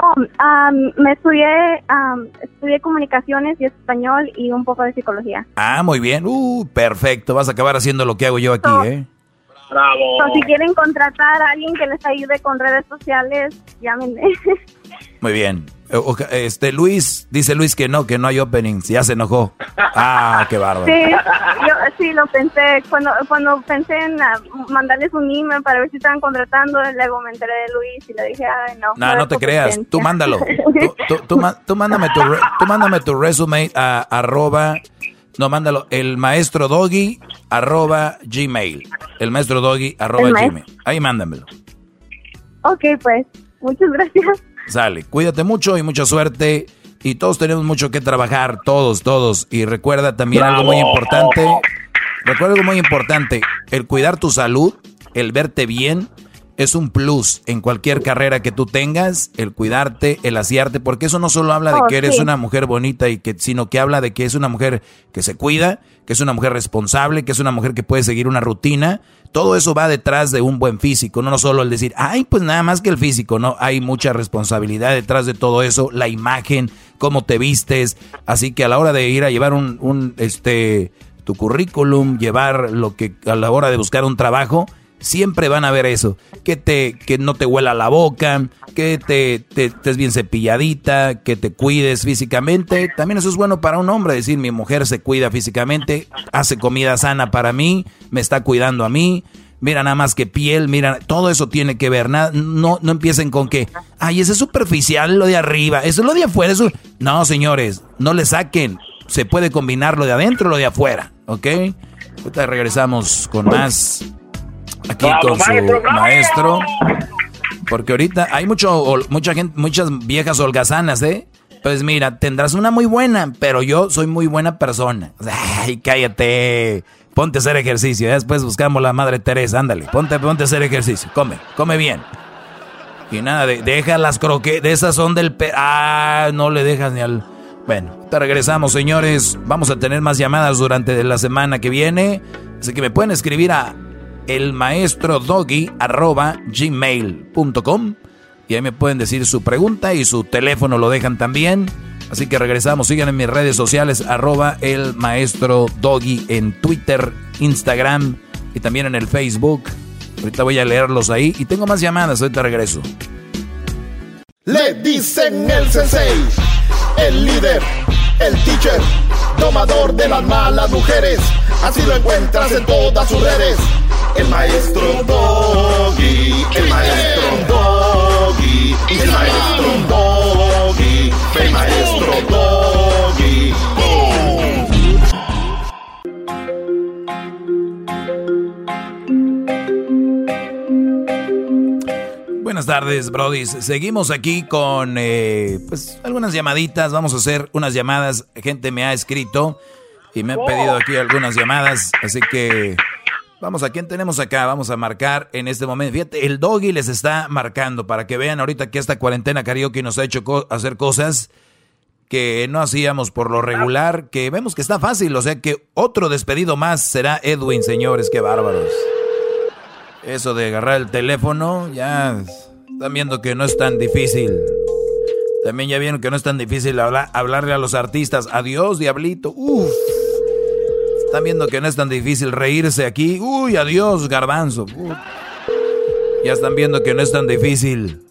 Oh, um, me estudié, um, estudié comunicaciones y español y un poco de psicología. Ah, muy bien. Uh, perfecto. Vas a acabar haciendo lo que hago yo aquí, ¿eh? Bravo. So, si quieren contratar a alguien que les ayude con redes sociales, llámenme. Muy bien. Oja- este Luis, dice Luis que no, que no hay openings, ya se enojó. Ah, qué bárbaro. Sí, yo sí lo pensé. Cuando cuando pensé en ah, mandarles un email para ver si estaban contratando, luego me enteré de Luis y le dije, ay, no. No, no te creas, tú mándalo. Tú, tú- tú mándame tu re- tú mándame tu resume a arroba, no, mándalo, el maestro doggy arroba gmail. El maestro doggy arroba El gmail. Ahí mándamelo. ok, pues, muchas gracias. Sale, cuídate mucho y mucha suerte. Y todos tenemos mucho que trabajar, todos, todos. Y recuerda también algo muy importante. Recuerda algo muy importante. El cuidar tu salud, el verte bien, es un plus en cualquier carrera que tú tengas. El cuidarte, el asearte, porque eso no solo habla de Oh, que eres sí. una mujer bonita y que, sino que habla de que es una mujer que se cuida, que es una mujer responsable, que es una mujer que puede seguir una rutina. Todo eso va detrás de un buen físico, no solo el decir, ay, pues nada más que el físico, no, hay mucha responsabilidad detrás de todo eso, la imagen, cómo te vistes, así que a la hora de ir a llevar un, un este, tu currículum, llevar lo que, a la hora de buscar un trabajo, siempre van a ver eso, que te, que no te huela la boca, que te, te estés bien cepilladita, que te cuides físicamente, también eso es bueno para un hombre, decir mi mujer se cuida físicamente, hace comida sana para mí, me está cuidando a mí, mira nada más que piel, mira, todo eso tiene que ver, nada, no, no empiecen con que, ay, ese es superficial lo de arriba, eso es lo de afuera, eso, no señores, no le saquen, se puede combinar lo de adentro lo de afuera, ¿ok? Ahorita regresamos con más aquí con su maestro. Porque ahorita hay mucho, mucha gente, muchas viejas holgazanas, ¿eh? Pues mira, tendrás una muy buena, pero yo soy muy buena persona. Ay, cállate. Ponte a hacer ejercicio. Después buscamos la madre Teresa. Ándale, ponte, ponte a hacer ejercicio. Come, come bien. Y nada, de- deja las croquetas. De esas son del... pe- ah, no le dejas ni al... Bueno, te regresamos, señores. Vamos a tener más llamadas durante la semana que viene. Así que me pueden escribir a elmaestrodoggy.gmail.com y ahí me pueden decir su pregunta y su teléfono lo dejan también. Así que regresamos, sigan en mis redes sociales, arroba el maestro Doggy en Twitter, Instagram y también en el Facebook. Ahorita voy a leerlos ahí y tengo más llamadas, ahorita regreso. Le dicen el sensei, el líder, el teacher, domador de las malas mujeres. Así lo encuentras en todas sus redes. El maestro Doggy, el maestro Doggy, el maestro Doggy, el maestro Doggy. Buenas tardes, Brody. Seguimos aquí con eh, pues algunas llamaditas. Vamos a hacer unas llamadas. Gente me ha escrito y me ha pedido aquí algunas llamadas. Así que vamos a quién tenemos acá. Vamos a marcar en este momento. Fíjate, el doggy les está marcando para que vean ahorita que esta cuarentena karaoke nos ha hecho co- hacer cosas que no hacíamos por lo regular, que vemos que está fácil. O sea que otro despedido más será Edwin, señores. Qué bárbaros. Eso de agarrar el teléfono, ya están viendo que no es tan difícil. También ya vieron que no es tan difícil hablar, hablarle a los artistas. Adiós, diablito. Uf. Están viendo que no es tan difícil reírse aquí. Uy, adiós, garbanzo. Ya están viendo que no es tan difícil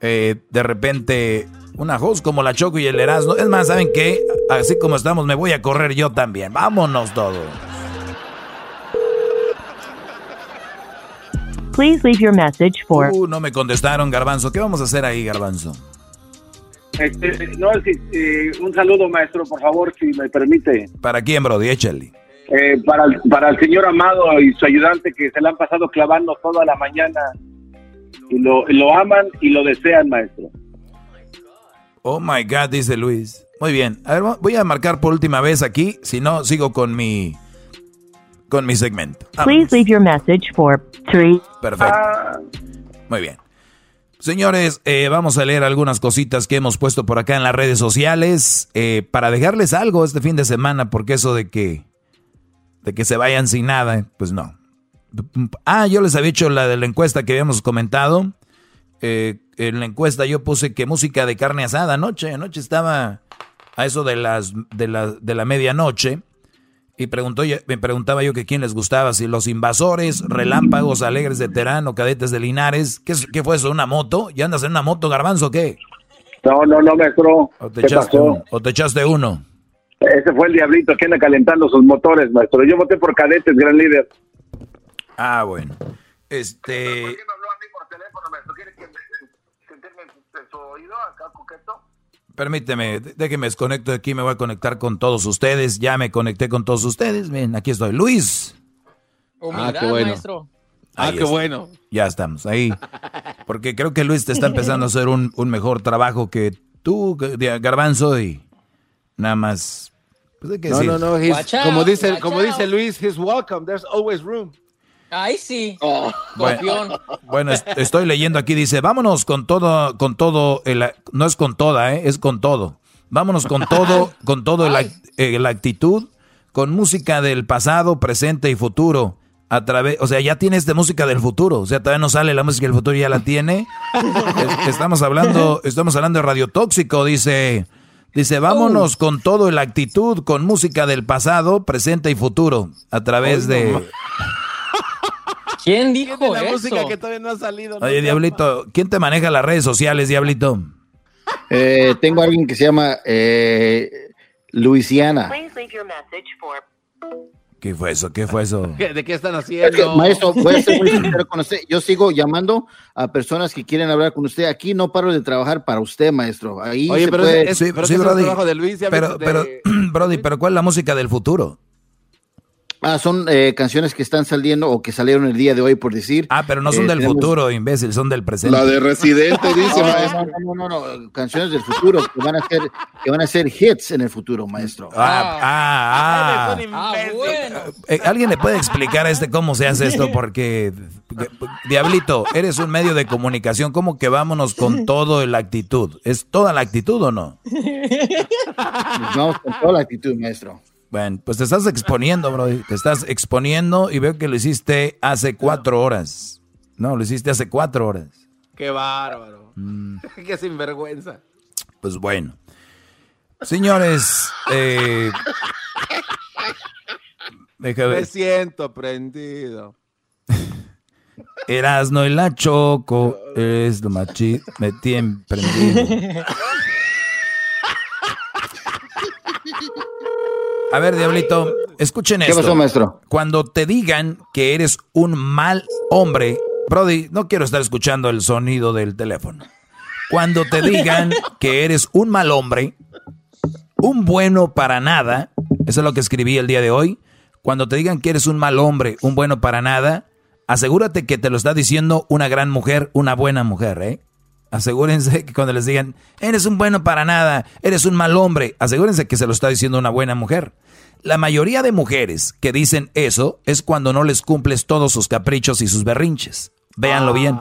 eh, de repente una host como la Choco y el Erasmo. Es más, ¿saben qué? Así como estamos, me voy a correr yo también. Vámonos todos. Please leave your message for. Uh, no me contestaron, Garbanzo. ¿Qué vamos a hacer ahí, Garbanzo? Este, no, sí, eh, un saludo, maestro, por favor, si me permite. ¿Para quién, Brody? Échale. Eh, para, el- para el señor Amado y su ayudante que se le han pasado clavando toda la mañana y lo, lo aman y lo desean, maestro. Oh my God, dice Luis. Muy bien. A ver, voy a marcar por última vez aquí. Si no, sigo con mi. Con mi segmento. Please leave your message for three. Perfecto. Muy bien. Señores, eh, vamos a leer algunas cositas que hemos puesto por acá en las redes sociales eh, para dejarles algo este fin de semana, porque eso de que de que se vayan sin nada, pues no. Ah, yo les había hecho la de la encuesta que habíamos comentado. Eh, en la encuesta yo puse que música de carne asada anoche. Anoche estaba a eso de las de la, de la medianoche y preguntó, me preguntaba yo que quién les gustaba, si los invasores, relámpagos, alegres de Terán o cadetes de Linares. ¿Qué, qué fue eso? ¿Una moto? ¿Ya andas en una moto, garbanzo o qué? No, no, no, maestro. ¿O te, ¿Qué echaste pasó? uno? ¿O te echaste uno? Ese fue el diablito que anda calentando sus motores, maestro. Yo voté por cadetes, gran líder. Ah, bueno. Este. Permíteme, déjeme desconecto de aquí, me voy a conectar con todos ustedes. Ya me conecté con todos ustedes. Bien, aquí estoy. Luis. Humildad, qué bueno. maestro. Ahí Ah, qué está. bueno. Ya estamos, ahí. Porque creo que Luis te está empezando a hacer un, un mejor trabajo que tú, que- de- Garbanzo, y nada más. Pues hay que No, decir. no, no. out, como dice, watch como out. dice Luis, he's welcome. There's always room. Ahí sí. Bueno, Copión. Bueno, es- estoy leyendo aquí, dice, vámonos con todo, con todo, el- no es con toda, ¿eh? es con todo. Vámonos con todo, con todo la, eh, la actitud, con música del pasado, presente y futuro. A través, o sea, ya tienes de música del futuro, o sea, todavía no sale la música del futuro, ya la tiene. Es- estamos hablando, estamos hablando de radio tóxico, dice, dice, vámonos con todo la actitud, con música del pasado, presente y futuro, a través Ay, no de. ¿Quién dijo la eso? música que todavía no ha salido. ¿no? Oye, Diablito, ¿quién te maneja las redes sociales, Diablito? Eh, tengo a alguien que se llama eh, Luisiana. ¿Qué fue eso? ¿Qué fue eso? ¿Qué- ¿De qué están Es haciendo? que, maestro, voy a ser muy sincero con usted. Yo sigo llamando a personas que quieren hablar con usted. Aquí no paro de trabajar para usted, maestro. Ahí Oye, se pero puede... es- pero el trabajo de Luis, pero, de- pero, Brody, pero ¿cuál es la música del futuro? Ah, son eh, canciones que están saliendo o que salieron el día de hoy, por decir. Ah, pero no son Eh, del tenemos- futuro, imbécil, son del presente. La de Residente, dice, No, maestro. no, no, no, no, canciones del futuro que van a ser que van a ser hits en el futuro, maestro. Ah, ah, ah. Ah, bueno. Eh, ¿Alguien le puede explicar a este cómo se hace esto? Porque, Diablito, eres un medio de comunicación, ¿cómo que vámonos con todo la actitud? ¿Es toda la actitud o no? Nos vamos con toda la actitud, maestro. Bueno, pues te estás exponiendo, Brody. Te estás exponiendo y veo que lo hiciste hace cuatro horas. No, lo hiciste hace cuatro horas. Qué bárbaro. Mm. Qué sinvergüenza. Pues bueno. Señores, eh, deja Me ver. siento prendido. Erasno y la Choco es lo más Me tienen prendido. A ver, Diablito, escuchen ¿Qué esto. pasó, maestro? Cuando te digan que eres un mal hombre, Brody, no quiero estar escuchando el sonido del teléfono. Cuando te digan que eres un mal hombre, un bueno para nada, eso es lo que escribí el día de hoy. Cuando te digan que eres un mal hombre, un bueno para nada, asegúrate que te lo está diciendo una gran mujer, una buena mujer, ¿eh? Asegúrense que cuando les digan, eres un bueno para nada, eres un mal hombre, asegúrense que se lo está diciendo una buena mujer. La mayoría de mujeres que dicen eso es cuando no les cumples todos sus caprichos y sus berrinches. Véanlo bien.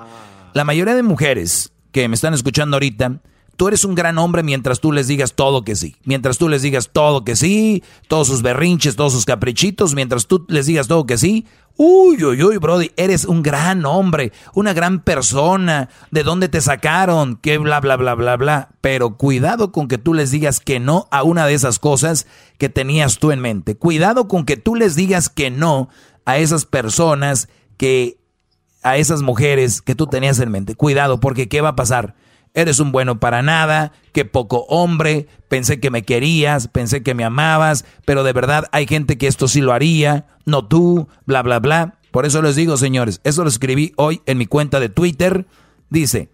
La mayoría de mujeres que me están escuchando ahorita, tú eres un gran hombre mientras tú les digas todo que sí. Mientras tú les digas todo que sí, todos sus berrinches, todos sus caprichitos, mientras tú les digas todo que sí. Uy, uy, uy, Brody, eres un gran hombre, una gran persona. ¿De dónde te sacaron? Que bla, bla, bla, bla, bla. Pero cuidado con que tú les digas que no a una de esas cosas que tenías tú en mente. Cuidado con que tú les digas que no a esas personas que a esas mujeres que tú tenías en mente. Cuidado, porque ¿qué va a pasar? Eres un bueno para nada, qué poco hombre, pensé que me querías, pensé que me amabas, pero de verdad hay gente que esto sí lo haría, no tú, bla, bla, bla. Por eso les digo, señores, eso lo escribí hoy en mi cuenta de Twitter. Dice,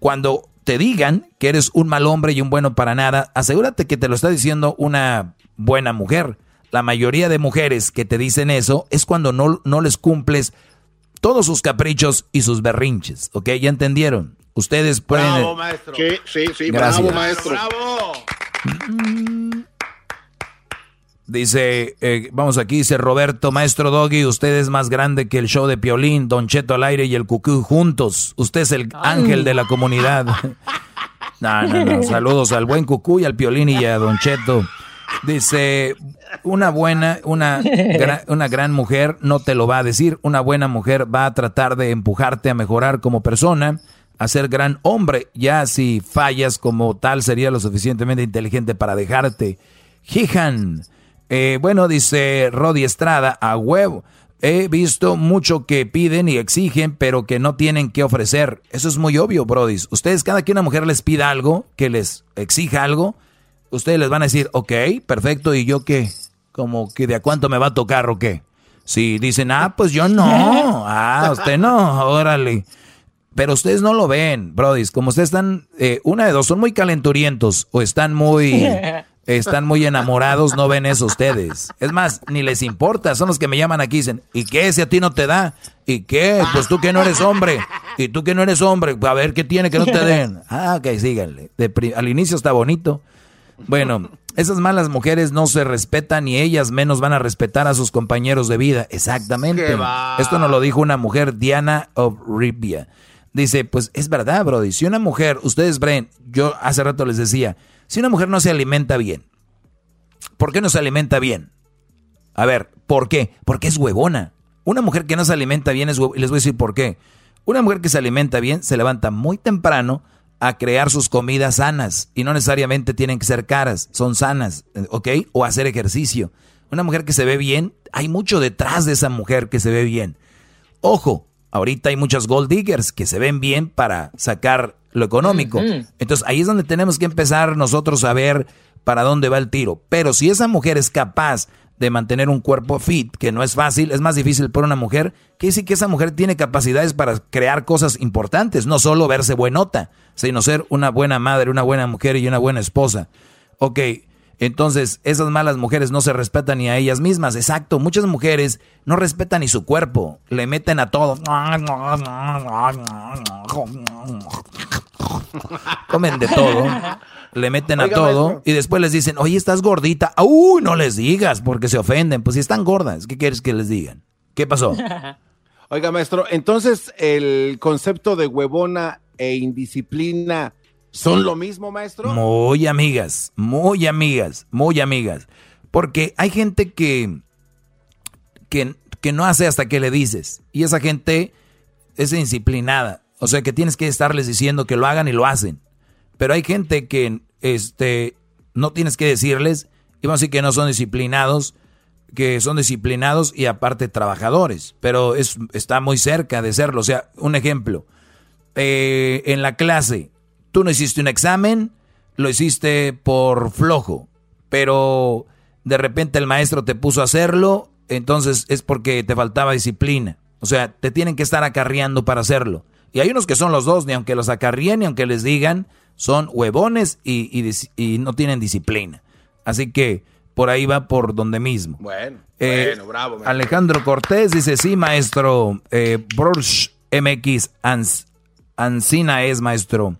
cuando te digan que eres un mal hombre y un bueno para nada, asegúrate que te lo está diciendo una buena mujer. La mayoría de mujeres que te dicen eso es cuando no, no les cumples todos sus caprichos y sus berrinches, ¿ok? ¿Ya entendieron? Ustedes pueden... Bravo, maestro. Sí, sí, sí, Gracias. bravo, maestro. Bravo. Dice, eh, vamos aquí, dice Roberto, maestro Doggy, usted es más grande que el show de Piolín, Don Cheto al aire y el Cucú juntos. Usted es el ángel de la comunidad. no, no, no. Saludos al buen Cucú y al Piolín y a Don Cheto. Dice, una buena, una, gra- una gran mujer no te lo va a decir. Una buena mujer va a tratar de empujarte a mejorar como persona, a ser gran hombre. Ya si fallas como tal, sería lo suficientemente inteligente para dejarte. Jijan. Eh, bueno, dice Rodi Estrada, a huevo. He visto mucho que piden y exigen, pero que no tienen que ofrecer. Eso es muy obvio, Brody. Ustedes, cada que una mujer les pida algo, que les exija algo, ustedes les van a decir, ok, perfecto, ¿y yo qué? Como que de a cuánto me va a tocar o qué. Si dicen, ah, pues yo no. Ah, usted no, órale. Pero ustedes no lo ven, Brody. Como ustedes están, eh, una de dos, son muy calenturientos o están muy, están muy enamorados, no ven eso ustedes. Es más, ni les importa. Son los que me llaman aquí y dicen, ¿y qué si a ti no te da? ¿Y qué? Pues tú que no eres hombre. ¿Y tú que no eres hombre? A ver, ¿qué tiene que no te den? Ah, ok, síganle. De al inicio está bonito. Bueno, esas malas mujeres no se respetan y ellas menos van a respetar a sus compañeros de vida. Exactamente. Esto nos lo dijo una mujer, Diana of Ribia. Dice, pues es verdad, Brody. Si una mujer, ustedes ven, yo hace rato les decía, si una mujer no se alimenta bien, ¿por qué no se alimenta bien? A ver, ¿por qué? Porque es huevona. Una mujer que no se alimenta bien es huevona. Y les voy a decir por qué. Una mujer que se alimenta bien se levanta muy temprano a crear sus comidas sanas. Y no necesariamente tienen que ser caras, son sanas, ¿ok? O hacer ejercicio. Una mujer que se ve bien, hay mucho detrás de esa mujer que se ve bien. Ojo, ahorita hay muchas gold diggers que se ven bien para sacar lo económico. Ujú. Entonces ahí es donde tenemos que empezar nosotros a ver para dónde va el tiro. Pero si esa mujer es capaz de mantener un cuerpo fit, que no es fácil, es más difícil por una mujer, que sí que esa mujer tiene capacidades para crear cosas importantes, no solo verse buenota, sino ser una buena madre, una buena mujer y una buena esposa. Ok, entonces esas malas mujeres no se respetan ni a ellas mismas. Exacto, muchas mujeres no respetan ni su cuerpo, le meten a todo. Comen de todo, le meten a todo maestro. y después les dicen, oye, estás gordita. Uy, no les digas porque se ofenden. Pues si están gordas, ¿qué quieres que les digan? ¿Qué pasó? Oiga, maestro, entonces el concepto de huevona e indisciplina son lo mismo, maestro. Muy amigas, muy amigas, muy amigas. Porque hay gente que, que, que no hace hasta que le dices. Y esa gente es indisciplinada. O sea que tienes que estarles diciendo que lo hagan y lo hacen. Pero hay gente que este, no tienes que decirles, y vamos a decir que no son disciplinados, que son disciplinados y aparte trabajadores. Pero es, está muy cerca de serlo. O sea, un ejemplo. Eh, en la clase, tú no hiciste un examen, lo hiciste por flojo, pero de repente el maestro te puso a hacerlo, entonces es porque te faltaba disciplina. O sea, te tienen que estar acarreando para hacerlo. Y hay unos que son los dos, ni aunque los acarríen, ni aunque les digan, son huevones y, y dis- y no tienen disciplina. Así que por ahí va por donde mismo. Bueno, Eh, bueno, bravo. Alejandro Cortés dice, sí, maestro. Eh, Brush MX Ans- Ancina es maestro.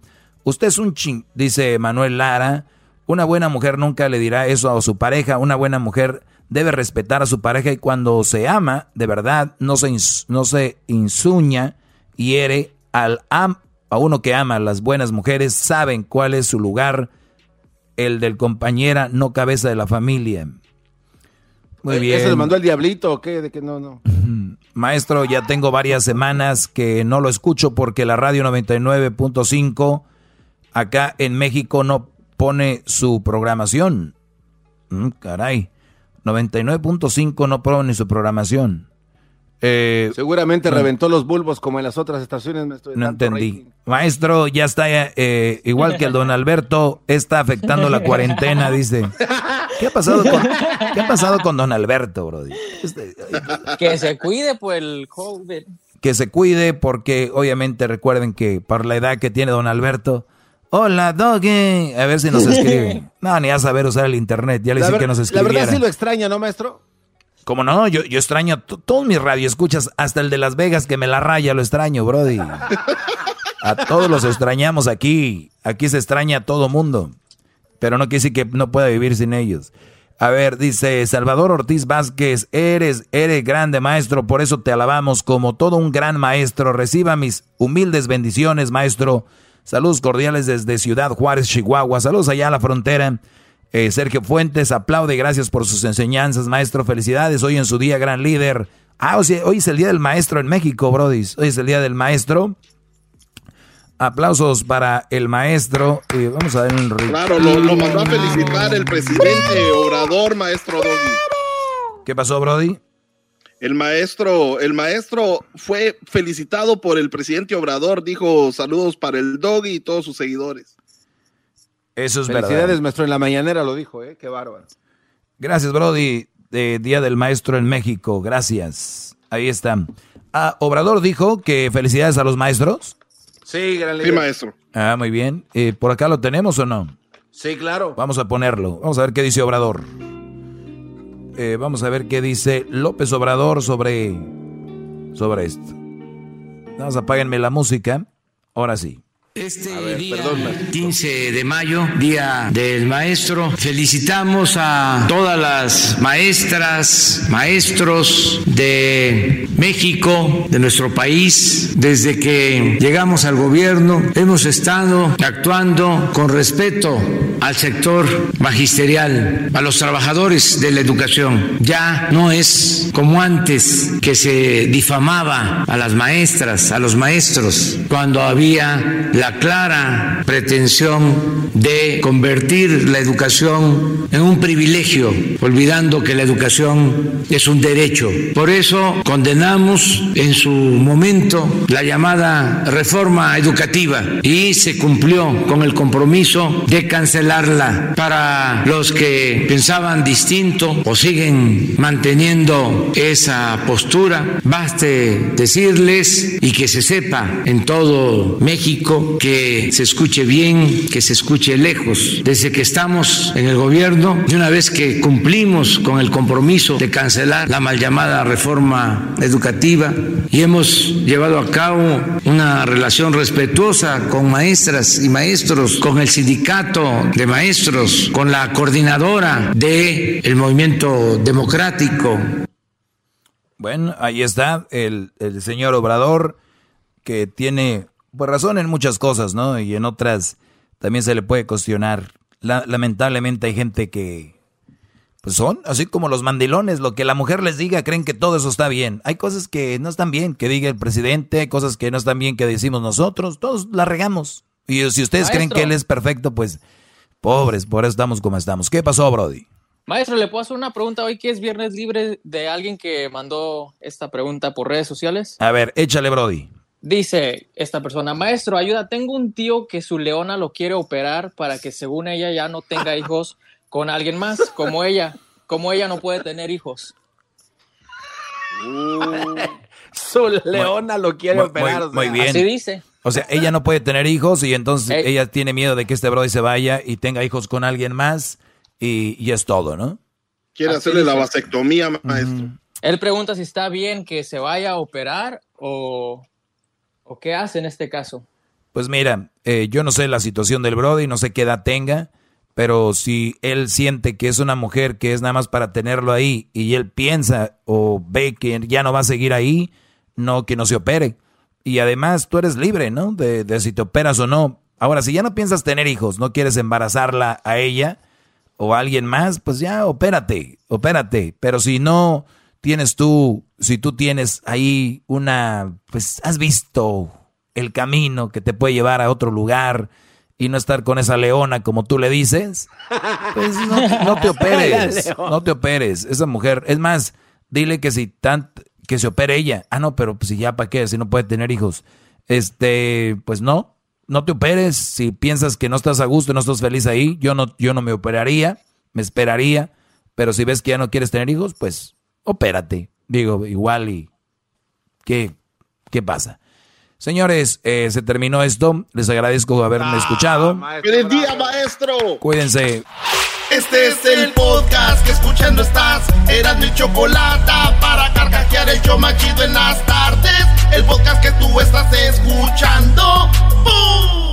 Usted es un ching, dice Manuel Lara. Una buena mujer nunca le dirá eso a su pareja. Una buena mujer debe respetar a su pareja y cuando se ama, de verdad, no se, no se insuña, hiere al am a uno que ama. Las buenas mujeres saben cuál es su lugar, el del compañera, no cabeza de la familia. Muy Eh, bien. ¿Ese le mandó el diablito o qué? De que no, no. Maestro, ya tengo varias semanas que no lo escucho porque la radio 99.5 acá en México no pone su programación. Mm, caray. 99.5 no pone su programación. Eh, Seguramente no- reventó los bulbos como en las otras estaciones, maestro. no entendí. rating. Maestro, ya está eh, igual que el don Alberto, está afectando la cuarentena, dice. ¿Qué ha pasado con, ¿qué ha pasado con don Alberto, Brody? Que se cuide por el COVID. que se cuide porque obviamente recuerden que por la edad que tiene don Alberto, hola Doggy, a ver si nos escribe. No, ni a saber usar el internet, ya le La, dije ver- que nos la escribiera. verdad sí lo extraña, ¿no, maestro? Como no, yo, yo extraño todos mis radioescuchas, hasta el de Las Vegas que me la raya, lo extraño, Brody. A todos los extrañamos aquí, aquí se extraña a todo mundo, pero no quiere decir que no pueda vivir sin ellos. A ver, dice Salvador Ortiz Vázquez, eres, eres grande maestro, por eso te alabamos como todo un gran maestro. Reciba mis humildes bendiciones, maestro. Saludos cordiales desde Ciudad Juárez, Chihuahua. Saludos allá a la frontera. Eh, Sergio Fuentes, aplaude, gracias por sus enseñanzas, maestro. Felicidades, hoy en su día, gran líder. Ah, o sea, hoy es el día del maestro en México, Brody. Hoy es el día del maestro. Aplausos para el maestro. Vamos a dar un ritmo. Claro, lo, lo mandó a felicitar el presidente Obrador, maestro Doggy. ¿Qué pasó, Brody? El maestro, el maestro fue felicitado por el presidente Obrador, dijo saludos para el doggy y todos sus seguidores. Eso es Felicidades, verdad. maestro. En la mañanera lo dijo, ¿eh? Qué bárbaro. Gracias, Brody. De Día del Maestro en México. Gracias. Ahí está. Ah, Obrador dijo que felicidades a los maestros. Sí, gran Sí, líder. maestro. Ah, muy bien. Eh, ¿Por acá lo tenemos o no? Sí, claro. Vamos a ponerlo. Vamos a ver qué dice Obrador. Eh, vamos a ver qué dice López Obrador sobre, sobre esto. Vamos, apáguenme la música. Ahora sí. Este día 15 de mayo, Día del Maestro, felicitamos a todas las maestras, maestros de México, de nuestro país. Desde que llegamos al gobierno hemos estado actuando con respeto al sector magisterial, a los trabajadores de la educación. Ya no es como antes que se difamaba a las maestras, a los maestros, cuando había la clara pretensión de convertir la educación en un privilegio, olvidando que la educación es un derecho. Por eso condenamos en su momento la llamada reforma educativa y se cumplió con el compromiso de cancelarla. Para los que pensaban distinto o siguen manteniendo esa postura, baste decirles y que se sepa en todo México que se escuche bien, que se escuche lejos. Desde que estamos en el gobierno, de una vez que cumplimos con el compromiso de cancelar la mal llamada reforma educativa y hemos llevado a cabo una relación respetuosa con maestras y maestros, con el sindicato de maestros, con la coordinadora del el movimiento democrático, Bueno, ahí está el, el señor Obrador que tiene pues, razón en muchas cosas, ¿no? Y en otras también se le puede cuestionar. La- lamentablemente hay gente que pues son así como los mandilones, lo que la mujer les diga, creen que todo eso está bien. Hay cosas que no están bien, que diga el presidente, hay cosas que no están bien que decimos nosotros, todos la regamos. Y si ustedes creen que él es perfecto, pues pobres, por eso estamos como estamos. ¿Qué pasó, Brody? Maestro, ¿le puedo hacer una pregunta hoy que es viernes libre de alguien que mandó esta pregunta por redes sociales? A ver, échale, Brody. Dice esta persona, maestro, ayuda, tengo un tío que su leona lo quiere operar para que según ella ya no tenga hijos con alguien más, como ella, como ella no puede tener hijos. Su leona lo quiere Muy- operar. muy- o sea. muy bien. Así dice. O sea, ella no puede tener hijos y entonces Ey. ella tiene miedo de que este Brody se vaya y tenga hijos con alguien más y, y es todo, ¿no? Quiere Así hacerle la vasectomía, maestro. Él pregunta si está bien que se vaya a operar o, o qué hace en este caso. Pues mira, eh, yo no sé la situación del Brody, no sé qué edad tenga, pero si él siente que es una mujer que es nada más para tenerlo ahí y él piensa o ve que ya no va a seguir ahí, no que no se opere. Y además tú eres libre, ¿no? De, de si te operas o no. Ahora, si ya no piensas tener hijos, no quieres embarazarla a ella o a alguien más, pues ya opérate, opérate. Pero si no tienes tú, si tú tienes ahí una, pues has visto el camino que te puede llevar a otro lugar y no estar con esa leona como tú le dices, pues no, no te operes, no te operes. Esa mujer, es más, dile que si tan, que se opere ella. Ah, no, pero pues si ya para qué, si no puede tener hijos. Este, pues no, no te operes. Si piensas que no estás a gusto, no estás feliz ahí, yo no, yo no me operaría, me esperaría. Pero si ves que ya no quieres tener hijos, pues opérate. Digo, igual y ¿qué, qué pasa? Señores, eh, se terminó esto. Les agradezco haberme escuchado. ¡Feliz día, maestro! Cuídense. Este es el podcast que escuchando estás. Eran mi chocolate para carcajear el show más chido en las tardes. El podcast que tú estás escuchando. ¡Bum!